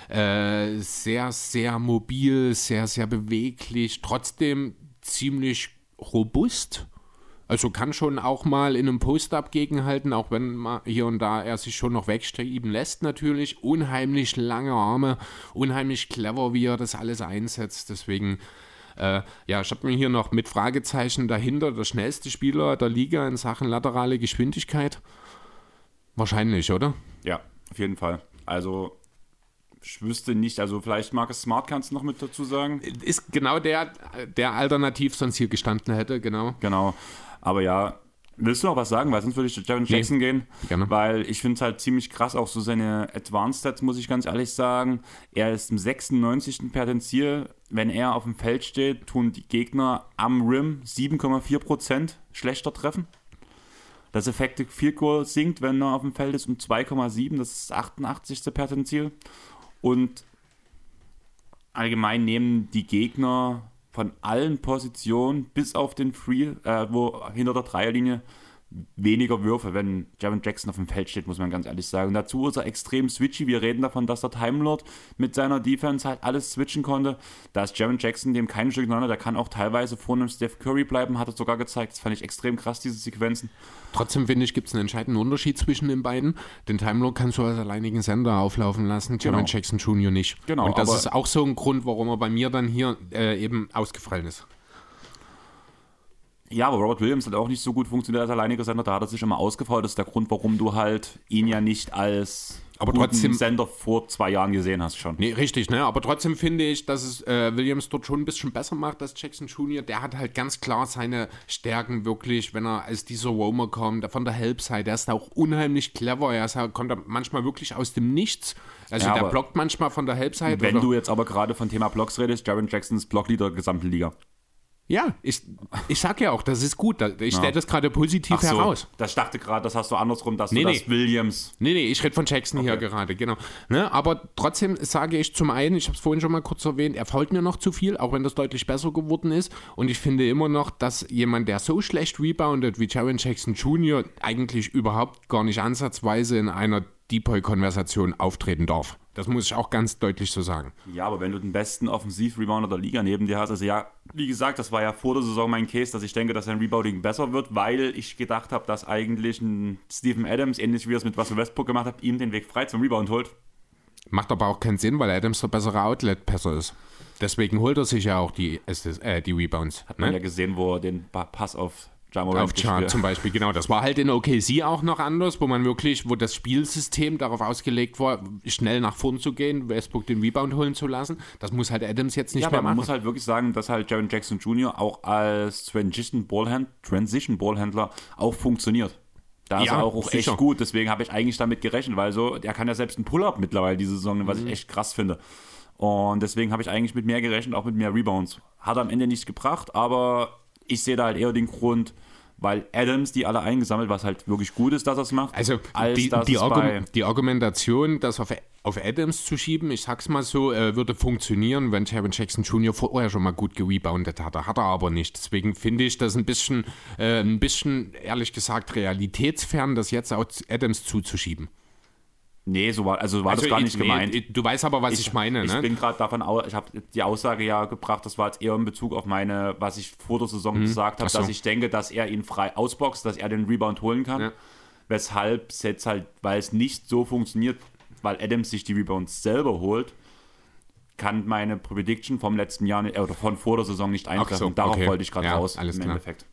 Äh, sehr, sehr mobil, sehr, sehr beweglich, trotzdem ziemlich robust. Also kann schon auch mal in einem Post-Up gegenhalten, auch wenn mal hier und da er sich schon noch wegstrieben lässt natürlich. Unheimlich lange Arme, unheimlich clever, wie er das alles einsetzt. Deswegen, äh, ja, ich habe mir hier noch mit Fragezeichen dahinter der schnellste Spieler der Liga in Sachen laterale Geschwindigkeit. Wahrscheinlich, oder? Ja, auf jeden Fall. Also, ich wüsste nicht, also vielleicht Marcus Smart kannst du noch mit dazu sagen. Ist genau der, der alternativ sonst hier gestanden hätte, genau. Genau. Aber ja, willst du noch was sagen? Weil sonst würde ich zu Jaron Jackson gehen. Gerne. Weil ich finde es halt ziemlich krass, auch so seine Advanced Stats, muss ich ganz ehrlich sagen. Er ist im 96. Perdenzier. Wenn er auf dem Feld steht, tun die Gegner am Rim 7,4% schlechter treffen. Das Effective Field Goal sinkt, wenn er auf dem Feld ist, um 2,7. Das ist das 88. Perdenzier. Und allgemein nehmen die Gegner von allen Positionen bis auf den Free, äh, wo hinter der Dreierlinie weniger Würfe, wenn Jaron Jackson auf dem Feld steht, muss man ganz ehrlich sagen. Und dazu ist er extrem switchy. Wir reden davon, dass der Time Lord mit seiner Defense halt alles switchen konnte. Da ist Jaron Jackson dem kein Stück neiner, der kann auch teilweise vor einem Steph Curry bleiben, hat er sogar gezeigt. Das fand ich extrem krass, diese Sequenzen. Trotzdem finde ich, gibt es einen entscheidenden Unterschied zwischen den beiden. Den Time Lord kannst du als alleinigen Sender auflaufen lassen, Jermaine Genau. Jackson Jr. nicht. Genau, Und das ist auch so ein Grund, warum er bei mir dann hier äh, eben ausgefallen ist. Ja, aber Robert Williams hat auch nicht so gut funktioniert als alleiniger Sender. Da hat er sich immer ausgefallen. Das ist der Grund, warum du halt ihn ja nicht als Aber trotzdem- Sender vor zwei Jahren gesehen hast schon. Nee, richtig, ne? Aber trotzdem finde ich, dass es äh, Williams dort schon ein bisschen besser macht als Jackson Jr. Der hat halt ganz klar seine Stärken wirklich, wenn er als dieser Roamer kommt, von der Helpside, der ist auch unheimlich clever. Er ist, kommt da manchmal wirklich aus dem Nichts. Also Ja, der blockt manchmal von der Helpside. Wenn oder, du jetzt aber gerade von Thema Blocks redest, Jaron Jackson ist Blockleader der gesamten Liga. Ja, ich, ich sag ja auch, das ist gut. Ich stelle das gerade positiv so, heraus. das ich dachte gerade, das hast du andersrum, dass Nee, du nee. das Williams. Nee, nee, ich rede von Jackson hier Okay. gerade, genau. Ne, aber trotzdem sage ich zum einen, ich habe es vorhin schon mal kurz erwähnt, er fault mir noch zu viel, auch wenn das deutlich besser geworden ist. Und ich finde immer noch, dass jemand, der so schlecht reboundet wie Jaron Jackson Jr., eigentlich überhaupt gar nicht ansatzweise in einer Depoy-Konversation auftreten darf. Das muss ich auch ganz deutlich so sagen. Ja, aber wenn du den besten Offensiv-Rebounder der Liga neben dir hast, also ja, wie gesagt, das war ja vor der Saison mein Case, dass ich denke, dass sein Rebounding besser wird, weil ich gedacht habe, dass eigentlich ein Steven Adams, ähnlich wie er es mit Russell Westbrook gemacht hat, ihm den Weg frei zum Rebound holt. Macht aber auch keinen Sinn, weil Adams der bessere Outlet-Passer ist. Deswegen holt er sich ja auch die, äh, die Rebounds. Hat man ne? ja gesehen, wo er den Pa- Pass auf Jamorant Auf Chart zum Beispiel, genau. Das war halt in OKC auch noch anders, wo man wirklich, wo das Spielsystem darauf ausgelegt war, schnell nach vorn zu gehen, Westbrook den Rebound holen zu lassen. Das muss halt Adams jetzt nicht Ja, mehr aber man machen. muss halt wirklich sagen, dass halt Jaron Jackson Jr. auch als Transition Ballhand Transition Ballhändler auch funktioniert. Da ist Ja, er auch, auch echt gut, deswegen habe ich eigentlich damit gerechnet, weil so, der kann ja selbst einen Pull-Up mittlerweile diese Saison, was Mhm. ich echt krass finde. Und deswegen habe ich eigentlich mit mehr gerechnet, auch mit mehr Rebounds. Hat am Ende nicht gebracht, aber ich sehe da halt eher den Grund, weil Adams die alle eingesammelt, was halt wirklich gut ist, dass er es macht. Also als die, die, es Argu bei, die Argumentation, das auf, auf Adams zu schieben, ich sag's mal so, äh, würde funktionieren, wenn Jaron Jackson Jr. vorher schon mal gut gereboundet hatte. Hat er aber nicht. Deswegen finde ich das ein bisschen, äh, ein bisschen, ehrlich gesagt, realitätsfern, das jetzt auch Adams zuzuschieben. Nee, so war, also war Also das gar ich- nicht nee, gemeint. ich- Du weißt aber, was ich, meine, Ich ne? bin gerade davon aus, ich habe die Aussage ja gebracht, das war jetzt eher in Bezug auf meine, was ich vor der Saison gesagt habe, Mhm. So. dass ich denke, dass er ihn frei ausboxt, dass er den Rebound holen kann. Ja. Weshalb es jetzt halt, weil es nicht so funktioniert, weil Adams sich die Rebounds selber holt, kann meine Prediction vom letzten Jahr nicht, oder von vor der Saison nicht eintreffen. so, Darauf okay. wollte ich gerade Ja, raus alles im klar. Endeffekt.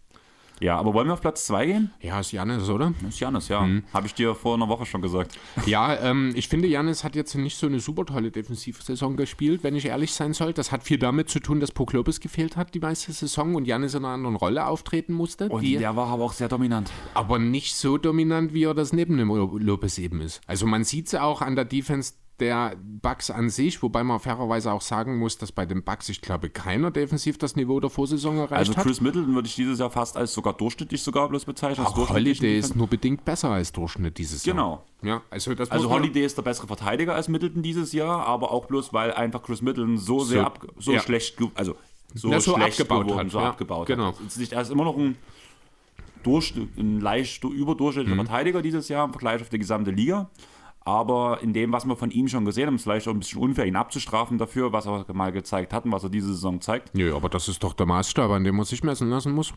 Ja, aber wollen wir auf Platz 2 gehen? Ja, ist Janis, oder? Das ist Janis, ja. Mhm. Habe ich dir vor einer Woche schon gesagt. Ja, ähm, ich finde, Janis hat jetzt nicht so eine super tolle Defensivsaison gespielt, wenn ich ehrlich sein soll. Das hat viel damit zu tun, dass Poklopes gefehlt hat die meiste Saison und Janis in einer anderen Rolle auftreten musste. Und die, der war aber auch sehr dominant. aber nicht so dominant, wie er das neben dem Lopez eben ist. Also man sieht es auch an der Defense der Bucks an sich, wobei man fairerweise auch sagen muss, dass bei den Bucks, ich glaube, keiner defensiv das Niveau der Vorsaison erreicht Also hat. Chris Middleton würde ich dieses Jahr fast als sogar durchschnittlich sogar bloß bezeichnen. Auch Holiday ist nur bedingt besser als Durchschnitt dieses Jahr. Genau. Ja, also das Also Holiday ist der bessere Verteidiger als Middleton dieses Jahr, aber auch bloß, weil einfach Chris Middleton so sehr ab, so ja. schlecht, also so, so schlecht abgebaut geworden, hat, so ja, abgebaut genau. hat. Er ist immer noch ein, Durchschnitt, ein leicht überdurchschnittlicher Mhm. Verteidiger dieses Jahr im Vergleich auf die gesamte Liga. Aber in dem, was wir von ihm schon gesehen haben, ist vielleicht auch ein bisschen unfair, ihn abzustrafen dafür, was er mal gezeigt hat und was er diese Saison zeigt. Nö, aber das ist doch der Maßstab, an dem man sich messen lassen muss.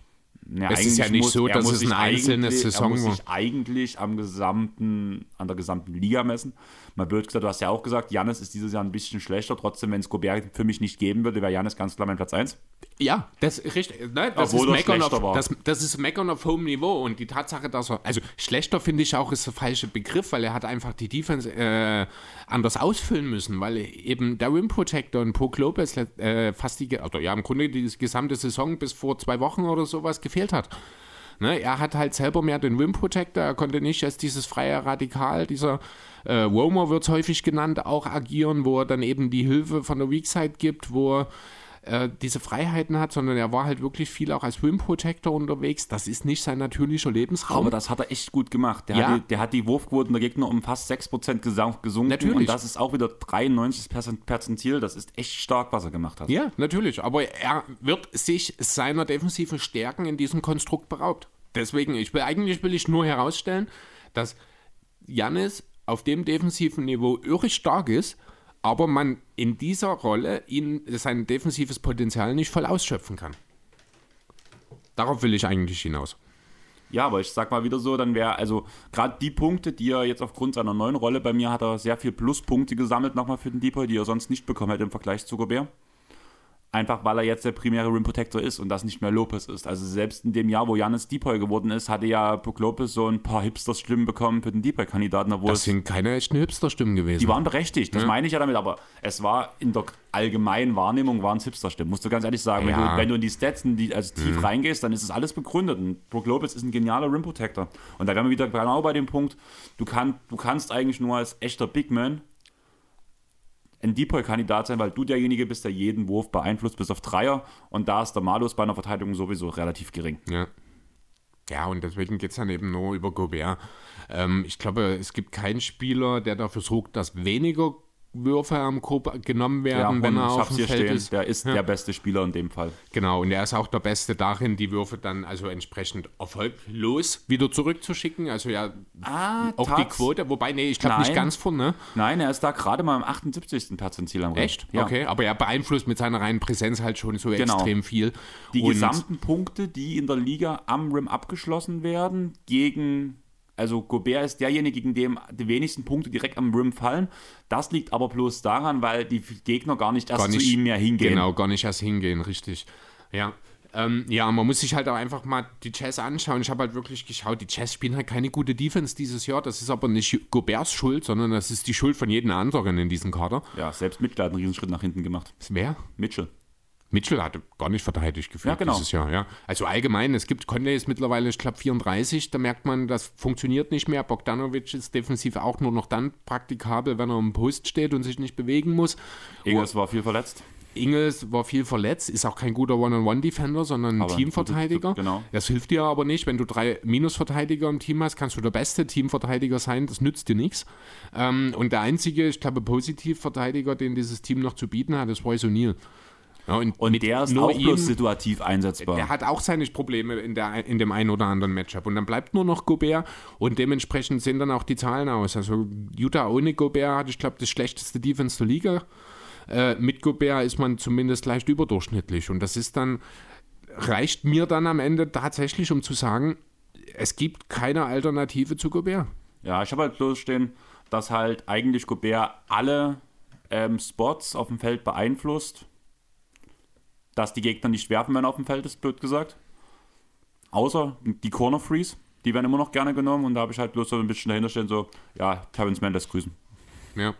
Ja, Es ist ja nicht so, er dass muss es eine einzelne Saison Er muss war. sich eigentlich am gesamten, an der gesamten Liga messen. Mal blöd gesagt, du hast ja auch gesagt, Janis ist dieses Jahr ein bisschen schlechter. Trotzdem, wenn es Gobert für mich nicht geben würde, wäre Janis ganz klar mein Platz 1. Ja, das ist richtig. Ne, das, ist Obwohl Meckern schlechter auf, war. das, das ist Meckern auf hohem Niveau und die Tatsache, dass er, also schlechter finde ich auch, ist der falsche Begriff, weil er hat einfach die Defense äh, anders ausfüllen müssen, weil eben der Rim Protector und Brook Lopez äh, fast die, oder ja, im Grunde die gesamte Saison bis vor zwei Wochen oder sowas gefehlt hat. Ne, er hat halt selber mehr den Rim Protector, er konnte nicht als dieses freie Radikal, dieser äh, Roamer wird es häufig genannt, auch agieren, wo er dann eben die Hilfe von der Weak Side gibt, wo er äh, diese Freiheiten hat, sondern er war halt wirklich viel auch als Rim Protector unterwegs. Das ist nicht sein natürlicher Lebensraum. Aber das hat er echt gut gemacht. Der, Ja. hat, die, der hat die Wurfquoten der Gegner um fast 6% gesam- gesunken. Natürlich. Und das ist auch wieder 93 Perzentil. Das ist echt stark, was er gemacht hat. Ja, natürlich. Aber er wird sich seiner defensiven Stärken in diesem Konstrukt beraubt. Deswegen, ich will, eigentlich will ich nur herausstellen, dass Jannis auf dem defensiven Niveau irre stark ist, aber man in dieser Rolle ihn sein defensives Potenzial nicht voll ausschöpfen kann. Darauf will ich eigentlich hinaus. Ja, aber ich sag mal wieder so, dann wäre, also gerade die Punkte, die er jetzt aufgrund seiner neuen Rolle bei mir hat er sehr viel Pluspunkte gesammelt nochmal für den Deepoy, die er sonst nicht bekommen hätte im Vergleich zu Gobert. Einfach weil er jetzt der primäre Rim Protector ist und das nicht mehr Lopez ist. Also selbst in dem Jahr, wo Janis Deepoy geworden ist, hatte ja Brook Lopez so ein paar Hipsters-Stimmen bekommen für den Deepoy-Kandidaten, obwohl Das sind keine echten Hipster-Stimmen gewesen. Die waren berechtigt, das meine ich ja damit, aber es war in der allgemeinen Wahrnehmung waren es Hipster-Stimmen, musst du ganz ehrlich sagen. Wenn, Ja. du, wenn du in die Stats in die, also tief reingehst, dann ist es alles begründet. Und Brook Lopez ist ein genialer Rim Protector. Und da wären wir wieder genau bei dem Punkt, du, kann, du kannst eigentlich nur als echter Big Man ein Depoy-Kandidat sein, weil du derjenige bist, der jeden Wurf beeinflusst, bis auf Dreier. Und da ist der Malus bei einer Verteidigung sowieso relativ gering. Ja. Ja, und deswegen geht es dann eben nur über Gobert. Ähm, ich glaube, es gibt keinen Spieler, der dafür sorgt, dass weniger Würfe am Korb genommen werden, wenn und er auf dem Feld stehen, ist. der ist Ja. der beste Spieler in dem Fall. Genau, und er ist auch der Beste darin, die Würfe dann also entsprechend erfolglos wieder zurückzuschicken. Also ja, Ah, auch die Tats. Quote, wobei, nee, ich glaube nicht ganz vorne. Nein, er ist da gerade mal im 78. Perzentil am Ring. Echt? Ja. Okay, aber er beeinflusst mit seiner reinen Präsenz halt schon so Genau. extrem viel. Die Und- gesamten Punkte, die in der Liga am Rim abgeschlossen werden, gegen, also Gobert ist derjenige, gegen dem die wenigsten Punkte direkt am Rim fallen. Das liegt aber bloß daran, weil die Gegner gar nicht erst gar nicht, zu ihm mehr hingehen. Genau, gar nicht erst hingehen, richtig. Ja. Ähm, ja, man muss sich halt auch einfach mal die Jazz anschauen. Ich habe halt wirklich geschaut, die Jazz spielen halt keine gute Defense dieses Jahr. Das ist aber nicht Goberts Schuld, sondern das ist die Schuld von jedem anderen in diesem Kader. Ja, selbst Mitchell hat einen Riesenschritt nach hinten gemacht. Wer? Mitchell. Mitchell hatte gar nicht verteidigt gefühlt Ja, genau. dieses Jahr. Ja. Also allgemein, es gibt Conley ist mittlerweile, ich glaube, 34. Da merkt man, das funktioniert nicht mehr. Bogdanovic ist defensiv auch nur noch dann praktikabel, wenn er im Post steht und sich nicht bewegen muss. Ingels war viel verletzt. Ingels war viel verletzt, ist auch kein guter One-on-One-Defender, sondern ein Aber Teamverteidiger. gute- genau. Das hilft dir aber nicht. Wenn du drei Minusverteidiger im Team hast, kannst du der beste Teamverteidiger sein. Das nützt dir nichts. Ähm, und der einzige, ich glaube, Positivverteidiger, den dieses Team noch zu bieten hat, ist Royce O'Neal. Ja, und Und der ist nur auch bloß ihm- situativ einsetzbar. der hat auch seine Probleme in, der, in dem einen oder anderen Matchup. Und dann bleibt nur noch Gobert und dementsprechend sehen dann auch die Zahlen aus. Also Utah ohne Gobert hat, ich glaube, das schlechteste Defense der Liga. Äh, mit Gobert ist man zumindest leicht überdurchschnittlich. Und das ist dann, reicht mir dann am Ende tatsächlich, um zu sagen, es gibt keine Alternative zu Gobert. Ja, ich habe halt bloß stehen, dass halt eigentlich Gobert alle ähm, Spots auf dem Feld beeinflusst. Dass die Gegner nicht werfen, wenn er auf dem Feld ist, blöd gesagt. Außer die Corner Freeze, die werden immer noch gerne genommen und da habe ich halt bloß so ein bisschen dahinter stehen, so, ja, Terrence Mann lässt grüßen. Ja.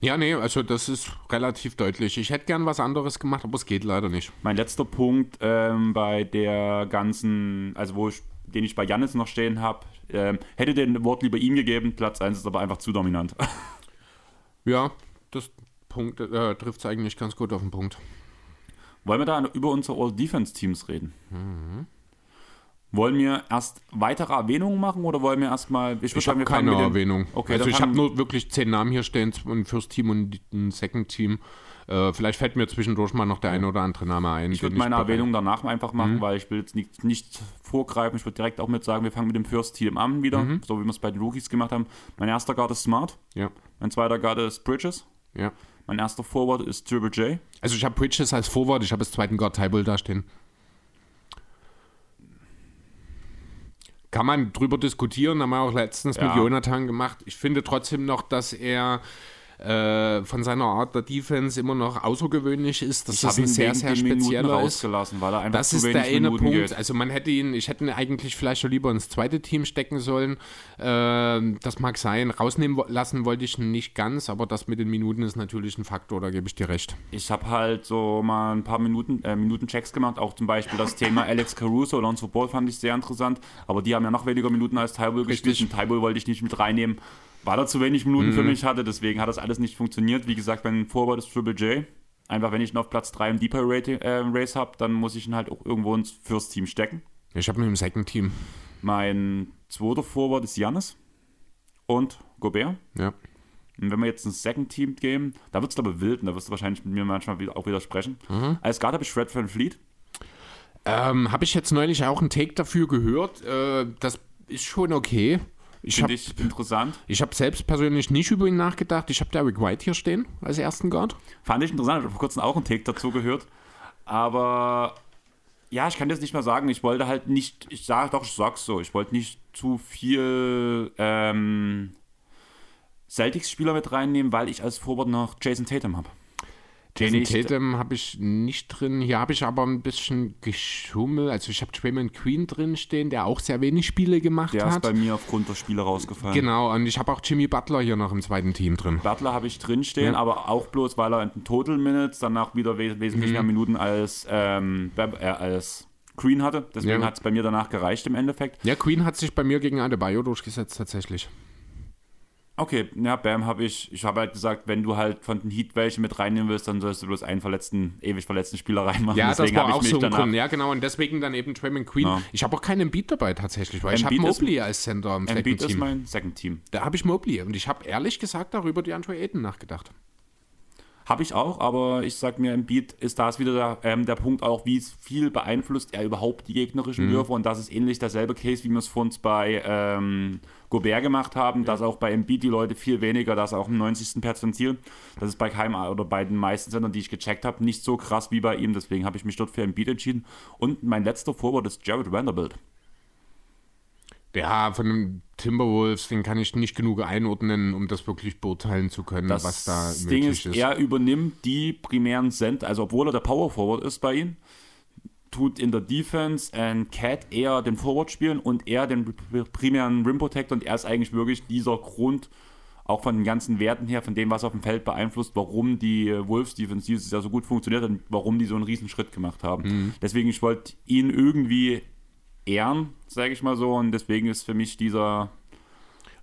Ja, nee, also das ist relativ deutlich. Ich hätte gern was anderes gemacht, aber es geht leider nicht. Mein letzter Punkt ähm, bei der ganzen, also wo ich, den ich bei Jannis noch stehen habe, ähm, hätte den Wort lieber ihm gegeben, Platz 1 ist aber einfach zu dominant. Ja, das Punkt äh, trifft es eigentlich ganz gut auf den Punkt. Wollen wir da über unsere All-Defense-Teams reden? Mhm. Wollen wir erst weitere Erwähnungen machen oder wollen wir erstmal. Ich, ich habe keine Erwähnung. Okay, also ich habe nur wirklich zehn Namen hier stehen, ein First Team und ein Second Team. Äh, vielleicht fällt mir zwischendurch mal noch der eine oder andere Name ein. Ich würde meine Erwähnung danach einfach machen, mhm. weil ich will jetzt nicht, nicht vorgreifen. Ich würde direkt auch mit sagen, wir fangen mit dem First Team an wieder, mhm. so wie wir es bei den Rookies gemacht haben. Mein erster Guard ist Smart. Ja. Mein zweiter Guard ist Bridges. Ja. Mein erster Forward ist Triple J. Also ich habe Bridges als Forward, ich habe als zweiten Guard Tybull da stehen. Kann man drüber diskutieren, haben wir auch letztens ja. mit Jonathan gemacht. Ich finde trotzdem noch, dass er äh, von seiner Art der Defense immer noch außergewöhnlich ist. Das ich ist ein sehr, sehr spezieller rausgelassen, weil er einfach Das ist der eine Minuten Punkt. Geht. Also man hätte ihn, ich hätte ihn eigentlich vielleicht schon lieber ins zweite Team stecken sollen. Äh, das mag sein. Rausnehmen lassen wollte ich ihn nicht ganz, aber das mit den Minuten ist natürlich ein Faktor, da gebe ich dir recht. Ich habe halt so mal ein paar Minuten, äh, Minuten-Checks gemacht, auch zum Beispiel das Thema Alex Caruso, Alonso Ball fand ich sehr interessant, aber die haben ja noch weniger Minuten als Tybull gespielt und Tybull wollte ich nicht mit reinnehmen weil er zu wenig Minuten mhm. für mich hatte. Deswegen hat das alles nicht funktioniert. Wie gesagt, mein Vorwort ist Triple J. Einfach, wenn ich ihn auf Platz 3 im Deeper äh, Race habe, dann muss ich ihn halt auch irgendwo ins First Team stecken. Ich habe ihn im Second Team. Mein zweiter Vorwort ist Janis und Gobert. Ja. Und wenn wir jetzt ein Second Team geben, da wird es aber wild und da wirst du wahrscheinlich mit mir manchmal auch widersprechen. Mhm. Als Guard habe ich Fred Van Fleet. Ähm, habe ich jetzt neulich auch einen Take dafür gehört. Äh, das ist schon okay. Ich Finde ich interessant. Ich habe selbst persönlich nicht über ihn nachgedacht. Ich habe Derek White hier stehen als ersten Guard. Fand ich interessant. Ich habe vor kurzem auch einen Take dazu gehört. Aber ja, ich kann jetzt nicht mehr sagen. Ich wollte halt nicht, ich sage doch, ich sag's so. Ich wollte nicht zu viel ähm, Celtics-Spieler mit reinnehmen, weil ich als Vorwort noch Jason Tatum habe. Jason Tatum habe ich nicht drin. Hier habe ich aber ein bisschen geschummelt. Also ich habe Draymond Queen drin stehen, der auch sehr wenig Spiele gemacht der hat. Der ist bei mir aufgrund der Spiele rausgefallen. Genau, und ich habe auch Jimmy Butler hier noch im zweiten Team drin. Butler habe ich drin stehen, ja. aber auch bloß, weil er in den Total Minutes danach wieder wes wesentlich mhm. mehr Minuten als, ähm, äh, als Queen hatte. Deswegen ja. hat es bei mir danach gereicht im Endeffekt. Ja, Queen hat sich bei mir gegen Adebayo durchgesetzt tatsächlich. Okay, ja, Bam habe ich. Ich habe halt gesagt, wenn du halt von den Heat welche mit reinnehmen willst, dann sollst du bloß einen verletzten, ewig verletzten Spieler reinmachen. Ja, deswegen das war auch so ein Grund. Ja, genau. Und deswegen dann eben Draymond Queen. Ja. Ich habe auch keinen Beat dabei tatsächlich, weil Embiid ich habe Mobley als Center im Second Team. ist mein Second Team. Da habe ich Mobley. Und ich habe ehrlich gesagt darüber die Andre Ayton nachgedacht. Habe ich auch, aber ich sag mir, im Beat ist da wieder der, ähm, der Punkt auch, wie viel beeinflusst er überhaupt die gegnerischen mhm. Würfe und das ist ähnlich derselbe Case, wie wir es vor uns bei ähm, Gobert gemacht haben, dass auch bei Embiid die Leute viel weniger, dass auch im 90. Perzentil, das ist bei keinem oder bei den meisten Sendern, die ich gecheckt habe, nicht so krass wie bei ihm, deswegen habe ich mich dort für Embiid entschieden und mein letzter Vorwort ist Jared Vanderbilt. Ja, von den Timberwolves, den kann ich nicht genug einordnen, um das wirklich beurteilen zu können, das was da möglich Ding ist, ist. Er übernimmt die primären Cent, also obwohl er der Power Forward ist bei ihm, tut in der Defense ein Cat eher den Forward spielen und er den primären Rim Protector und er ist eigentlich wirklich dieser Grund, auch von den ganzen Werten her, von dem, was auf dem Feld beeinflusst, warum die Wolves Defense dieses Jahr so gut funktioniert und warum die so einen riesen Schritt gemacht haben. Mhm. Deswegen, ich wollte ihn irgendwie ehren, sage ich mal so. Und deswegen ist für mich dieser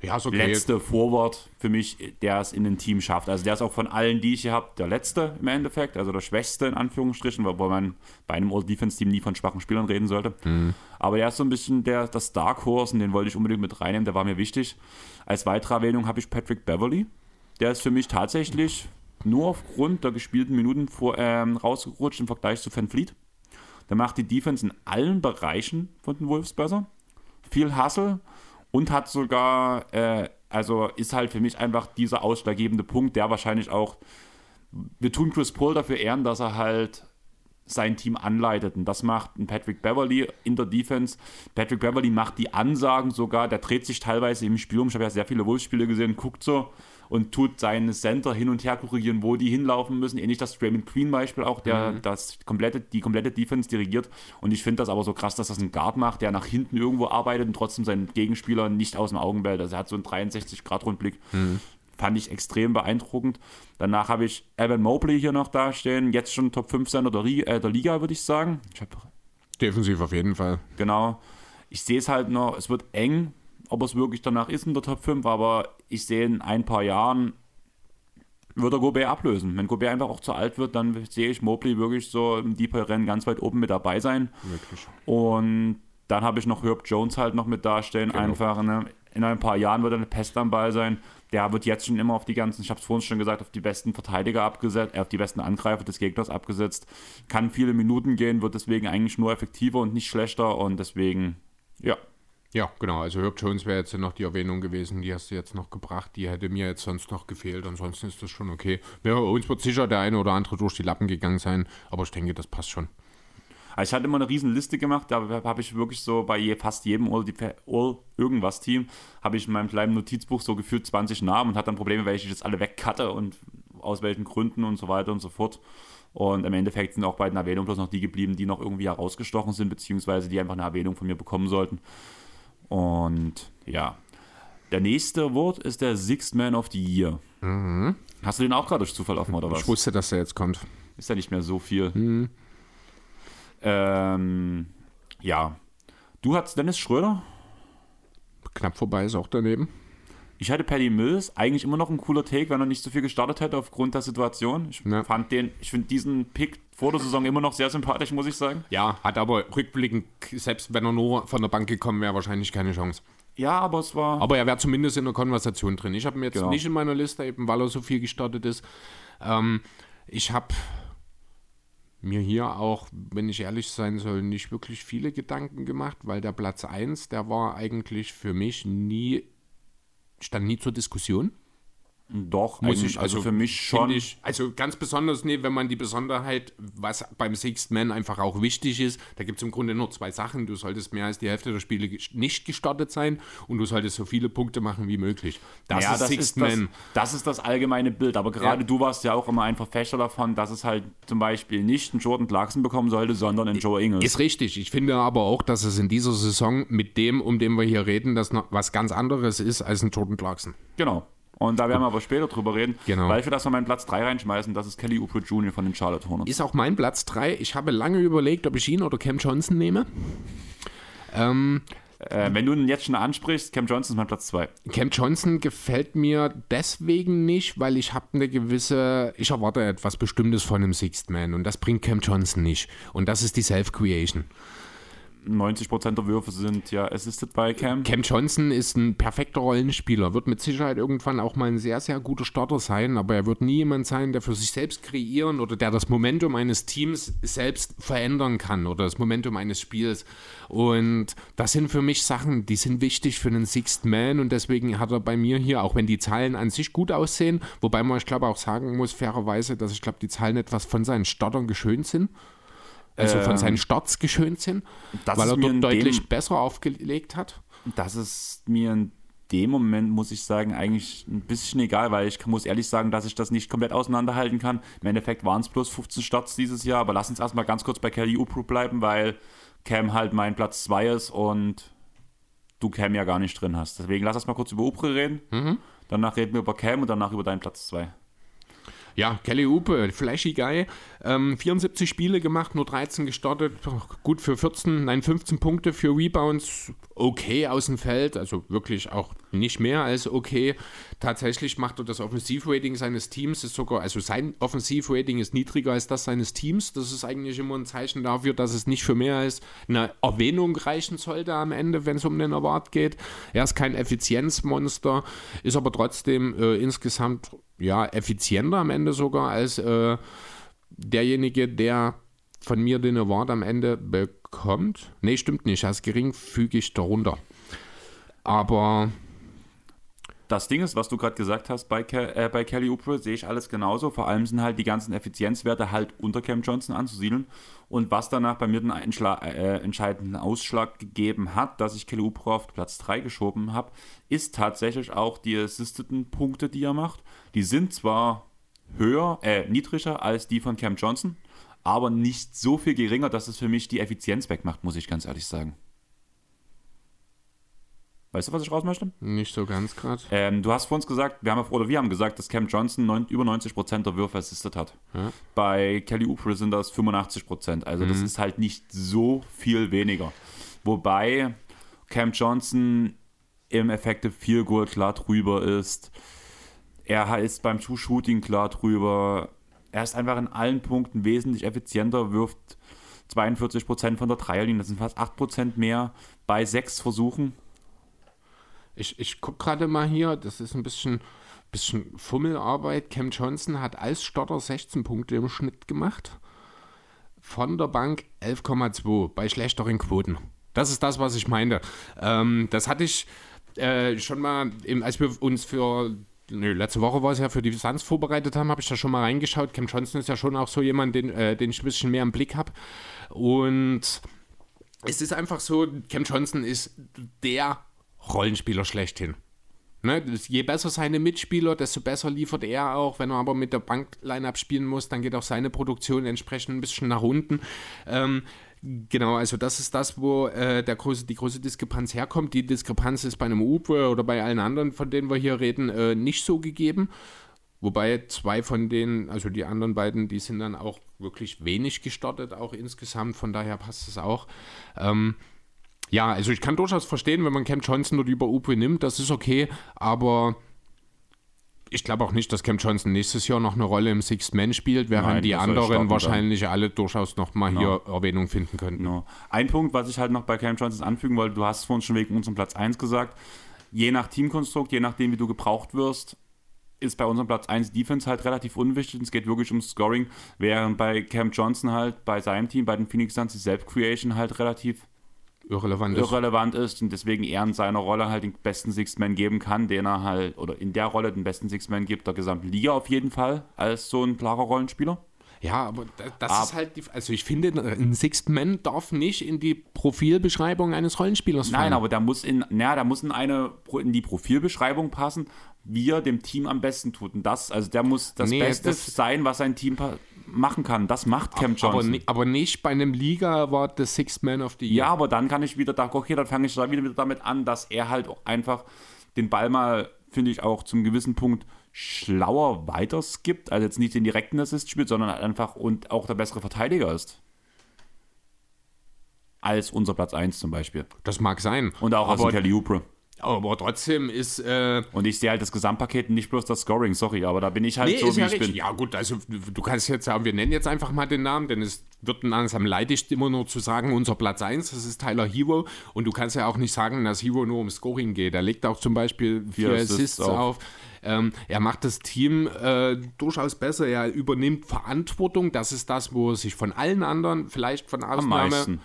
ja, okay. letzte Vorwort für mich, der es in ein Team schafft. Also der ist auch von allen, die ich hier habe, der letzte im Endeffekt, also der schwächste in Anführungsstrichen, weil man bei einem All-Defense-Team nie von schwachen Spielern reden sollte. Mhm. Aber der ist so ein bisschen der, das Dark Horse und den wollte ich unbedingt mit reinnehmen, der war mir wichtig. Als weitere Erwähnung habe ich Patrick Beverly. Der ist für mich tatsächlich nur aufgrund der gespielten Minuten vor, ähm, rausgerutscht im Vergleich zu Van Fleet. Der macht die Defense in allen Bereichen von den Wolves besser. Viel Hustle und hat sogar, äh, also ist halt für mich einfach dieser ausschlaggebende Punkt, der wahrscheinlich auch, wir tun Chris Paul dafür ehren, dass er halt sein Team anleitet. Und das macht ein Patrick Beverly in der Defense. Patrick Beverly macht die Ansagen sogar, der dreht sich teilweise im Spiel um. Ich habe ja sehr viele Wolves-Spiele gesehen, guckt so und tut seine Center hin und her korrigieren, wo die hinlaufen müssen. Ähnlich das Draymond Queen Beispiel auch, der mhm. das komplette, die komplette Defense dirigiert. Und ich finde das aber so krass, dass das ein Guard macht, der nach hinten irgendwo arbeitet und trotzdem seinen Gegenspieler nicht aus dem Augen behält. Also er hat so einen 63-Grad-Rundblick. Mhm. Fand ich extrem beeindruckend. Danach habe ich Evan Mobley hier noch dastehen. Jetzt schon Top 5 Center der, äh, der Liga, würde ich sagen. Ich Defensiv auf jeden Fall. Genau. Ich sehe es halt noch, es wird eng, ob es wirklich danach ist in der Top 5, aber ich sehe in ein paar Jahren wird er Gobert ablösen. Wenn Gobert einfach auch zu alt wird, dann sehe ich Mobley wirklich so im Deeper-Rennen ganz weit oben mit dabei sein. Möglich. Und dann habe ich noch Herb Jones halt noch mit dastehen. Genau. Einfach, ne? In ein paar Jahren wird er eine Pest am Ball sein. Der wird jetzt schon immer auf die ganzen, ich habe es vorhin schon gesagt, auf die besten Verteidiger abgesetzt, äh, auf die besten Angreifer des Gegners abgesetzt. Kann viele Minuten gehen, wird deswegen eigentlich nur effektiver und nicht schlechter. Und deswegen, ja, Ja, genau. Also Herb Jones wäre jetzt noch die Erwähnung gewesen, die hast du jetzt noch gebracht. Die hätte mir jetzt sonst noch gefehlt. Ansonsten ist das schon okay. Ja, uns wird sicher der eine oder andere durch die Lappen gegangen sein, aber ich denke, das passt schon. Also ich hatte immer eine riesen Liste gemacht, da habe ich wirklich so bei fast jedem All, All irgendwas Team, habe ich in meinem kleinen Notizbuch so gefühlt 20 Namen und hatte dann Probleme, welche ich jetzt alle wegcutte und aus welchen Gründen und so weiter und so fort. Und im Endeffekt sind auch bei den Erwähnungen bloß noch die geblieben, die noch irgendwie herausgestochen sind, beziehungsweise die einfach eine Erwähnung von mir bekommen sollten. Und ja, der nächste Wort ist der Sixth Man of the Year. Hast du den auch gerade durch Zufall offen oder was? Ich wusste, dass er jetzt kommt. Ist ja nicht mehr so viel. Ähm, ja. Du hattest Dennis Schröder. Knapp vorbei ist auch daneben. Ich hatte Paddy Mills. Eigentlich immer noch ein cooler Take, wenn er nicht so viel gestartet hätte aufgrund der Situation. Ich Ja. fand den, ich finde diesen Pick vor der Saison immer noch sehr sympathisch, muss ich sagen. Ja, hat aber rückblickend, selbst wenn er nur von der Bank gekommen wäre, wahrscheinlich keine Chance. Ja, aber es war. Aber er wäre zumindest in der Konversation drin. Ich habe ihn jetzt Genau. nicht in meiner Liste, eben weil er so viel gestartet ist. Ähm, ich habe mir hier auch, wenn ich ehrlich sein soll, nicht wirklich viele Gedanken gemacht, weil der Platz 1, der war eigentlich für mich nie, stand nie zur Diskussion. Doch, Muss ich, also, also für mich schon. Ich, also ganz besonders, nee, wenn man die Besonderheit, was beim Sixth Man einfach auch wichtig ist, da gibt es im Grunde nur zwei Sachen. Du solltest mehr als die Hälfte der Spiele nicht gestartet sein und du solltest so viele Punkte machen wie möglich. Das ja, ist das Sixth ist das, Man. das ist das allgemeine Bild. Aber gerade Ja. du warst ja auch immer ein Verfechter davon, dass es halt zum Beispiel nicht einen Jordan Clarkson bekommen sollte, sondern einen Joe Ingles. Ist richtig. Ich finde aber auch, dass es in dieser Saison mit dem, um den wir hier reden, das noch was ganz anderes ist als ein Jordan Clarkson. Genau. Und da werden wir aber später drüber reden, Genau. weil wir das mal meinen Platz 3 reinschmeißen. Das ist Kelly Oubre Jr. von den Charlotte Hornets. Ist auch mein Platz 3. Ich habe lange überlegt, ob ich ihn oder Cam Johnson nehme. Ähm, Äh, wenn du ihn jetzt schon ansprichst, Cam Johnson ist mein Platz 2. Cam Johnson gefällt mir deswegen nicht, weil ich habe eine gewisse, ich erwarte etwas Bestimmtes von einem Sixth Man und das bringt Cam Johnson nicht. Und das ist die Self-Creation. 90% der Würfe sind ja assisted bei Cam. Cam Johnson ist ein perfekter Rollenspieler, wird mit Sicherheit irgendwann auch mal ein sehr, sehr guter Starter sein, aber er wird nie jemand sein, der für sich selbst kreieren oder der das Momentum eines Teams selbst verändern kann oder das Momentum eines Spiels. Und das sind für mich Sachen, die sind wichtig für einen Sixth Man und deswegen hat er bei mir hier, auch wenn die Zahlen an sich gut aussehen, wobei man, ich glaube, auch sagen muss, fairerweise, dass ich glaube, die Zahlen etwas von seinen Startern geschönt sind. Also von seinen Starts geschönt sind, das weil er dort deutlich dem- besser aufgelegt hat. Das ist mir in dem Moment, muss ich sagen, eigentlich ein bisschen egal, weil ich muss ehrlich sagen, dass ich das nicht komplett auseinanderhalten kann. Im Endeffekt waren es bloß 15 Starts dieses Jahr, aber lass uns erstmal ganz kurz bei Kelly Oubre bleiben, weil Cam halt mein Platz 2 ist und du Cam ja gar nicht drin hast. Deswegen lass uns mal kurz über Oubre reden. Danach reden wir über Cam und danach über deinen Platz 2. Ja, Kelly Upe, flashy Guy. Ähm, 74 Spiele gemacht, nur 13 gestartet. Gut für 14, nein, 15 Punkte für Rebounds. Okay aus dem Feld, also wirklich auch nicht mehr als okay. Tatsächlich macht er das Offensivrating seines Teams, ist sogar, also sein Offensivrating ist niedriger als das seines Teams. Das ist eigentlich immer ein Zeichen dafür, dass es nicht für mehr als eine Erwähnung reichen sollte am Ende, wenn es um den Award geht. Er ist kein Effizienzmonster, ist aber trotzdem äh, insgesamt ja, effizienter am Ende sogar als äh, derjenige, der von mir den Award am Ende bekommt. Nee, stimmt nicht, er ist geringfügig darunter. Aber Das Ding ist, was du gerade gesagt hast bei, Ke äh, bei Kelly Oubre, sehe ich alles genauso. Vor allem sind halt die ganzen Effizienzwerte halt unter Cam Johnson anzusiedeln. Und was danach bei mir den äh, entscheidenden Ausschlag gegeben hat, dass ich Kelly Oubre auf Platz 3 geschoben habe, ist tatsächlich auch die assisteten Punkte, die er macht. Die sind zwar höher, äh, niedriger als die von Cam Johnson, aber nicht so viel geringer, dass es für mich die Effizienz wegmacht, muss ich ganz ehrlich sagen. Weißt du, was ich raus möchte? nicht so ganz gerade. Ähm, du hast vor uns gesagt, wir haben, oder wir haben gesagt, dass Cam Johnson neun, über 90% der Würfe assistet hat. Ja. Bei Kelly Oubre sind das 85%. Also das ist halt nicht so viel weniger. Wobei Cam Johnson im Effective Field Goal klar drüber ist. Er ist beim Two-Shooting klar drüber. Er ist einfach in allen Punkten wesentlich effizienter, wirft 42% von der Dreierlinie, das sind fast 8% mehr bei sechs Versuchen. Ich, ich gucke gerade mal hier, das ist ein bisschen, bisschen Fummelarbeit. Cam Johnson hat als Starter 16 Punkte im Schnitt gemacht. Von der Bank 11,2 bei schlechteren Quoten. Das ist das, was ich meinte. Ähm, das hatte ich äh, schon mal, im, als wir uns für Nö, letzte Woche war es ja für die Suns vorbereitet haben, habe ich da schon mal reingeschaut. Cam Johnson ist ja schon auch so jemand, den, äh, den ich ein bisschen mehr im Blick habe. Und es ist einfach so, Cam Johnson ist der Rollenspieler schlechthin. Ne, je besser seine Mitspieler, desto besser liefert er auch. Wenn er aber mit der Bankline abspielen muss, dann geht auch seine Produktion entsprechend ein bisschen nach unten. Ähm, Genau, also das ist das, wo äh, der große, die große Diskrepanz herkommt. Die Diskrepanz ist bei einem Uwe oder bei allen anderen, von denen wir hier reden, äh, nicht so gegeben. Wobei zwei von denen, also die anderen beiden, die sind dann auch wirklich wenig gestartet, auch insgesamt. Von daher passt es auch. Ähm, ja, also ich kann durchaus verstehen, wenn man Cam Johnson dort über Uwe nimmt, das ist okay, aber ich glaube auch nicht, dass Cam Johnson nächstes Jahr noch eine Rolle im Sixth Man spielt, während Nein, die anderen wahrscheinlich dann. alle durchaus noch mal hier no. Erwähnung finden könnten. No. Ein Punkt, was ich halt noch bei Cam Johnson anfügen wollte, du hast es vorhin schon wegen unserem Platz 1 gesagt, je nach Teamkonstrukt, je nachdem, wie du gebraucht wirst, ist bei unserem Platz 1 Defense halt relativ unwichtig. Es geht wirklich ums Scoring, während bei Cam Johnson halt bei seinem Team, bei den Phoenix Suns, die Self-Creation halt relativ irrelevant ist. irrelevant ist und deswegen er in seiner Rolle halt den besten Six-Man geben kann, den er halt, oder in der Rolle den besten Six-Man gibt, der gesamten Liga auf jeden Fall, als so ein klarer Rollenspieler. Ja, aber das aber, ist halt, die, also ich finde, ein Sixth Man darf nicht in die Profilbeschreibung eines Rollenspielers fallen. Nein, aber der muss in, na, der muss in eine, in die Profilbeschreibung passen, wie er dem Team am besten tut. Und das, also der muss das nee, Beste das sein, was sein Team machen kann. Das macht Cam Johnson. Aber, aber nicht bei einem Liga war der Sixth Man of the Year. Ja, aber dann kann ich wieder, okay, dann fange ich da wieder damit an, dass er halt einfach den Ball mal, finde ich, auch zum gewissen Punkt schlauer weiterskippt, also jetzt nicht den direkten Assist spielt, sondern halt einfach und auch der bessere Verteidiger ist. Als unser Platz 1 zum Beispiel. Das mag sein. Und auch als Kelly Oubre. Aber trotzdem ist. Äh und ich sehe halt das Gesamtpaket nicht bloß das Scoring, sorry, aber da bin ich halt nee, so, wie ja ich richtig. bin. Ja, gut, also du kannst jetzt sagen, wir nennen jetzt einfach mal den Namen, denn es wird langsam leidig, immer nur zu sagen, unser Platz 1, das ist Tyler Hero. Und du kannst ja auch nicht sagen, dass Hero nur um Scoring geht. Er legt auch zum Beispiel vier Assists, Assists auf. auf. Ähm, er macht das Team äh, durchaus besser. Er übernimmt Verantwortung. Das ist das, wo er sich von allen anderen, vielleicht von Ausnahme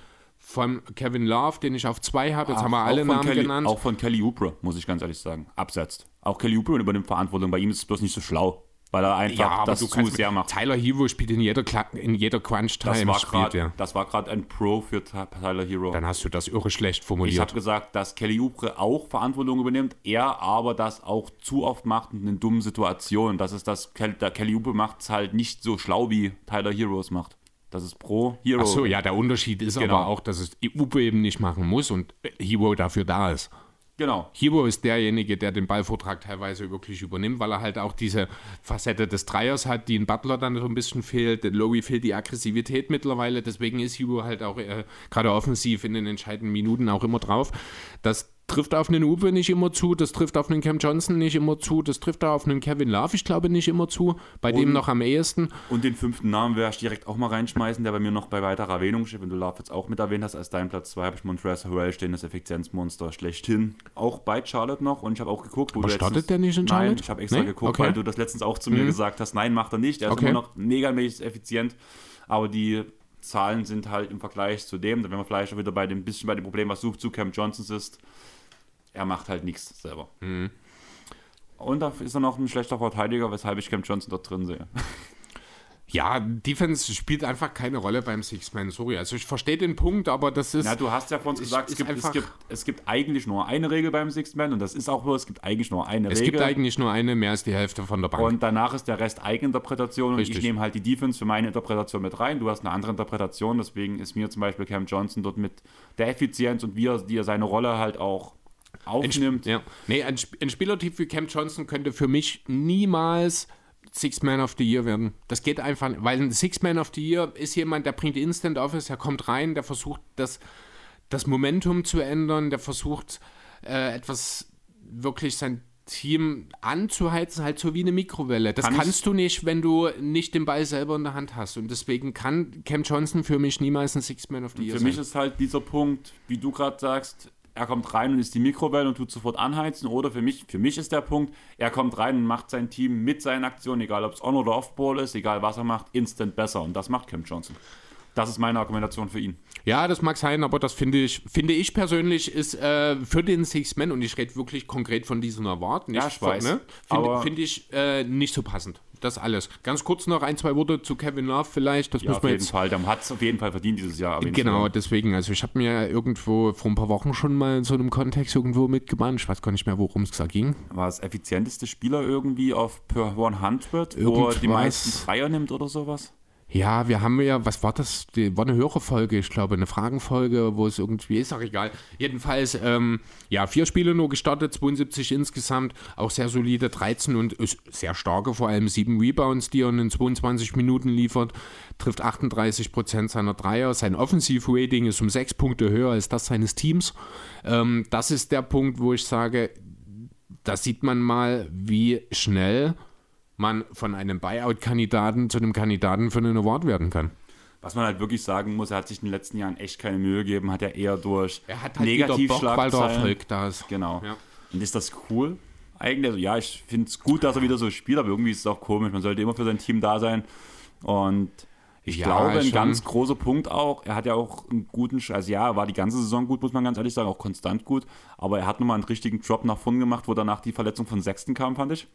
von Kevin Love, den ich auf zwei habe. Jetzt Ach, haben wir alle Namen Kelly, genannt. Auch von Kelly Oubre, muss ich ganz ehrlich sagen. Absetzt. Auch Kelly Oubre übernimmt Verantwortung. Bei ihm ist es bloß nicht so schlau. Weil er einfach ja, das zu sehr macht. Tyler Hero spielt in jeder, in jeder Crunch-Time. Das war gerade ein Pro für Tyler Hero. Dann hast du das irre schlecht formuliert. Ich habe gesagt, dass Kelly Oubre auch Verantwortung übernimmt, er aber das auch zu oft macht in den dummen Situationen. Das ist das, der Kelly Oubre macht es halt nicht so schlau, wie Tyler Hero es macht. Das ist pro Hero. Achso, ja, der Unterschied ist genau. aber auch, dass es Uwe eben nicht machen muss und Hero dafür da ist. Genau. Hero ist derjenige, der den Ballvortrag teilweise wirklich übernimmt, weil er halt auch diese Facette des Dreiers hat, die in Butler dann so ein bisschen fehlt. Den Lowy fehlt die Aggressivität mittlerweile, deswegen ist Hero halt auch äh, gerade offensiv in den entscheidenden Minuten auch immer drauf. Das trifft auf einen Uwe nicht immer zu, das trifft auf einen Cam Johnson nicht immer zu, das trifft auf einen Kevin Love, ich glaube, nicht immer zu, bei und, dem noch am ehesten. Und den fünften Namen werde ich direkt auch mal reinschmeißen, der bei mir noch bei weiterer Erwähnung steht, wenn du Love jetzt auch mit erwähnt hast, als dein Platz 2 habe ich Montrezl Harrell stehen, das Effizienzmonster schlechthin. Auch bei Charlotte noch und ich habe auch geguckt, wo Aber startet der nicht in Charlotte? Nein, ich habe extra nee? geguckt, okay. weil du das letztens auch zu mir mhm. gesagt hast, nein, macht er nicht, er ist okay. immer noch megamäßig effizient, aber die Zahlen sind halt im Vergleich zu dem, wenn man vielleicht auch wieder bei dem bisschen bei dem Problem, was sucht zu Cam Johnsons ist, er macht halt nichts selber. Mhm. Und da ist er noch ein schlechter Verteidiger, weshalb ich Cam Johnson dort drin sehe. Ja, Defense spielt einfach keine Rolle beim Six-Man, sorry. Also ich verstehe den Punkt, aber das ist. Ja, du hast ja von uns gesagt, es gibt, es, gibt, es gibt eigentlich nur eine Regel beim Six-Man und das ist auch so, es gibt eigentlich nur eine es Regel. Es gibt eigentlich nur eine, mehr als die Hälfte von der Bank. Und danach ist der Rest Eigeninterpretation und ich nehme halt die Defense für meine Interpretation mit rein. Du hast eine andere Interpretation, deswegen ist mir zum Beispiel Cam Johnson dort mit der Effizienz und wie er, wie er seine Rolle halt auch aufnimmt. Ein, ja. Nee, ein, ein Spielertyp wie Cam Johnson könnte für mich niemals Six Man of the Year werden. Das geht einfach, weil ein Six Man of the Year ist jemand, der bringt Instant Office, der kommt rein, der versucht das, das Momentum zu ändern, der versucht äh, etwas wirklich sein Team anzuheizen, halt so wie eine Mikrowelle. Das Kann ich- kannst du nicht, wenn du nicht den Ball selber in der Hand hast. Und deswegen kann Cam Johnson für mich niemals ein Six-Man of the Year Für sein. mich ist halt dieser Punkt, wie du gerade sagst, er kommt rein und ist die Mikrowelle und tut sofort anheizen. Oder für mich, für mich ist der Punkt, er kommt rein und macht sein Team mit seinen Aktionen, egal ob es On- oder Off-Ball ist, egal was er macht, instant besser. Und das macht Cam Johnson. Das ist meine Argumentation für ihn. Ja, das mag sein, aber das finde ich, finde ich persönlich ist äh, für den Six-Man, und ich rede wirklich konkret von diesem Award, nicht Ja, ich weiß. ne? Finde find ich äh, nicht so passend. Das alles. Ganz kurz noch ein, zwei Worte zu Kevin Love vielleicht. Das Ja, muss auf man jeden jetzt Fall. Der hat es auf jeden Fall verdient dieses Jahr. Genau, deswegen. Also ich habe mir irgendwo vor ein paar Wochen schon mal in so einem Kontext irgendwo mitgebannt. Ich weiß gar nicht mehr, worum es da ging. War das effizienteste Spieler irgendwie auf per 100, wo er die meisten Dreier nimmt oder sowas? Ja, wir haben ja, was war das? Die, war eine höhere Folge, ich glaube, eine Fragenfolge, wo es irgendwie ist, auch egal. Jedenfalls, ähm, ja, vier Spiele nur gestartet, 72 insgesamt, auch sehr solide, 13 und ist sehr starke, vor allem sieben Rebounds, die er in 22 Minuten liefert, trifft 38 Prozent seiner Dreier. Sein Offensiv-Rating ist um sechs Punkte höher als das seines Teams. Ähm, das ist der Punkt, wo ich sage, da sieht man mal, wie schnell man von einem Buyout-Kandidaten zu einem Kandidaten für einen Award werden kann. Was man halt wirklich sagen muss, er hat sich in den letzten Jahren echt keine Mühe gegeben, hat er eher durch Er hat halt Negativschlagzeilen. Da ist. Genau. Ja. Und ist das cool? Eigentlich, also ja, ich finde es gut, dass er wieder so spielt, aber irgendwie ist es auch komisch. Man sollte immer für sein Team da sein. Und ich Ja, glaube, ein ganz großer Punkt auch, er hat ja auch einen guten, also ja, er war die ganze Saison gut, muss man ganz ehrlich sagen, auch konstant gut, aber er hat nochmal einen richtigen Drop nach vorne gemacht, wo danach die Verletzung von Sechsten kam, fand ich.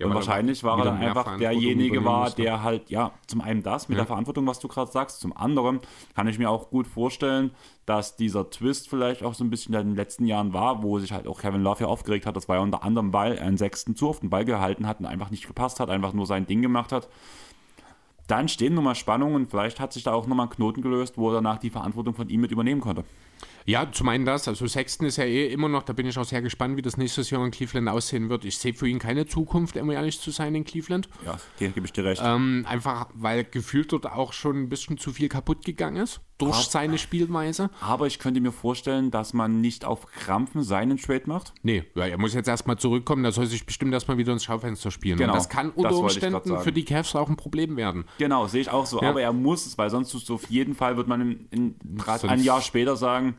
Ja, und wahrscheinlich war er dann einfach derjenige war, der halt, ja, zum einen das mit Ja. der Verantwortung, was du gerade sagst, zum anderen kann ich mir auch gut vorstellen, dass dieser Twist vielleicht auch so ein bisschen in den letzten Jahren war, wo sich halt auch Kevin Love ja aufgeregt hat, das war ja unter anderem, weil er einen Sechsten zu oft den Ball gehalten hat und einfach nicht gepasst hat, einfach nur sein Ding gemacht hat. Da entstehen nochmal Spannungen und vielleicht hat sich da auch nochmal ein Knoten gelöst, wo er danach die Verantwortung von ihm mit übernehmen konnte. Ja, zum einen das. Also Sexton ist ja eh immer noch, da bin ich auch sehr gespannt, wie das nächstes Jahr in Cleveland aussehen wird. Ich sehe für ihn keine Zukunft, um ehrlich zu sein, in Cleveland. Ja, hier gebe ich dir recht. Ähm, einfach, weil gefühlt dort auch schon ein bisschen zu viel kaputt gegangen ist durch Aber- seine Spielweise. Aber ich könnte mir vorstellen, dass man nicht auf Krampfen seinen Trade macht. Nee, ja, er muss jetzt erstmal zurückkommen, da soll sich bestimmt erstmal wieder ins Schaufenster spielen. Genau, Und das kann das unter grad Umständen für die Cavs auch ein Problem werden. Genau, sehe ich auch so. Ja. Aber er muss es, weil sonst auf jeden Fall, wird man in, in, ein Jahr später sagen,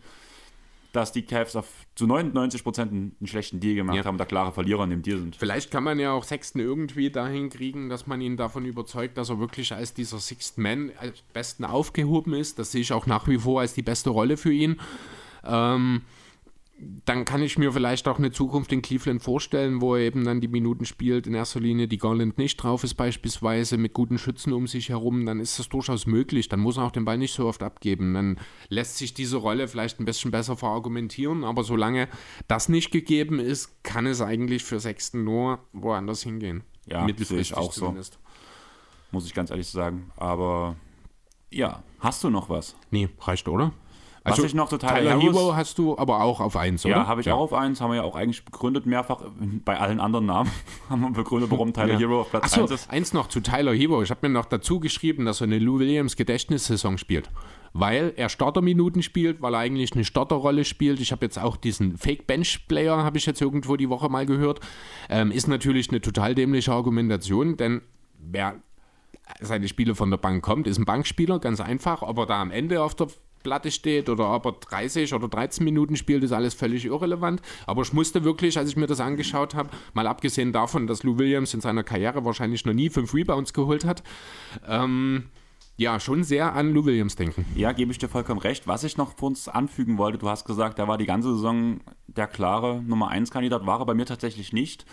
dass die Cavs auf, zu 99 Prozent einen, einen schlechten Deal gemacht Ja. haben, der klare Verlierer in dem Deal sind. Vielleicht kann man ja auch Sexton irgendwie dahin kriegen, dass man ihn davon überzeugt, dass er wirklich als dieser Sixth Man als besten aufgehoben ist. Das sehe ich auch nach wie vor als die beste Rolle für ihn. Ähm, dann kann ich mir vielleicht auch eine Zukunft in Cleveland vorstellen, wo er eben dann die Minuten spielt, in erster Linie die Garland nicht drauf ist beispielsweise, mit guten Schützen um sich herum, dann ist das durchaus möglich. Dann muss er auch den Ball nicht so oft abgeben. Dann lässt sich diese Rolle vielleicht ein bisschen besser verargumentieren, aber solange das nicht gegeben ist, kann es eigentlich für Sexton nur woanders hingehen. Ja, ich auch so. Muss ich ganz ehrlich sagen. Aber ja, hast du noch was? Nee, reicht, oder? Was ich noch total Tyler Harris- Hero hast du aber auch auf 1, oder? Ja, habe ich auch auf eins, haben wir ja auch eigentlich begründet, mehrfach bei allen anderen Namen haben wir begründet, warum Tyler Ja. Hero auf Platz Achso, 1 ist. eins noch zu Tyler Hero. Ich habe mir noch dazu geschrieben, dass er eine Lou Williams Gedächtnissaison spielt. Weil er Starterminuten spielt, weil er eigentlich eine Starterrolle spielt. Ich habe jetzt auch diesen Fake-Bench-Player, habe ich jetzt irgendwo die Woche mal gehört. Ähm, ist natürlich eine total dämliche Argumentation, denn wer seine Spiele von der Bank kommt, ist ein Bankspieler, ganz einfach. Ob er da am Ende auf der Platte steht oder ob er 30 oder 13 Minuten spielt, ist alles völlig irrelevant. Aber ich musste wirklich, als ich mir das angeschaut habe, mal abgesehen davon, dass Lou Williams in seiner Karriere wahrscheinlich noch nie fünf Rebounds geholt hat, ähm, ja, schon sehr an Lou Williams denken. Ja, gebe ich dir vollkommen recht. Was ich noch für uns anfügen wollte, du hast gesagt, da war die ganze Saison der klare Nummer 1 Kandidat, war er bei mir tatsächlich nicht.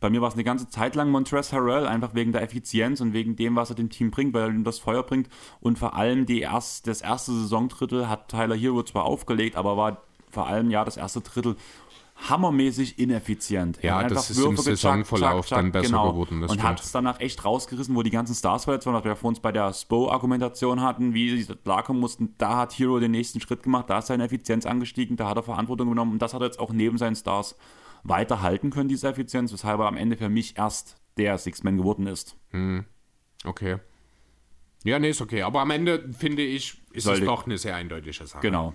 Bei mir war es eine ganze Zeit lang Montrezl Harrell, einfach wegen der Effizienz und wegen dem, was er dem Team bringt, weil er ihm das Feuer bringt. Und vor allem die erst, das erste Saisondrittel hat Tyler Hero zwar aufgelegt, aber war vor allem ja das erste Drittel hammermäßig ineffizient. Ja, das ist im Würfe gechuckt, Saisonverlauf chuck, chuck, dann besser genau. geworden, und hat es danach echt rausgerissen, wo die ganzen Stars verletzt waren, was wir vor uns bei der Spo-Argumentation hatten, wie sie klarkommen mussten. Da hat Hero den nächsten Schritt gemacht, da ist seine Effizienz angestiegen, da hat er Verantwortung genommen und das hat er jetzt auch neben seinen Stars weiterhalten können, diese Effizienz, weshalb er am Ende für mich erst der Six-Man geworden ist. Okay. Ja, nee, ist okay. Aber am Ende, finde ich, ist Sollte- es doch eine sehr eindeutige Sache. Genau.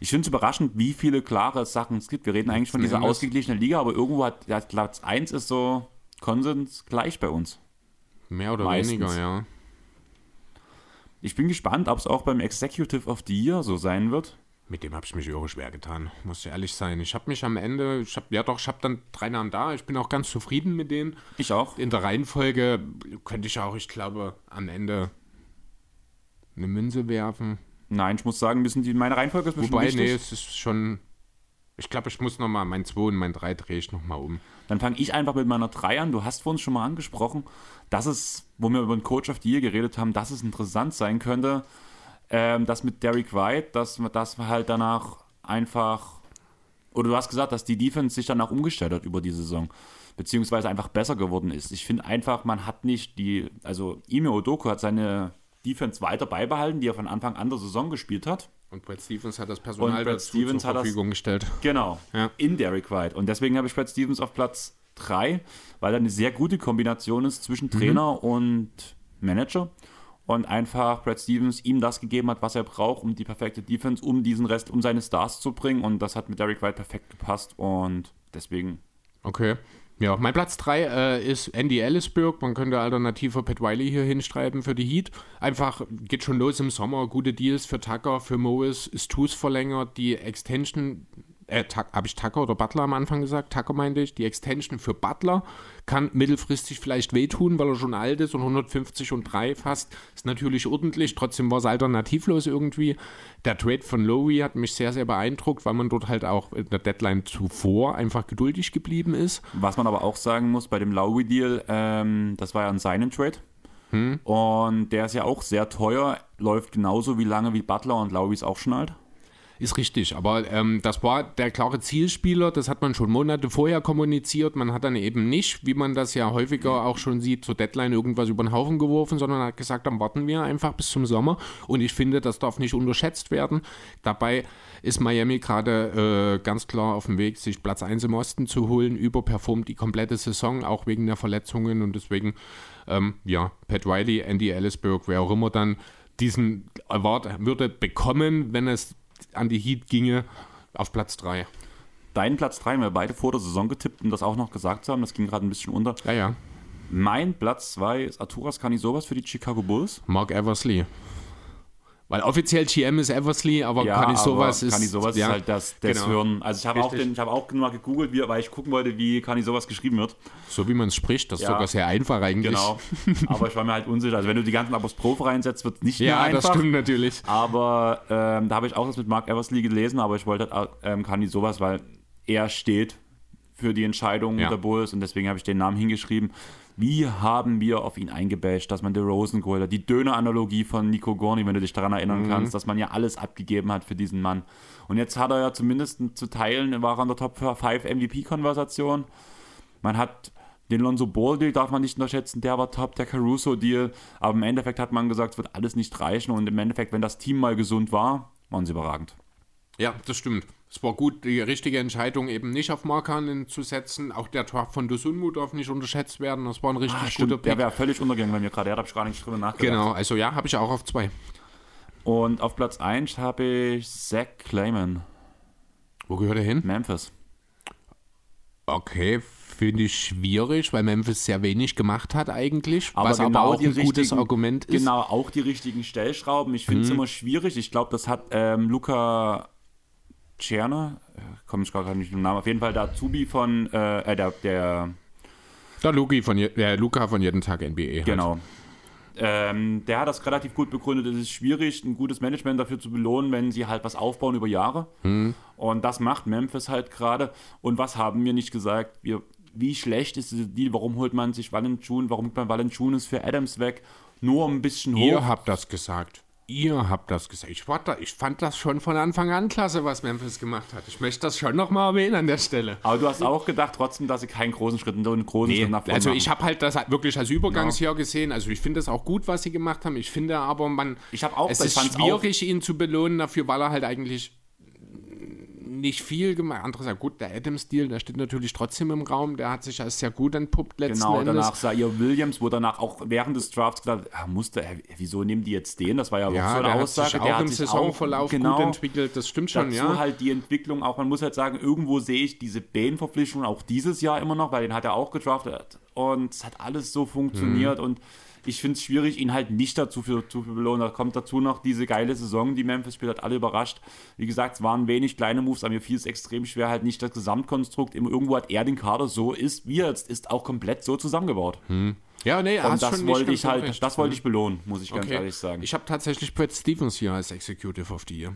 Ich finde es überraschend, wie viele klare Sachen es gibt. Wir reden eigentlich von dieser ausgeglichenen Liga, aber irgendwo hat ja, Platz 1 ist so Konsens gleich bei uns. Mehr oder Meistens. weniger, ja. Ich bin gespannt, ob es auch beim Executive of the Year so sein wird. Mit dem habe ich mich irre schwer getan, muss ich ehrlich sein. Ich habe mich am Ende, ich hab, ja doch, ich habe dann drei Namen da. Ich bin auch ganz zufrieden mit denen. Ich auch. In der Reihenfolge könnte ich auch, ich glaube, am Ende eine Münze werfen. Nein, ich muss sagen, müssen die meine Reihenfolge ist bestimmt Wobei, wichtig. nee, es ist schon. Ich glaube, ich muss nochmal, mein 2 und mein 3 drehe ich nochmal um. Dann fange ich einfach mit meiner 3 an. Du hast vorhin schon mal angesprochen, dass es, wo wir über den Coach of the Year geredet haben, dass es interessant sein könnte, ähm, dass mit Derek White, dass, man halt danach einfach, oder du hast gesagt, dass die Defense sich danach umgestellt hat über die Saison, beziehungsweise einfach besser geworden ist. Ich finde einfach, man hat nicht die, also Ime Odoku hat seine Defense weiter beibehalten, die er von Anfang an der Saison gespielt hat. Und Brad Stevens hat das Personal dazu Stevens zur hat das- Verfügung gestellt. Genau, Ja. in Derek White. Und deswegen habe ich Brad Stevens auf Platz 3, weil er eine sehr gute Kombination ist zwischen Trainer und Manager. Und einfach Brad Stevens ihm das gegeben hat, was er braucht, um die perfekte Defense, um diesen Rest, um seine Stars zu bringen. Und das hat mit Derek White perfekt gepasst. Und deswegen, Okay. Ja, mein Platz 3 äh, ist Andy Ellisburg. Man könnte alternativ für Pat Wiley hier hinschreiben für die Heat. Einfach geht schon los im Sommer. Gute Deals für Tucker, für Mois. Ist Tus verlängert. Die Extension, äh, habe ich Tucker oder Butler am Anfang gesagt? Tucker meinte ich. Die Extension für Butler kann mittelfristig vielleicht wehtun, weil er schon alt ist und 150 und 3 fast. Ist natürlich ordentlich. Trotzdem war es alternativlos irgendwie. Der Trade von Lowry hat mich sehr, sehr beeindruckt, weil man dort halt auch in der Deadline zuvor einfach geduldig geblieben ist. was man aber auch sagen muss, bei dem Lowry-Deal, ähm, das war ja ein Sign-and-Trade. Und der ist ja auch sehr teuer, läuft genauso wie lange wie Butler und Lowry es auch schon alt. Ist richtig, aber ähm, das war der klare Zielspieler, das hat man schon Monate vorher kommuniziert. Man hat dann eben nicht, wie man das ja häufiger auch schon sieht, zur Deadline irgendwas über den Haufen geworfen, sondern hat gesagt, dann warten wir einfach bis zum Sommer. Und ich finde, das darf nicht unterschätzt werden. Dabei ist Miami gerade äh, ganz klar auf dem Weg, sich Platz 1 im Osten zu holen, überperformt die komplette Saison, auch wegen der Verletzungen. Und deswegen, ähm, ja, Pat Riley, Andy Ellisburg, wer auch immer dann diesen Award würde bekommen, wenn es an die Heat ginge, auf Platz 3. Deinen Platz 3 haben wir beide vor der Saison getippt und das auch noch gesagt haben. Das ging gerade ein bisschen unter. Ja, ja. Mein Platz 2 ist Arturas Sowas für die Chicago Bulls. Mark Eversley. Weil offiziell GM ist Eversley, aber kann ich sowas aber ist. Kani sowas ja, ist halt das, das genau. Hören. Also ich habe auch, den- ich habe auch mal gegoogelt, wie, weil ich gucken wollte, wie Kani sowas geschrieben wird. So wie man es spricht, das ist Ja. sogar sehr einfach eigentlich. Genau. aber ich war mir halt unsicher. Also wenn du die ganzen Apostrophe reinsetzt, wird es nicht mehr Ja, einfach. das stimmt natürlich. Aber ähm, da habe ich auch das mit Mark Eversley gelesen, aber ich wollte halt, ähm, Kani sowas, weil er steht für die Entscheidung Ja. der Bulls und deswegen habe ich den Namen hingeschrieben. Wie haben wir auf ihn eingebasht, dass man der Rosen geholt hat? Die Döner-Analogie von Nico Gorni, wenn du dich daran erinnern Mhm. kannst, dass man ja alles abgegeben hat für diesen Mann. Und jetzt hat er ja zumindest zu Teilen, war er in der Top 5 MVP-Konversation. Man hat den Lonzo Ball-Deal darf man nicht unterschätzen, der war top, der Caruso-Deal. Aber im Endeffekt hat man gesagt, es wird alles nicht reichen. Und im Endeffekt, wenn das Team mal gesund war, waren sie überragend. Ja, das stimmt. Es war gut, die richtige Entscheidung eben nicht auf Markanen zu setzen. Auch der Draft von Dosunmu darf nicht unterschätzt werden. Das war ein richtig guter Ah, der Pick. wäre völlig untergegangen bei mir gerade. Da habe ich gar nicht drüber nachgedacht. Genau, also ja, habe ich auch auf zwei. Und auf Platz 1 habe ich Zach Clayman, Wo gehört er hin? Memphis. Okay, finde ich schwierig, weil Memphis sehr wenig gemacht hat eigentlich. Aber was genau aber auch ein gutes Argument ist. Genau, auch die richtigen Stellschrauben. Ich Mhm. finde es immer schwierig. Ich glaube, das hat ähm, Luca Czerner, äh, komme ich gerade nicht mit dem Namen, auf jeden Fall der Azubi von, äh, äh, der, der Der, Luki von, der Luca von jeden Tag NBA. Halt. Genau. Ähm, der hat das relativ gut begründet. Es ist schwierig, ein gutes Management dafür zu belohnen, wenn sie halt was aufbauen über Jahre. Und das macht Memphis halt gerade. Und was haben wir nicht gesagt? Wir, wie schlecht ist diese Deal? Warum holt man sich Valanciunas? Warum holt man Valanciunas für Adams weg? Nur ein bisschen hoch. Ihr habt das gesagt. Ihr habt das gesagt. Ich, da, ich fand das schon von Anfang an klasse, was Memphis gemacht hat. Ich möchte das schon nochmal erwähnen an der Stelle. Aber du hast auch gedacht trotzdem, dass sie keinen großen Schritt, einen großen Schritt nach vorne also machen. ich habe halt das wirklich als Übergangsjahr gesehen. Also ich finde das auch gut, was sie gemacht haben. Ich finde aber, man, Ich hab auch- es ich ist schwierig, ihn zu belohnen dafür, weil er halt eigentlich nicht viel gemacht. Andererseits, gut, der Adams-Deal, der steht natürlich trotzdem im Raum. Der hat sich als sehr gut entpuppt letzten Genau, Endes. danach Zaire Williams, wo danach auch während des Drafts gesagt ah, musste, wieso nehmen die jetzt den? Das war ja, auch ja, so eine der Aussage. hat sich der auch hat im sich Saisonverlauf genau, gut entwickelt. Das stimmt schon, Dazu ja. halt die Entwicklung auch, man muss halt sagen, irgendwo sehe ich diese Bane-Verpflichtung auch dieses Jahr immer noch, weil den hat er auch gedraftet und es hat alles so funktioniert und ich finde es schwierig, ihn halt nicht dazu für, zu belohnen. Da kommt dazu noch diese geile Saison, die Memphis spielt, hat alle überrascht. Wie gesagt, es waren wenig kleine Moves, aber mir fiel es extrem schwer, halt nicht das Gesamtkonstrukt. Irgendwo hat er den Kader so ist, wie er jetzt ist, auch komplett so zusammengebaut. Ja, nee, Und hast das wollte ganz ich halt, unrecht. das wollte ich belohnen, muss ich ganz Okay. ehrlich sagen. Ich habe tatsächlich Brad Stevens hier als Executive of the Year.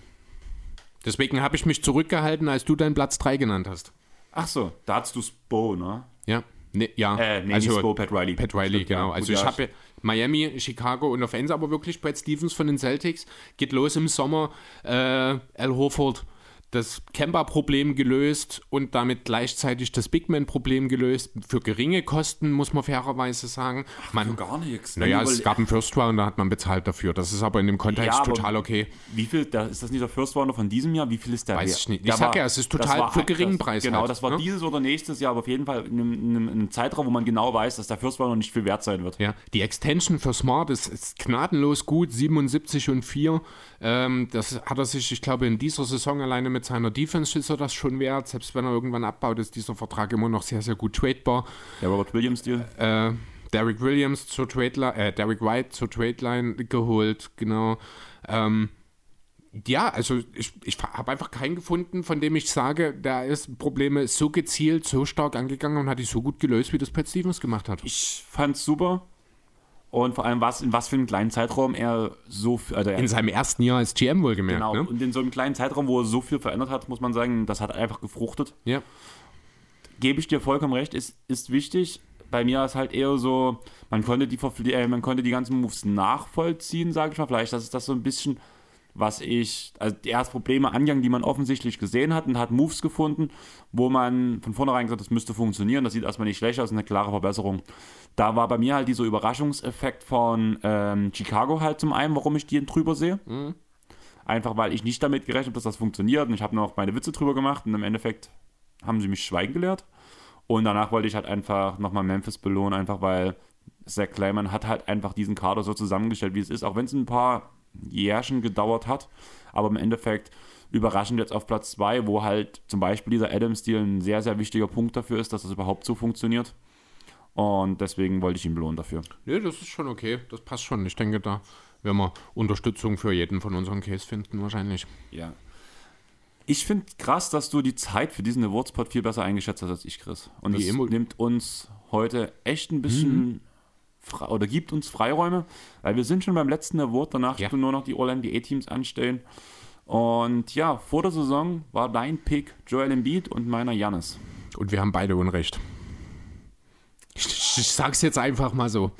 Deswegen habe ich mich zurückgehalten, als du deinen Platz 3 genannt hast. Ach so, da hattest du Spo, ne? Ja. Nee, ja. Äh, nee, also, nicht Spo, Pat Riley. Pat Riley, Stimmt, genau. Also ich habe Miami, Chicago und auf Ends aber wirklich Brad Stevens von den Celtics. Geht los im Sommer. Äh, Al Horford das Kemba-Problem gelöst und damit gleichzeitig das Big Man-Problem gelöst. Für geringe Kosten, muss man fairerweise sagen. Man, Gar nichts. naja, es gab einen First Round, da hat man bezahlt dafür. Das ist aber in dem Kontext Ja, total okay. Wie viel, da, ist das nicht der First Rounder von diesem Jahr? Wie viel ist der Weiß wert? ich nicht. Der Ich sag ja, es ist total war für halt- geringen das, Preis Genau, halt, das war ne? dieses oder nächstes Jahr, aber auf jeden Fall in einem, in einem Zeitraum, wo man genau weiß, dass der First Rounder nicht viel wert sein wird. Ja, die Extension für Smart ist, ist gnadenlos gut, 77 und 4. Ähm, das hat er sich, ich glaube, in dieser Saison alleine mit seiner Defense ist er das schon wert. Selbst wenn er irgendwann abbaut, ist dieser Vertrag immer noch sehr, sehr gut tradebar. Der Robert Williams-Deal. Äh, Derrick Williams zur Trade Line, äh, Derrick White zur Trade Line geholt, genau. Ähm, ja, also ich, ich habe einfach keinen gefunden, von dem ich sage, der ist Probleme so gezielt, so stark angegangen und hat die so gut gelöst, wie das Pat Stevens gemacht hat. Ich fand's super. Und vor allem, was, in was für einem kleinen Zeitraum er so viel, also In seinem ersten Jahr als GM wohlgemerkt, genau, ne? und in so einem kleinen Zeitraum, wo er so viel verändert hat, muss man sagen, das hat einfach gefruchtet. Ja. gebe ich dir vollkommen recht, ist, ist wichtig. Bei mir ist halt eher so, man konnte die, äh, man konnte die ganzen Moves nachvollziehen, sage ich mal. Vielleicht das ist das so ein bisschen, was ich, also erst Probleme angegangen, die man offensichtlich gesehen hat und hat Moves gefunden, wo man von vornherein gesagt hat, das müsste funktionieren, das sieht erstmal nicht schlecht aus, eine klare Verbesserung. Da war bei mir halt dieser Überraschungseffekt von ähm, Chicago halt zum einen, warum ich die drüber sehe. Einfach weil ich nicht damit gerechnet habe, dass das funktioniert und ich habe noch meine Witze drüber gemacht und im Endeffekt haben sie mich schweigen gelehrt. Und danach wollte ich halt einfach nochmal Memphis belohnen, einfach weil Zach Kleiman hat halt einfach diesen Kader so zusammengestellt, wie es ist, auch wenn es ein paar Jährchen gedauert hat. Aber im Endeffekt überraschend jetzt auf Platz 2, wo halt zum Beispiel dieser Adams-Deal ein sehr, sehr wichtiger Punkt dafür ist, dass das überhaupt so funktioniert. Und deswegen wollte ich ihn belohnen dafür. Nee, das ist schon okay. Das passt schon. Ich denke, da werden wir Unterstützung für jeden von unseren Case finden, wahrscheinlich. Ja. Ich finde krass, dass du die Zeit für diesen Awardspot viel besser eingeschätzt hast als ich, Chris. Und Wie es immer. nimmt uns heute echt ein bisschen frei, oder gibt uns Freiräume, weil wir sind schon beim letzten Award, danach Ja. nur noch die All-NBA-Teams anstehen. Und ja, vor der Saison war dein Pick Joel Embiid und meiner Jannis. Und wir haben beide Unrecht. Ich, ich sag's jetzt einfach mal so.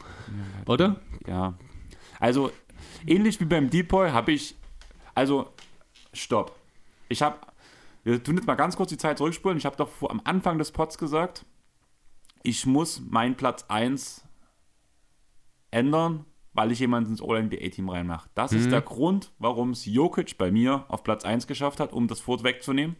Oder? Ja. Also, ähnlich wie beim Depoy habe ich. Also, stopp. Ich habe. Wir tun jetzt mal ganz kurz die Zeit zurückspulen. Ich habe doch vor, am Anfang des Pods gesagt, ich muss meinen Platz 1 ändern, weil ich jemanden ins All-NBA-Team reinmache. Das ist der Grund, warum es Jokic bei mir auf Platz 1 geschafft hat, um das Fort wegzunehmen.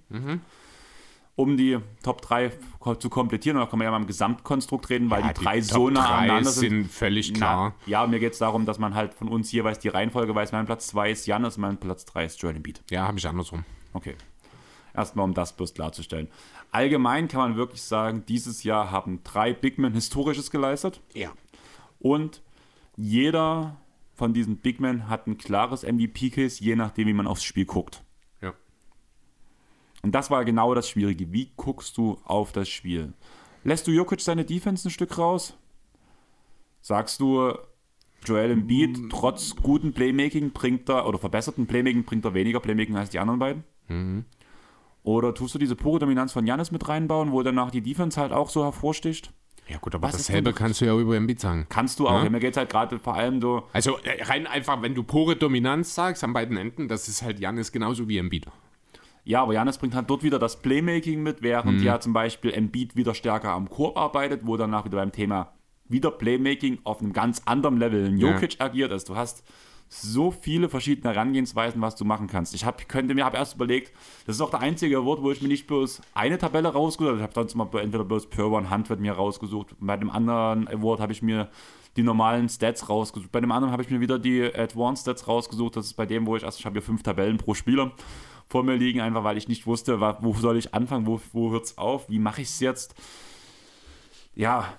Um die Top 3 ko- zu komplettieren. Da kann man ja mal im Gesamtkonstrukt reden, weil Ja, die drei die so nah aneinander sind. sind völlig klar. Na, ja, mir geht es darum, dass man halt von uns jeweils die Reihenfolge weiß. Mein Platz 2 ist Janis, mein Platz 3 ist Joel Embiid. Ja, habe ich andersrum. Okay. Erstmal, um das bloß klarzustellen. Allgemein kann man wirklich sagen, dieses Jahr haben drei Big Men Historisches geleistet Ja. und jeder von diesen Big Men hat ein klares MVP-Case, je nachdem, wie man aufs Spiel guckt. Ja. Und das war genau das Schwierige. Wie guckst du auf das Spiel? Lässt du Jokic seine Defense ein Stück raus? Sagst du, Joel Embiid, trotz guten Playmaking bringt er, oder verbesserten Playmaking bringt er weniger Playmaking als die anderen beiden? Oder tust du diese pure Dominanz von Janis mit reinbauen, wo danach die Defense halt auch so hervorsticht? Ja, gut, aber Was dasselbe kannst du ja über Embiid sagen. Kannst du auch. Ja. Ja. Mir geht es halt gerade vor allem so, Also äh, rein einfach, wenn du pure Dominanz sagst an beiden Enden, das ist halt Janis genauso wie Embiid. Ja, aber Janis bringt halt dort wieder das Playmaking mit, während ja zum Beispiel Embiid wieder stärker am Korb arbeitet, wo danach wieder beim Thema wieder Playmaking auf einem ganz anderen Level Ja. Jokic agiert. Also du hast so viele verschiedene Herangehensweisen, was du machen kannst. Ich hab, könnte mir hab erst überlegt, das ist auch der einzige Award, wo ich mir nicht bloß eine Tabelle rausgesucht habe. Ich habe sonst mal entweder bloß Per One Hand wird mir rausgesucht. Bei dem anderen Award habe ich mir die normalen Stats rausgesucht. Bei dem anderen habe ich mir wieder die Advanced Stats rausgesucht. Das ist bei dem, wo ich, also ich habe hier fünf Tabellen pro Spieler vor mir liegen, einfach weil ich nicht wusste, wo soll ich anfangen, wo, wo hört es auf, wie mache ich es jetzt. Ja,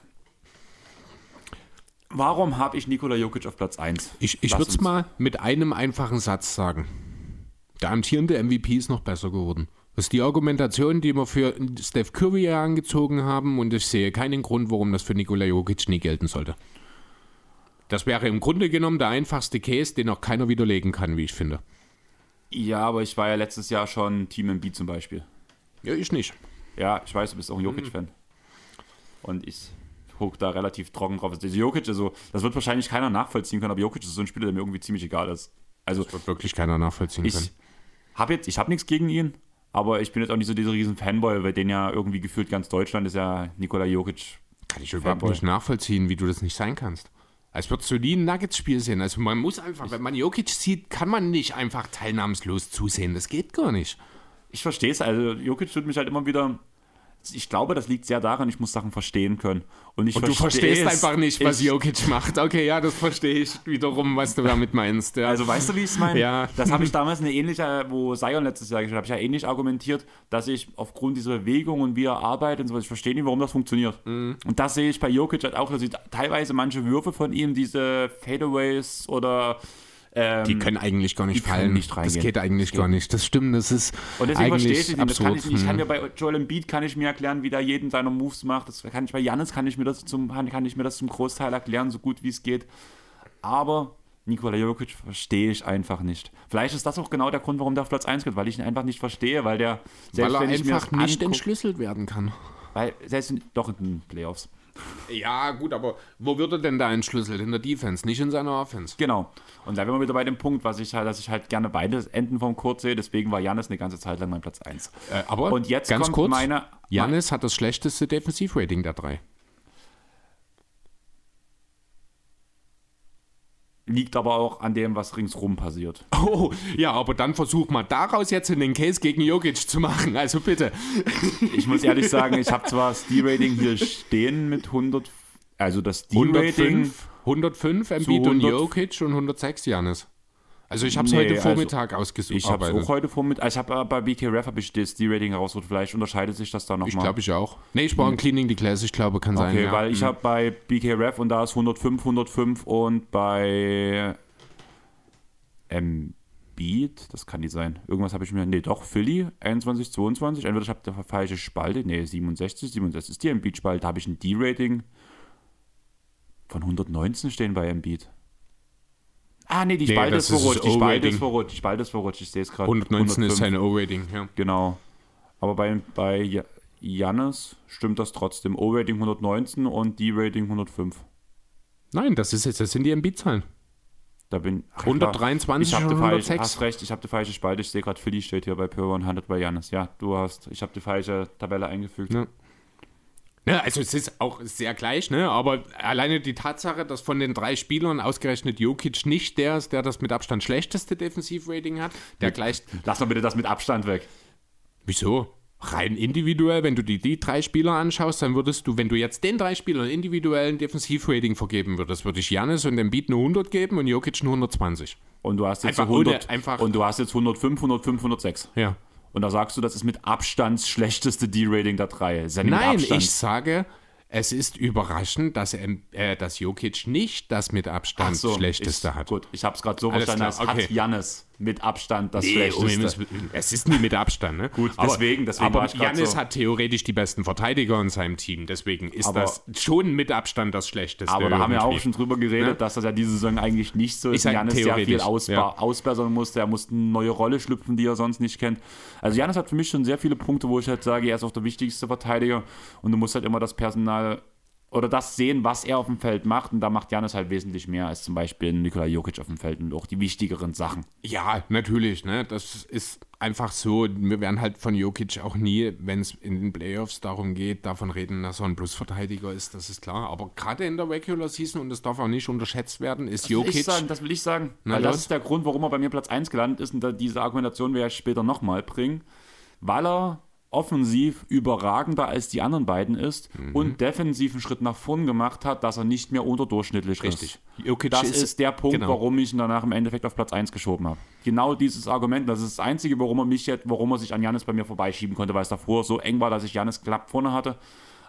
Warum habe ich Nikola Jokic auf Platz 1? Ich, ich würde es mal mit einem einfachen Satz sagen. Der amtierende MVP ist noch besser geworden. Das ist die Argumentation, die wir für Steph Curry herangezogen haben und ich sehe keinen Grund, warum das für Nikola Jokic nie gelten sollte. Das wäre im Grunde genommen der einfachste Case, den auch keiner widerlegen kann, wie ich finde. Ja, aber ich war ja letztes Jahr schon Team MB zum Beispiel. Ja, ich nicht. Ja, ich weiß, du bist auch ein Jokic-Fan. Und ich gucke da relativ trocken drauf. Also Jokic, also, das wird wahrscheinlich keiner nachvollziehen können, aber Jokic ist so ein Spieler, der mir irgendwie ziemlich egal ist. Also, das wird wirklich keiner nachvollziehen ich können. Hab jetzt, ich habe nichts gegen ihn, aber ich bin jetzt auch nicht so dieser riesen Fanboy, weil den ja irgendwie gefühlt ganz Deutschland ist ja Nikola Jokic. Kann ich überhaupt nicht nachvollziehen, wie du das nicht sein kannst. Als würdest du nie ein Nuggets-Spiel sehen. Also man muss einfach, wenn man Jokic sieht, kann man nicht einfach teilnahmslos zusehen. Das geht gar nicht. Ich verstehe es. Also Jokic tut mich halt immer wieder ich glaube, das liegt sehr daran, ich muss Sachen verstehen können. Und, ich und du verstehst einfach nicht, was ich, Jokic macht. Okay, ja, das verstehe ich wiederum, was du damit meinst. Ja. Also weißt du, wie ich es meine? Ja. Das habe ich damals eine ähnliche, wo Sion letztes Jahr geschrieben habe, ich ja ähnlich argumentiert, dass ich aufgrund dieser Bewegung und wie er arbeitet und so, ich verstehe nicht, warum das funktioniert. Mhm. Und das sehe ich bei Jokic halt auch, dass ich teilweise manche Würfe von ihm, diese Fadeaways oder ähm, die können eigentlich gar nicht fallen. Nicht reingehen. Das geht eigentlich geht. gar nicht. Das stimmt, das ist Und deswegen verstehe ich. Das kann ich, ich kann mir bei Joel Embiid kann ich mir erklären, wie da jeden seiner Moves macht. Das kann ich bei Janis kann ich mir das zum kann ich mir das zum Großteil erklären, so gut wie es geht. Aber Nikola Jokic verstehe ich einfach nicht. Vielleicht ist das auch genau der Grund, warum der auf Platz 1 geht, weil ich ihn einfach nicht verstehe, weil der selbst weil er einfach nicht entschlüsselt werden kann. Weil selbst in, doch in den Playoffs. Ja, gut, aber wo wird er denn da entschlüsselt? In der Defense, nicht in seiner Offense. Genau. Und da sind wir wieder bei dem Punkt, was ich halt, dass ich halt gerne beide Enden vom Court sehe. Deswegen war Janis eine ganze Zeit lang mein Platz 1. Äh, aber Und jetzt ganz kommt kurz, meine. Janis hat das schlechteste Defensivrating der drei. Liegt aber auch an dem, was ringsrum passiert. Oh, ja, aber dann versuch mal daraus jetzt in den Case gegen Jokic zu machen. Also bitte. Ich muss ehrlich sagen, ich habe zwar das D-Rating hier stehen mit 100, also das D-Rating 105, 105 Embiid und Jokic und 106 Janis. Also ich habe es nee, heute also Vormittag also, ausgesucht. Ich habe es auch heute Vormittag. Also ich habe äh, bei BKRF habe ich das D-Rating herausgesucht. Vielleicht unterscheidet sich das da nochmal. Ich glaube ich auch. Nee, ich brauche ein Cleaning the Class. Ich glaube, kann sein. Okay, ja. weil ich mhm. habe bei BKRF und da ist 105, 105 und bei Embiid, das kann nicht sein. Irgendwas habe ich mir, nee, doch, Philly, 21, 22. Entweder ich habe die falsche Spalte, nee, 67, 67 ist die Embiid-Spalte. Da habe ich ein D-Rating von 119 stehen bei Embiid. Ah, nee, die Spalte nee, ist verrutscht. Die Spalte ist verrutscht. Die Spalte ist verrutscht. Ich sehe es gerade. 119 105. ist sein O-Rating, ja. Genau. Aber bei, bei Jannis stimmt das trotzdem. O-Rating 119 und D-Rating 105. Nein, das, ist jetzt, das sind die MB-Zahlen. Da bin 123 ich und 106. Du hast recht, ich habe die falsche Spalte. Ich sehe gerade, Philly steht hier bei Per 100 bei Jannis. Ja, du hast, ich habe die falsche Tabelle eingefügt. Ja. Ne, also es ist auch sehr gleich, ne? aber alleine die Tatsache, dass von den drei Spielern ausgerechnet Jokic nicht der ist, der das mit Abstand schlechteste Defensivrating hat, der gleicht... Lass doch bitte das mit Abstand weg. Wieso? Rein individuell, wenn du die, die drei Spieler anschaust, dann würdest du, wenn du jetzt den drei Spielern individuellen Defensivrating vergeben würdest, würde ich Janis und dem Beat eine 100 geben und Jokic eine 120. Und du hast jetzt einfach 100, ohne, einfach und du hast jetzt 105, 105, 106. Ja. Und da sagst du, das ist mit Abstand das schlechteste D-Rating der drei. Ja Nein, ich sage, es ist überraschend, dass, äh, dass Jokic nicht das mit Abstand so, schlechteste ich, hat. Gut, ich habe es gerade so Alles verstanden, klar, als okay. hat Jannis mit Abstand das nee, Schlechteste. es ist nie mit Abstand, ne? Gut, deswegen, deswegen aber Janis so. hat theoretisch die besten Verteidiger in seinem Team, deswegen ist aber, das schon mit Abstand das Schlechteste. Aber da haben wir auch schon drüber geredet, ne? dass das ja diese Saison eigentlich nicht so ist. Janis ja viel ausba ja. ausbessern musste, er musste eine neue Rolle schlüpfen, die er sonst nicht kennt. Also Janis hat für mich schon sehr viele Punkte, wo ich halt sage, er ist auch der wichtigste Verteidiger und du musst halt immer das Personal oder das sehen, was er auf dem Feld macht. Und da macht Janis halt wesentlich mehr als zum Beispiel Nikola Jokic auf dem Feld und auch die wichtigeren Sachen. Ja, natürlich. Ne? Das ist einfach so. Wir werden halt von Jokic auch nie, wenn es in den Playoffs darum geht, davon reden, dass er ein Plusverteidiger ist. Das ist klar. Aber gerade in der Regular Season, und das darf auch nicht unterschätzt werden, ist Das Jokic. will sagen, das will ich sagen. Na weil los. das ist der Grund, warum er bei mir Platz 1 gelandet ist. Und diese Argumentation werde ich später nochmal bringen. Weil er offensiv überragender als die anderen beiden ist Mhm. und defensiv einen Schritt nach vorn gemacht hat, dass er nicht mehr unterdurchschnittlich Richtig. ist. Jokic Das ist- ist, der Punkt, genau. warum ich ihn danach im Endeffekt auf Platz 1 geschoben habe. Genau dieses Argument, das ist das Einzige, warum er mich jetzt, warum er sich an Janis bei mir vorbeischieben konnte, weil es davor so eng war, dass ich Janis knapp vorne hatte.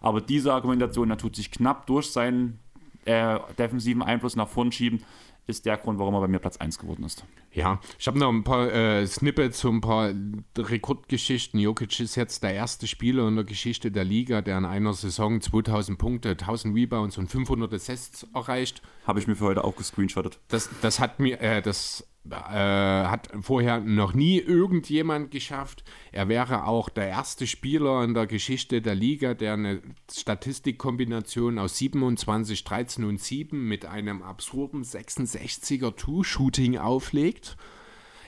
Aber diese Argumentation, er tut sich knapp durch seinen äh, defensiven Einfluss nach vorn schieben, ist der Grund, warum er bei mir Platz 1 geworden ist. Ja, ich habe noch ein paar äh, Snippets, so ein paar Rekordgeschichten. Jokic ist jetzt der erste Spieler in der Geschichte der Liga, der in einer Saison 2000 Punkte, 1000 Rebounds und 500 Assists erreicht. Habe ich mir für heute auch gescreenshottet. Das, das hat mir, äh, das äh, hat vorher noch nie irgendjemand geschafft. Er wäre auch der erste Spieler in der Geschichte der Liga, der eine Statistikkombination aus 27, 13 und 7 mit einem absurden 66er Two-Shooting auflegt.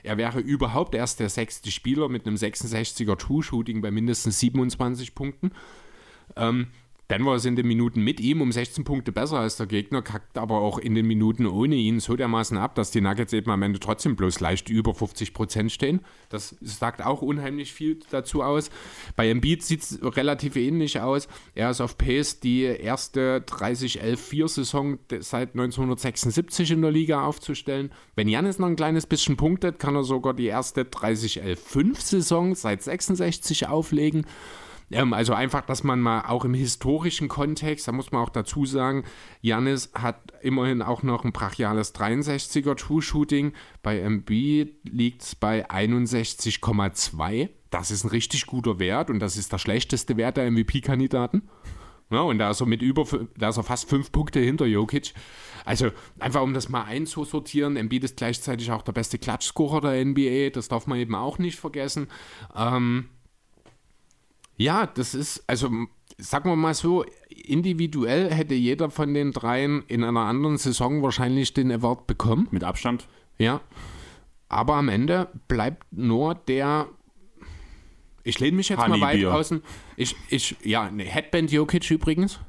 Er wäre überhaupt erst der sechste Spieler mit einem 66er Two-Shooting bei mindestens 27 Punkten. Ähm, Denver ist in den Minuten mit ihm um 16 Punkte besser als der Gegner, kackt aber auch in den Minuten ohne ihn so dermaßen ab, dass die Nuggets eben am Ende trotzdem bloß leicht über 50 Prozent stehen. Das sagt auch unheimlich viel dazu aus. Bei Embiid sieht es relativ ähnlich aus. Er ist auf Pace, die erste 30-11-4-Saison seit 1976 in der Liga aufzustellen. Wenn Janis noch ein kleines bisschen punktet, kann er sogar die erste 30-11-5-Saison seit 66 auflegen. Ähm, also einfach, dass man mal auch im historischen Kontext, da muss man auch dazu sagen, Janis hat immerhin auch noch ein brachiales 63er True-Shooting. Bei MB liegt es bei 61,2. Das ist ein richtig guter Wert und das ist der schlechteste Wert der MVP-Kandidaten. Ja, und da ist er mit über, da ist er fast fünf Punkte hinter Jokic. Also einfach um das mal einzusortieren, Embiid ist gleichzeitig auch der beste Klatschscorer der NBA, das darf man eben auch nicht vergessen. Ähm, ja, das ist, also sagen wir mal so, individuell hätte jeder von den dreien in einer anderen Saison wahrscheinlich den Award bekommen. Mit Abstand. Ja. Aber am Ende bleibt nur der. Ich lehne mich jetzt mal weit Honeybeer. außen. Ich, ich, ja, ne, Headband Jokic übrigens,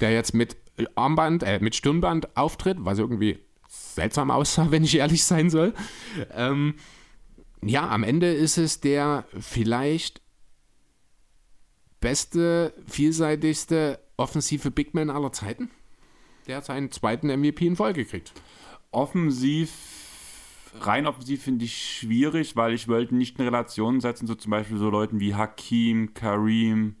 der jetzt mit Armband, äh, mit Stirnband auftritt, was irgendwie seltsam aussah, wenn ich ehrlich sein soll. Ähm, ja, am Ende ist es der vielleicht beste, vielseitigste offensive Big Man aller Zeiten. Der hat seinen zweiten MVP in Folge gekriegt. Offensiv, rein offensiv finde ich schwierig, weil ich wollte nicht in Relation setzen zu zum Beispiel so Leuten wie Hakim, Kareem.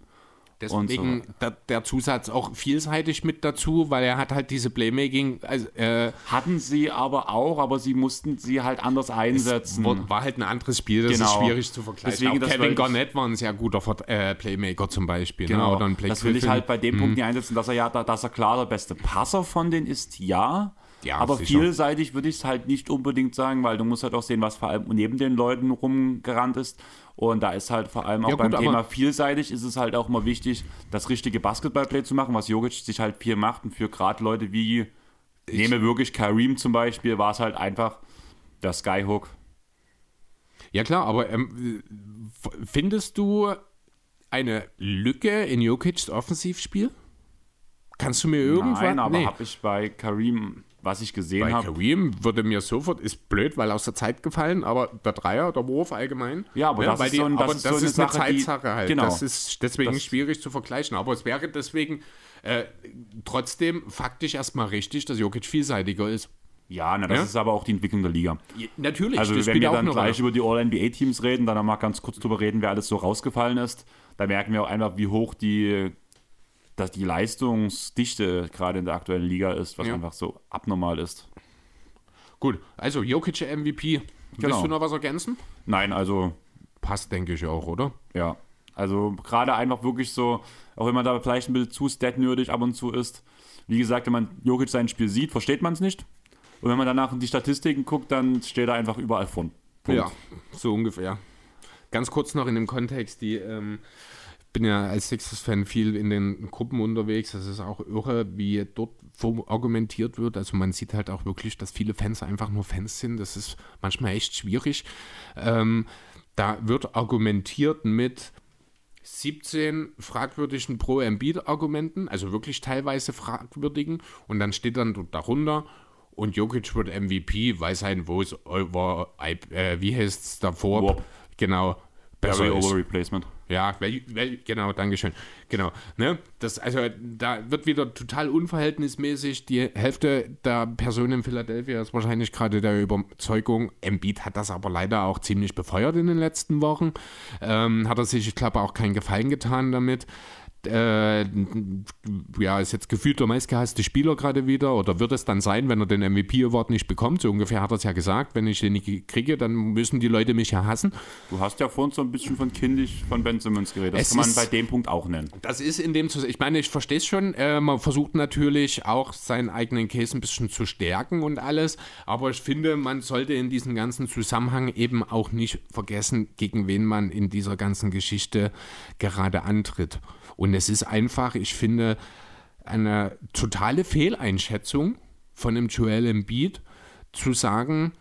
Deswegen der, der Zusatz auch vielseitig mit dazu, weil er hat halt diese Playmaking, also äh, Hatten sie aber auch, aber sie mussten sie halt anders einsetzen. war, war halt ein anderes Spiel, das Genau. ist schwierig zu vergleichen. Deswegen, auch Kevin Garnett war ein sehr guter äh, Playmaker zum Beispiel. Ne? Genau, Oder ein Blake das will ich halt bei dem Punkt nicht einsetzen, dass er ja, dass er klar der beste Passer von denen ist, ja. Ja, aber vielseitig würde ich es halt nicht unbedingt sagen, weil du musst halt auch sehen, was vor allem neben den Leuten rumgerannt ist. Und da ist halt vor allem auch Ja, beim gut, Thema vielseitig ist es halt auch immer wichtig, das richtige Basketballplay zu machen, was Jokic sich halt viel macht. Und für gerade Leute wie, nehme wirklich Kareem zum Beispiel, war es halt einfach der Skyhook. Ja klar, aber ähm, findest du eine Lücke in Jokic's Offensivspiel? Kannst du mir irgendwann... Nein, aber Nee. habe ich bei Kareem, was ich gesehen habe, Kareem würde mir sofort, ist blöd, weil aus der Zeit gefallen, aber der Dreier, der Wurf allgemein. Ja, aber das weil ist so ein- das aber ist das so eine ist eine Sache, die- Zeitsache halt. genau. Das ist deswegen Das- schwierig zu vergleichen. Aber es wäre deswegen äh, trotzdem faktisch erstmal richtig, dass Jokic vielseitiger ist. ja, na, das Ja? ist aber auch die Entwicklung der Liga. Natürlich, Also das wenn wir auch dann gleich über die All-NBA-Teams reden, dann mal ganz kurz drüber reden, wer alles so rausgefallen ist. Da merken wir auch einfach, wie hoch die, dass die Leistungsdichte gerade in der aktuellen Liga ist, was Ja. einfach so abnormal ist. Gut, also Jokic MVP. Genau. Willst du noch was ergänzen? Nein, also Passt, denke ich auch, oder? ja. Also gerade einfach wirklich so, auch wenn man da vielleicht ein bisschen zu statnördig ab und zu ist. Wie gesagt, wenn man Jokic sein Spiel sieht, versteht man es nicht. Und wenn man danach in die Statistiken guckt, dann steht er einfach überall von. Punkt. Ja, so ungefähr. Ganz kurz noch in dem Kontext, die ähm, bin ja als Sixers-Fan viel in den Gruppen unterwegs. Das ist auch irre, wie dort argumentiert wird. Also man sieht halt auch wirklich, dass viele Fans einfach nur Fans sind. Das ist manchmal echt schwierig. Ähm, da wird argumentiert mit 17 fragwürdigen Pro-Embiid-Argumenten, also wirklich teilweise fragwürdigen. Und dann steht dann darunter, und Jokic wird MVP, weil sein wo es war, äh, wie heißt es davor? Warp. Genau. Besser ist. over replacement. Ja, weil, weil, genau, Dankeschön. Genau. Ne? Das, also da wird wieder total unverhältnismäßig. Die Hälfte der Personen in Philadelphia ist wahrscheinlich gerade der Überzeugung, Embiid hat das aber leider auch ziemlich befeuert in den letzten Wochen. Ähm, hat er sich, ich glaube, auch keinen Gefallen getan damit äh, ja, ist jetzt gefühlt der meistgehasste Spieler gerade wieder oder wird es dann sein, wenn er den MVP-Award nicht bekommt? So ungefähr hat er es ja gesagt, wenn ich den nicht kriege, dann müssen die Leute mich ja hassen. Du hast ja vorhin so ein bisschen von kindisch von Ben Simmons geredet. Das Es kann man ist- bei dem Punkt auch nennen. Das ist in dem Zusammenhang, ich meine, ich verstehe es schon, äh, man versucht natürlich auch seinen eigenen Case ein bisschen zu stärken und alles, aber ich finde, man sollte in diesem ganzen Zusammenhang eben auch nicht vergessen, gegen wen man in dieser ganzen Geschichte gerade antritt. Und es ist einfach, ich finde, eine totale Fehleinschätzung von dem Joel Embiid zu sagen,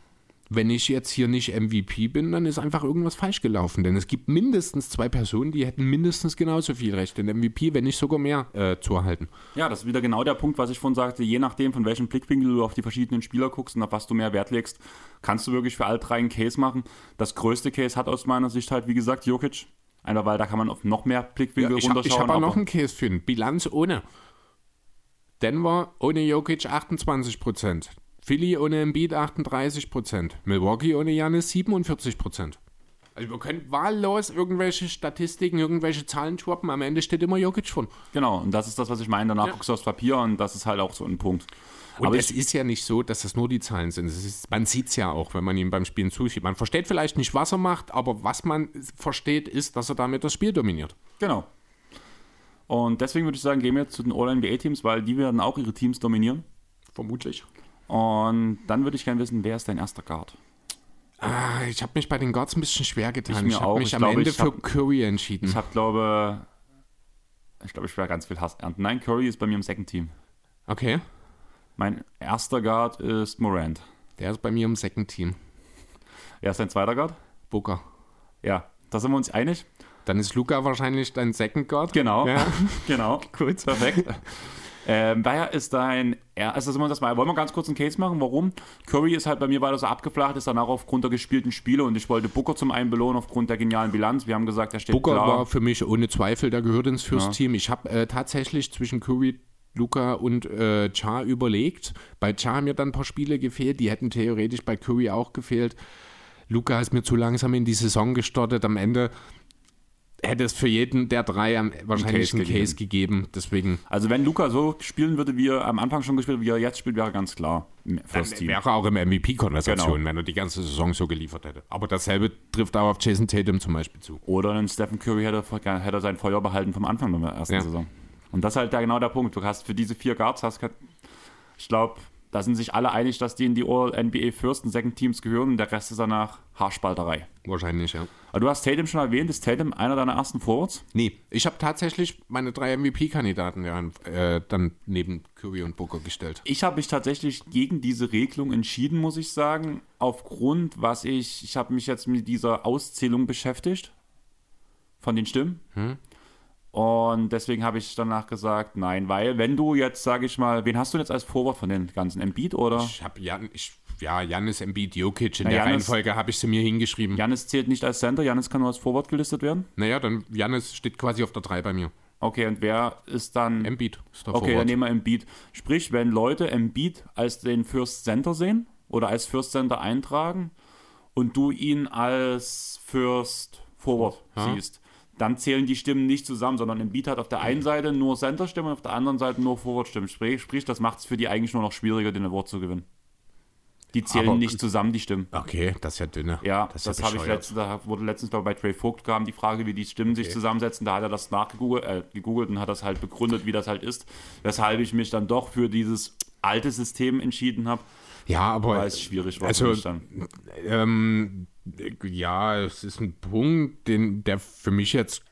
wenn ich jetzt hier nicht MVP bin, dann ist einfach irgendwas falsch gelaufen. Denn es gibt mindestens zwei Personen, die hätten mindestens genauso viel Recht, den MVP, wenn nicht sogar mehr, äh, zu erhalten. Ja, das ist wieder genau der Punkt, was ich vorhin sagte. Je nachdem, von welchem Blickwinkel du auf die verschiedenen Spieler guckst und auf was du mehr Wert legst, kannst du wirklich für alle drei einen Case machen. Das größte Case hat aus meiner Sicht halt, wie gesagt, Jokic. Einfach weil da kann man auf noch mehr Blickwinkel ich habe runterschauen. hab auch noch einen Case für ihn. Bilanz ohne. Denver ohne Jokic 28%. Philly ohne Embiid 38%. Milwaukee ohne Janis 47%. Also wir können wahllos irgendwelche Statistiken, irgendwelche Zahlen schwappen. Am Ende steht immer Jokic von. Genau, und das ist das, was ich meine. Danach guckst du aufs Papier und das ist halt auch so ein Punkt. Und Aber es ich, ist ja nicht so, dass das nur die Zahlen sind. Ist, man sieht es ja auch, wenn man ihm beim Spielen zusieht. Man versteht vielleicht nicht, was er macht, aber was man versteht, ist, dass er damit das Spiel dominiert. genau. Und deswegen würde ich sagen, gehen wir jetzt zu den All-NBA-Teams, weil die werden auch ihre Teams dominieren. Vermutlich. Und dann würde ich gerne wissen, wer ist dein erster Guard? Ah, ich habe mich bei den Guards ein bisschen schwer getan. Ich Ich, habe mich Ich am glaube, Ende für hab- Curry entschieden. Ich habe, glaube, ich glaube, ich werde ganz viel Hass ernten. Nein, Curry ist bei mir im Second Team. okay, Mein erster Guard ist Morant. der ist bei mir im Second Team. Wer ist dein zweiter Guard? Booker. Ja, da sind wir uns einig. Dann ist Luca wahrscheinlich dein Second Guard. Genau. Ja. genau. Gut. Perfekt. ähm, wer ist dein. Er also, sollen wir das mal, wollen wir ganz kurz einen Case machen? Warum? Curry ist halt bei mir weiter so abgeflacht, ist danach aufgrund der gespielten Spiele und ich wollte Booker zum einen belohnen aufgrund der genialen Bilanz. Wir haben gesagt, er steht Booker klar. war für mich ohne Zweifel, der gehört ins Fürst-Team. Ich habe äh, tatsächlich zwischen Curry, Luca und äh, Cha überlegt. Bei Cha haben mir dann ein paar Spiele gefehlt, die hätten theoretisch bei Curry auch gefehlt. Luca ist mir zu langsam in die Saison gestartet. Am Ende hätte es für jeden der drei am, wahrscheinlich Case einen Case gegeben. Deswegen Also, wenn Luca so spielen würde, wie er am Anfang schon gespielt hat, wie er jetzt spielt, wäre ganz klar First Team. wäre er auch im MVP-Konversation, Genau. wenn er die ganze Saison so geliefert hätte. Aber dasselbe trifft auch auf Jason Tatum zum Beispiel zu. Oder ein Stephen Curry hätte, hätte sein Feuer behalten vom Anfang der ersten Ja. Saison. Und das ist halt der, genau der Punkt. Du hast für diese vier Guards, hast, ich glaube, da sind sich alle einig, dass die in die All-NBA First und Second Teams gehören und der Rest ist danach Haarspalterei. Wahrscheinlich, ja. Aber du hast Tatum schon erwähnt, ist Tatum einer deiner ersten Forwards? Nee, ich habe tatsächlich meine drei MVP-Kandidaten ja, äh, dann neben Curry und Booker gestellt. Ich habe mich tatsächlich gegen diese Regelung entschieden, muss ich sagen, aufgrund, was ich, ich habe mich jetzt mit dieser Auszählung beschäftigt von den Stimmen. Und deswegen habe ich danach gesagt, nein, weil wenn du jetzt, sage ich mal, wen hast du jetzt als Vorwort von den ganzen Embiid oder? Ich habe Jan, ich, ja, Janis Embiid, Jokic, in Na, der Giannis- Reihenfolge habe ich sie mir hingeschrieben. Janis zählt nicht als Center, Janis kann nur als Vorwort gelistet werden. Naja, dann Janis steht quasi auf der 3 bei mir. Okay, und wer ist dann? Embiid ist der Okay, dann Forward. nehmen wir Embiid. Sprich, wenn Leute Embiid als den First Center sehen oder als First Center eintragen und du ihn als First Forward Ja. siehst, dann zählen die Stimmen nicht zusammen, sondern Embiid hat auf der einen Seite nur Center-Stimmen und auf der anderen Seite nur Forward-Stimmen. Sprich, sprich das macht es für die eigentlich nur noch schwieriger, den Award zu gewinnen. Die zählen Aber- nicht zusammen, die Stimmen. Okay, das ist ja dünne. Ja, das, das, ja habe ich letztens, da wurde letztens glaube ich, bei Trey Vogt kam die Frage, wie die Stimmen sich zusammensetzen. Da hat er das nachgegoogelt äh, gegoogelt und hat das halt begründet, wie das halt ist. Weshalb ich mich dann doch für dieses alte System entschieden habe, Ja, aber weil es schwierig war Also, für mich dann. ähm, ja, es ist ein Punkt, den, der für mich jetzt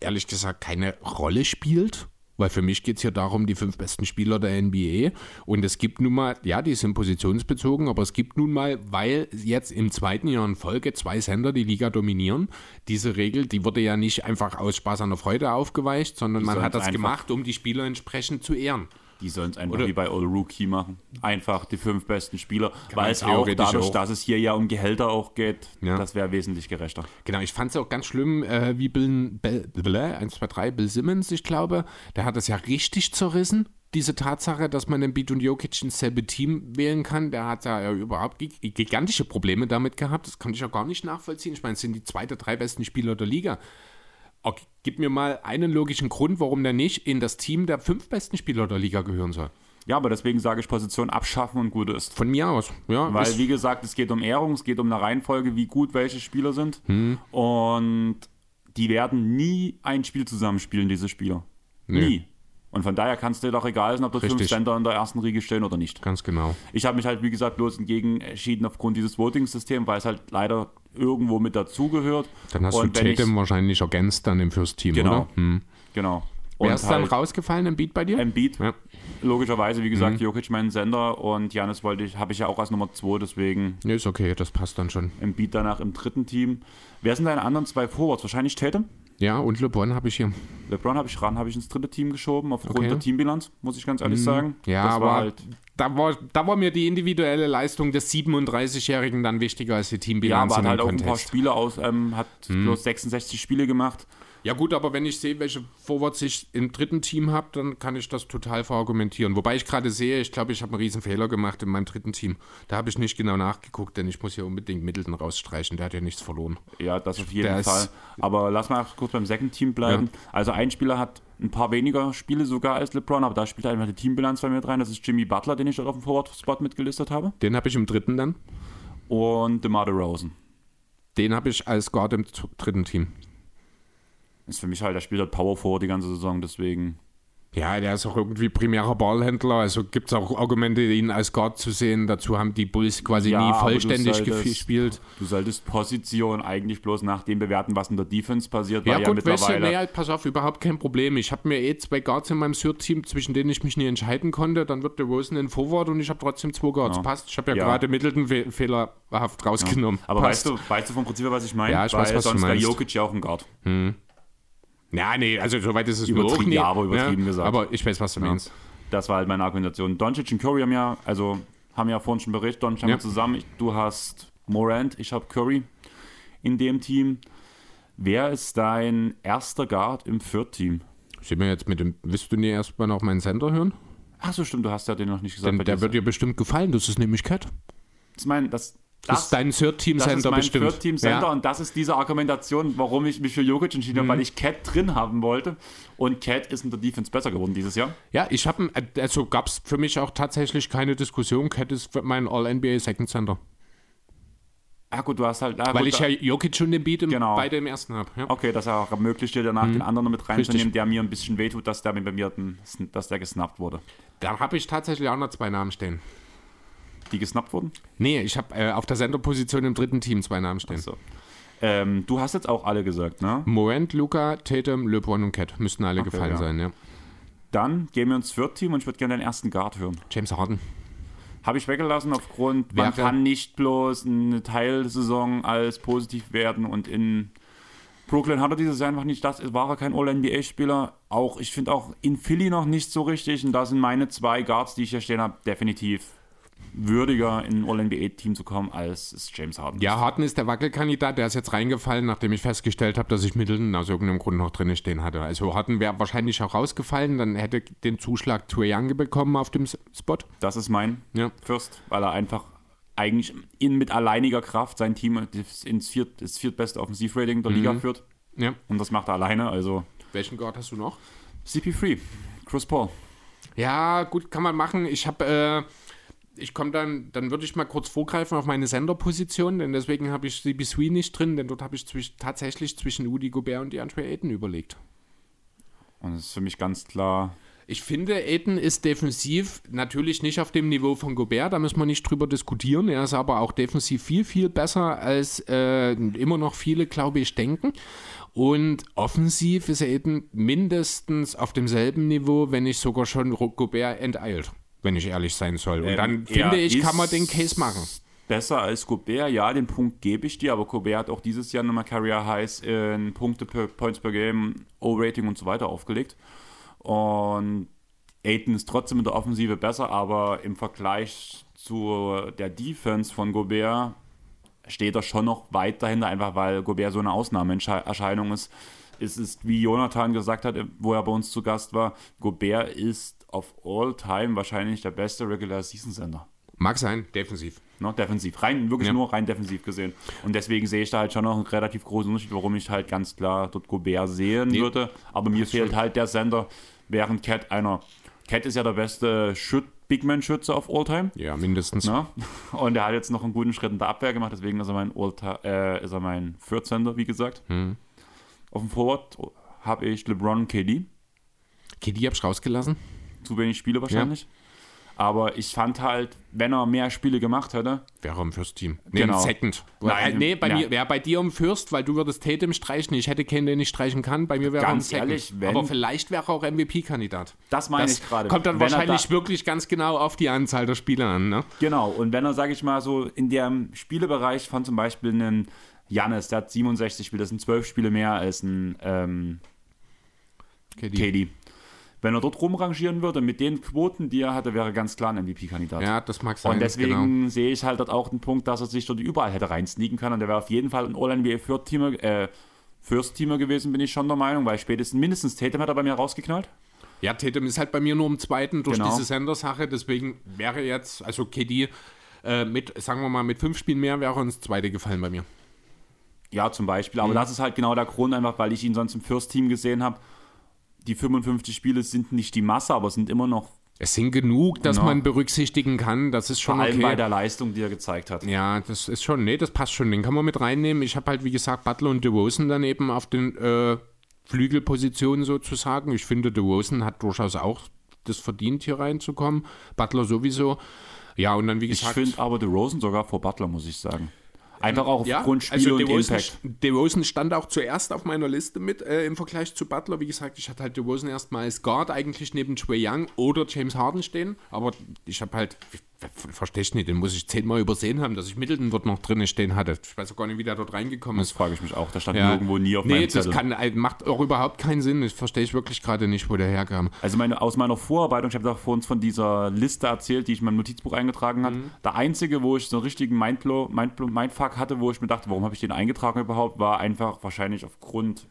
ehrlich gesagt keine Rolle spielt. Weil für mich geht es hier darum, die fünf besten Spieler der NBA. Und es gibt nun mal, ja, die sind positionsbezogen, aber es gibt nun mal, weil jetzt im zweiten Jahr in Folge zwei Sender die Liga dominieren, diese Regel, die wurde ja nicht einfach aus Spaß an der Freude aufgeweicht, sondern Die man hat das gemacht, um die Spieler entsprechend zu ehren. Die sollen es einfach Oder- wie bei All Rookie machen. Einfach die fünf besten Spieler. Weil es auch dadurch, auch. dass es hier ja um Gehälter auch geht, Ja. das wäre wesentlich gerechter. Genau, ich fand es auch ganz schlimm, äh, wie Bill, Bill, Bill, 1, 2, 3, Bill Simmons, ich glaube, der hat das ja richtig zerrissen, diese Tatsache, dass man den Beat und Jokic ins selbe Team wählen kann. Der hat ja überhaupt gig- gigantische Probleme damit gehabt, das konnte ich auch gar nicht nachvollziehen. Ich meine, es sind die zwei der drei besten Spieler der Liga. Okay, gib mir mal einen logischen Grund, warum der nicht in das Team der fünf besten Spieler der Liga gehören soll. Ja, aber deswegen sage ich Position abschaffen und gut ist. Von mir aus, ja. Weil, wie gesagt, es geht um Ehrung, es geht um eine Reihenfolge, wie gut welche Spieler sind. Hm. Und die werden nie ein Spiel zusammenspielen, diese Spieler. Nee. Nie. Und von daher kann es dir doch egal sein, ob da fünf. Center in der ersten Riege stehen oder nicht. ganz genau. Ich habe mich halt, wie gesagt, bloß entgegen entschieden aufgrund dieses Voting-Systems, weil es halt leider irgendwo mit dazugehört. Dann hast Und du Tatum wahrscheinlich ergänzt dann im First Team, Genau. oder? Hm. Genau. Wer ist dann halt rausgefallen im Beat bei dir? Embiid, Ja. logischerweise, wie gesagt, Mhm. Jokic mein Sender und Janis wollte ich, habe ich ja auch als Nummer 2, deswegen Nee, ist okay, das passt dann schon. Embiid danach im dritten Team. Wer sind deine anderen zwei Forwards? Wahrscheinlich Tatum. Ja, und LeBron habe ich hier. LeBron habe ich ran, habe ich ins dritte Team geschoben, aufgrund Okay. Mhm. der Teambilanz, muss ich ganz ehrlich sagen. Ja, das aber war halt, da, war, da war mir die individuelle Leistung des 37-Jährigen dann wichtiger als die ja, Teambilanz aber hat halt dem auch ein paar. Spiele aus, ähm, hat Mhm. bloß 66 Spiele gemacht. Ja gut, aber wenn ich sehe, welche Forwards ich im dritten Team habe, dann kann ich das total verargumentieren. Wobei ich gerade sehe, ich glaube, ich habe einen riesen Fehler gemacht in meinem dritten Team. Da habe ich nicht genau nachgeguckt, denn ich muss hier unbedingt Middleton rausstreichen. Der hat ja nichts verloren. Ja, das auf jeden Der Fall. Aber lass mal kurz beim Second Team bleiben. Also ein Spieler hat ein paar weniger Spiele sogar als LeBron, aber da spielt einfach die Teambilanz bei mir rein. Das ist Jimmy Butler, den ich dort auf dem Forward-Spot mitgelistet habe. Den habe ich im dritten dann. Und DeMar DeRozan. Den habe ich als Guard im dritten Team. Ist für mich halt, der spielt halt Power Forward die ganze Saison, deswegen. Ja, der ist auch irgendwie primärer Ballhändler. Also gibt es auch Argumente, ihn als Guard zu sehen. Dazu haben die Bulls quasi Ja, nie aber du vollständig solltest- gespielt. Du solltest Position eigentlich bloß nach dem bewerten, was in der Defense passiert, Ja, gut, ja weißt du, mittlerweile. nee, pass auf, überhaupt kein Problem. Ich habe mir eh zwei Guards in meinem Third-Team, zwischen denen ich mich nie entscheiden konnte. Dann wird der Rosen in Forward und ich habe trotzdem zwei Guards. Ja. Passt. Ich habe ja, Ja. gerade Middleton fe fehlerhaft rausgenommen. aber Passt. weißt du, weißt du vom Prinzip, was ich meine? Ja, ich weil weiß, was du sonst wäre meinst. Jokic ja auch ein Guard. Ja, nee, also soweit ist es mir Übertrieben, auch nie. ja, aber übertrieben gesagt. Aber ich weiß, was du meinst. Das war halt meine Argumentation. Doncic und Curry haben ja, also haben ja vorhin schon berichtet, Doncic haben Ja. wir zusammen. Ich, du hast Morant, ich habe Curry in dem Team. Wer ist dein erster Guard im Third-Team? Sind wir jetzt mit dem, willst du nie erstmal noch meinen Sender hören? Ach so, stimmt, du hast ja den noch nicht gesagt. Denn der wird dir bestimmt gefallen, das ist nämlich Cat. das ist mein, das, Das, ist dein das ist Third-Team-Sender mein bestimmt. Third-Team-Center Ja. und das ist diese Argumentation, warum ich mich für Jokic entschieden habe, weil ich Cat drin haben wollte. Und Cat ist in der Defense besser geworden dieses Jahr. Ja, ich habe, also gab es für mich auch tatsächlich keine Diskussion. Cat ist mein All-NBA Second Center. Ja gut, du hast halt... Ja, Weil gut, ich ja Jokic schon den Beat im, Genau. beide im ersten habe. Ja. Okay, dass er auch ermöglicht dir danach den anderen mit reinzunehmen, Mhm. Richtig. der mir ein bisschen wehtut, dass der bei mir den, dass der gesnappt wurde. Da habe ich tatsächlich auch noch zwei Namen stehen. Die gesnappt wurden? Nee, ich habe äh, auf der Senderposition im dritten Team zwei Namen stehen. So. Ähm, du hast jetzt auch alle gesagt, ne? Morant, Luca, Tatum, LeBron und Cat. Müssten alle Okay, gefallen ja. sein, ja. Dann gehen wir ins Viert-Team und ich würde gerne den ersten Guard hören. James Harden. Habe ich weggelassen aufgrund, man Wäre- kann nicht bloß eine Teilsaison als positiv werden und in Brooklyn hat er dieses Jahr einfach nicht das, war er kein All-NBA-Spieler. Auch, ich finde auch in Philly noch nicht so richtig und da sind meine zwei Guards, die ich hier stehen habe, definitiv würdiger in ein All-NBA-Team zu kommen, als es James Harden Ja. Harden ist der Wackelkandidat, der ist jetzt reingefallen, nachdem ich festgestellt habe, dass ich Middleton aus irgendeinem Grund noch drin stehen hatte. Also Harden wäre wahrscheinlich auch rausgefallen, dann hätte den Zuschlag Trae Young bekommen auf dem Spot. Das ist mein Ja. First, weil er einfach eigentlich in, mit alleiniger Kraft sein Team ins viert, das viertbeste Offensivrating der Mhm. Liga führt. ja. Und das macht er alleine, also Welchen Guard hast du noch? CP3, Chris Paul. Ja, gut, kann man machen. Ich habe, äh, ich komme dann, dann würde ich mal kurz vorgreifen auf meine Senderposition, denn deswegen habe ich CB3 nicht drin, denn dort habe ich zwisch, tatsächlich zwischen Udi Gobert und DeAndre Ayton überlegt. Und das ist für mich ganz klar Ich finde, Aiden ist defensiv natürlich nicht auf dem Niveau von Gobert, da müssen wir nicht drüber diskutieren. Er ist aber auch defensiv viel, viel besser, als äh, immer noch viele, glaube ich, denken. Und offensiv ist Aiden mindestens auf demselben Niveau, wenn nicht sogar schon Gobert enteilt, wenn ich ehrlich sein soll. Und Ähm, dann finde ich, kann man den Case machen. Besser als Gobert, ja, den Punkt gebe ich dir, aber Gobert hat auch dieses Jahr nochmal Career Highs in Punkte per Points per Game, O-Rating und so weiter aufgelegt. Und Aiton ist trotzdem in der Offensive besser, aber im Vergleich zu der Defense von Gobert steht er schon noch weit dahinter, einfach weil Gobert so eine Ausnahmeerscheinung ist. Es ist, wie Jonathan gesagt hat, wo er bei uns zu Gast war, Gobert ist auf all time wahrscheinlich der beste Regular Season Sender. Mag sein, defensiv. Ne, defensiv, rein, wirklich Ja. nur rein defensiv gesehen. Und deswegen sehe ich da halt schon noch einen relativ großen Unterschied, warum ich halt ganz klar dort Gobert sehen Nee. würde. Aber mir fehlt halt der Sender, während Cat einer. Cat ist ja der beste Schüt Bigman-Schütze auf All-Time. Ja, mindestens. Ne? Und er hat jetzt noch einen guten Schritt in der Abwehr gemacht, deswegen ist er mein, All äh, ist er mein wie gesagt. Hm. Auf dem Forward habe ich LeBron und KD. KD habe ich rausgelassen. Zu wenig Spiele wahrscheinlich. Aber ich fand halt, wenn er mehr Spiele gemacht hätte, Wäre im First Team. Nee, Genau. im Second. Nein, nee, bei ja. mir wäre bei dir im First, weil du würdest Tatum streichen. Ich hätte keinen, den ich streichen kann. Bei mir wäre er im Ganz Second. ehrlich, wenn- Aber vielleicht wäre er auch MVP-Kandidat. das meine Das ich gerade. kommt dann Wenn wahrscheinlich da- wirklich ganz genau auf die Anzahl der Spieler an. Ne? Genau, und wenn er, sage ich mal, so in dem Spielebereich von zum Beispiel einen Janis, der hat 67 Spiele, das sind 12 Spiele mehr als ein ähm, KD. KD. Wenn er dort rumrangieren würde, mit den Quoten, die er hatte, wäre er ganz klar ein MVP-Kandidat. Ja, das mag sein. und deswegen Genau. sehe ich halt dort auch den Punkt, dass er sich dort überall hätte reinsneaken können. Und der wäre auf jeden Fall ein All-NBA First-Teamer äh, First-Teamer gewesen, bin ich schon der Meinung, weil spätestens mindestens Tatum hat er bei mir rausgeknallt. Ja, Tatum ist halt bei mir nur im zweiten durch Genau. diese Sender-Sache. Deswegen wäre jetzt, also KD äh, mit, sagen wir mal, mit fünf Spielen mehr wäre uns zweite gefallen bei mir. Ja, zum Beispiel. Mhm. Aber das ist halt genau der Grund, einfach weil ich ihn sonst im First-Team gesehen habe. Die 55 Spiele sind nicht die Masse, aber es sind immer noch Es sind genug, dass Ja. man berücksichtigen kann. Das ist vor schon allem okay. bei der Leistung, die er gezeigt hat. Ja, das ist schon, nee, das passt schon. Den kann man mit reinnehmen. Ich habe halt, wie gesagt, Butler und DeRozan dann eben auf den äh, Flügelpositionen sozusagen. Ich finde, DeRozan hat durchaus auch das verdient, hier reinzukommen. Butler sowieso. Ja, und dann, wie Ich gesagt. finde aber The Rosen sogar vor Butler, muss ich sagen. Einfach auch ja, aufgrund Spiel also und DeRozan, Impact. DeRozan stand auch zuerst auf meiner Liste mit äh, im Vergleich zu Butler. Wie gesagt, ich hatte halt DeRozan erstmal als Guard eigentlich neben Trey Young oder James Harden stehen. Aber ich habe halt, verstehe ich nicht, den muss ich zehnmal übersehen haben, dass ich Middleton dort noch drin stehen hatte. Ich weiß auch gar nicht, wie der dort reingekommen Das ist. frage ich mich auch. Da stand Ja. irgendwo nie auf nee, meinem das Zettel. kann, äh, macht auch überhaupt keinen Sinn. Das verstehe ich wirklich gerade nicht, wo der herkam. Also meine, aus meiner Vorarbeitung, ich habe vor uns von dieser Liste erzählt, die ich in meinem Notizbuch eingetragen habe. Mhm. Der einzige, wo ich so einen richtigen Mindblow, Mindblow, Mindfuck hatte, wo ich mir dachte, warum habe ich den eingetragen überhaupt, war einfach wahrscheinlich aufgrund,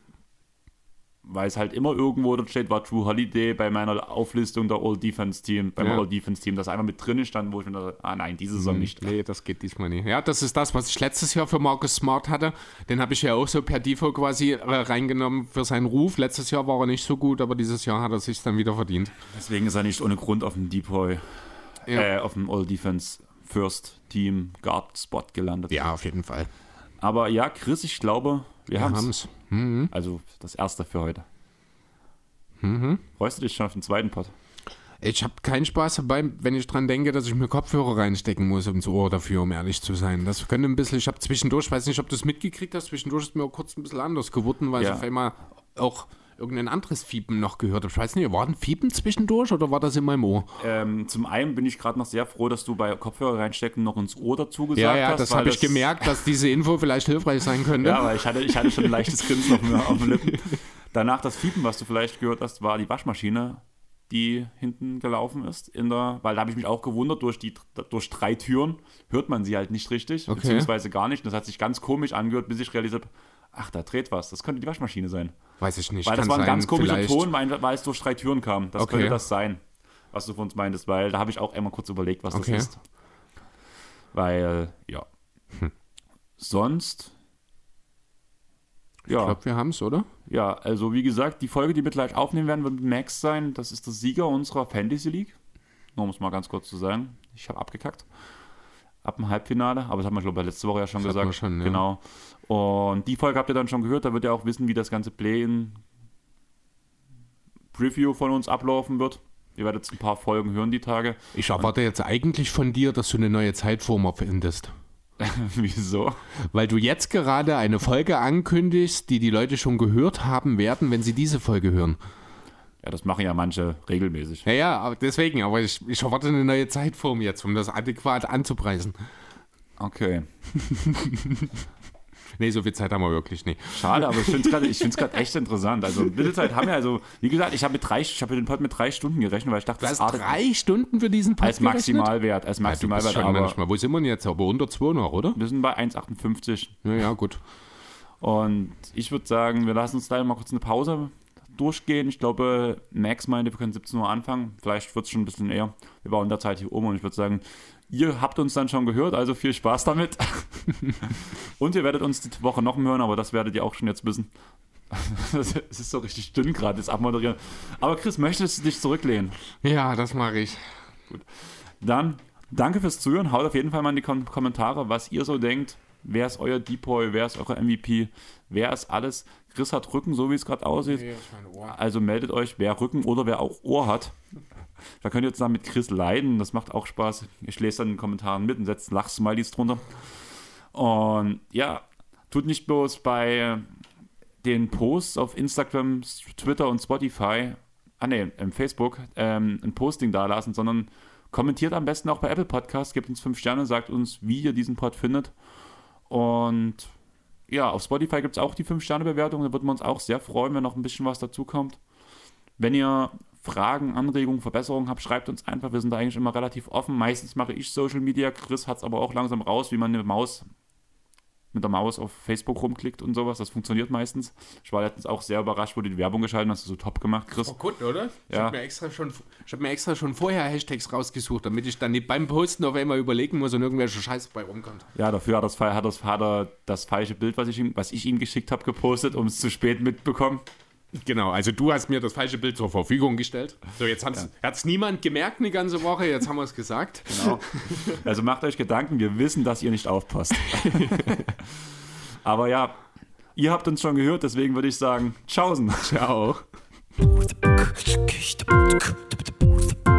weil es halt immer irgendwo dort steht, war True Holiday bei meiner Auflistung der All-Defense-Team, beim Ja. All-Defense-Team, das einfach mit drin stand, wo ich mir dachte, ah nein, diese Saison nicht. Nee, das geht diesmal nicht. Ja, das ist das, was ich letztes Jahr für Marcus Smart hatte. Den habe ich ja auch so per Default quasi äh, reingenommen für seinen Ruf. Letztes Jahr war er nicht so gut, aber dieses Jahr hat er sich dann wieder verdient. Deswegen ist er nicht ohne Grund auf dem Depoy, Ja. äh, auf dem All-Defense First Team Guard Spot gelandet. Ja, auf jeden Fall. Aber ja, Chris, ich glaube, wir, Wir haben es. es. Also das erste für heute. Mhm. Freust du dich schon auf den zweiten Part? Ich habe keinen Spaß dabei, wenn ich dran denke, dass ich mir Kopfhörer reinstecken muss ins Ohr dafür, um ehrlich zu sein. Das könnte ein bisschen, ich habe zwischendurch, weiß nicht, ob du es mitgekriegt hast, zwischendurch ist mir auch kurz ein bisschen anders geworden, weil Ja. ich auf einmal auch irgendein anderes Fiepen noch gehört habe. Ich weiß nicht, war ein Fiepen zwischendurch oder war das in meinem Ohr? Ähm, zum einen bin ich gerade noch sehr froh, dass du bei Kopfhörer reinstecken noch ins Ohr dazu gesagt Ja, ja, hast. das habe ich gemerkt, dass diese Info vielleicht hilfreich sein könnte. Ja, weil ich hatte, ich hatte schon ein leichtes Grinsen auf, auf den Lippen. Danach das Fiepen, was du vielleicht gehört hast, war die Waschmaschine, die hinten gelaufen ist. In der, weil da habe ich mich auch gewundert, durch, die, durch drei Türen hört man sie halt nicht richtig, Okay. beziehungsweise gar nicht. Und das hat sich ganz komisch angehört, bis ich realisiert habe, ach, da dreht was. Das könnte die Waschmaschine sein. Weiß ich nicht. Weil das war ein sein, ganz komischer vielleicht. Ton, weil, es durch drei Türen kam. Das Okay. könnte das sein, was du von uns meintest, weil da habe ich auch einmal kurz überlegt, was Okay. das ist. Weil, ja. Sonst. Ich Ja, glaube, wir haben es, oder? ja, also wie gesagt, die Folge, die wir gleich aufnehmen werden, wird mit Max sein. Das ist der Sieger unserer Fantasy League. Nur um es mal ganz kurz zu sagen. Ich habe abgekackt. Ab dem Halbfinale, aber das haben wir, glaube ich, letzte Woche ja schon Das gesagt. schon, ja. Genau. Und die Folge habt ihr dann schon gehört, da wird ihr auch wissen, wie das ganze Play-in Preview von uns ablaufen wird. Ihr werdet jetzt ein paar Folgen hören die Tage. Ich erwarte jetzt eigentlich von dir, dass du eine neue Zeitform erfindest. Wieso? Weil du jetzt gerade eine Folge ankündigst, die die Leute schon gehört haben werden, wenn sie diese Folge hören. Ja, das machen ja manche regelmäßig. Ja, ja, aber deswegen, aber ich, ich erwarte eine neue Zeitform jetzt, um das adäquat anzupreisen. Okay. Nee, so viel Zeit haben wir wirklich nicht. Schade, aber ich finde es gerade echt interessant. Also ein bisschen Zeit haben wir, also wie gesagt, ich habe mit drei, ich habe den Pod mit drei Stunden gerechnet, weil ich dachte, Du das drei Stunden für diesen Pod als Maximalwert, als gerechnet? Ja, du bist Maximalwert, schon aber manchmal. Wo sind wir denn jetzt? Aber unter 2 noch, oder? wir sind bei 1,58 Ja, ja, gut. und ich würde sagen, wir lassen uns leider mal kurz eine Pause durchgehen. Ich glaube, Max meinte, wir können 17 Uhr anfangen. Vielleicht wird es schon ein bisschen eher. Wir bauen der hier um und ich würde sagen, ihr habt uns dann schon gehört, also viel Spaß damit. und ihr werdet uns die Woche noch hören, aber das werdet ihr auch schon jetzt wissen. Es ist so richtig dünn gerade, das Abmoderieren. Aber Chris, möchtest du dich zurücklehnen? Ja, das mache ich. Dann danke fürs Zuhören. Haut auf jeden Fall mal in die Kom Kommentare, was ihr so denkt. Wer ist euer Depoy? Wer ist eure MVP? Wer ist alles? Chris hat Rücken, so wie es gerade aussieht. Also meldet euch, wer Rücken oder wer auch Ohr hat. Da könnt ihr zusammen mit Chris leiden. Das macht auch Spaß. Ich lese dann in den Kommentaren mit und setze Lachsmilies drunter. Und ja, tut nicht bloß bei den Posts auf Instagram, Twitter und Spotify, ah ne, im Facebook, ähm, ein Posting dalassen, sondern kommentiert am besten auch bei Apple Podcasts, gebt uns 5 Sterne, sagt uns, wie ihr diesen Pod findet. Und ja, auf Spotify gibt es auch die 5-Sterne-Bewertung. Da würden wir uns auch sehr freuen, wenn noch ein bisschen was dazukommt. Wenn ihr Fragen, Anregungen, Verbesserungen habt, schreibt uns einfach. Wir sind da eigentlich immer relativ offen. Meistens mache ich Social Media. Chris hat es aber auch langsam raus, wie man eine Maus mit der Maus auf Facebook rumklickt und sowas. Das funktioniert meistens. Ich war letztens auch sehr überrascht, wo du die Werbung geschaltet hast. Ist so top gemacht, Chris. Oh gut, oder? Ich Ja. habe mir, extra schon- ich hab mir extra schon vorher Hashtags rausgesucht, damit ich dann nicht beim Posten auf einmal überlegen muss und irgendwelche Scheiße bei rumkommt. Ja, dafür hat, das, hat, das, hat er das falsche Bild, was ich ihm, was ich ihm geschickt habe, gepostet, um es zu spät mitbekommen. Genau, also du hast mir das falsche Bild zur Verfügung gestellt. So, jetzt hat es niemand gemerkt eine ganze Woche, jetzt haben wir es gesagt. Genau. Also macht euch Gedanken, wir wissen, dass ihr nicht aufpasst. Aber ja, ihr habt uns schon gehört, deswegen würde ich sagen, tschaußen. Ciao.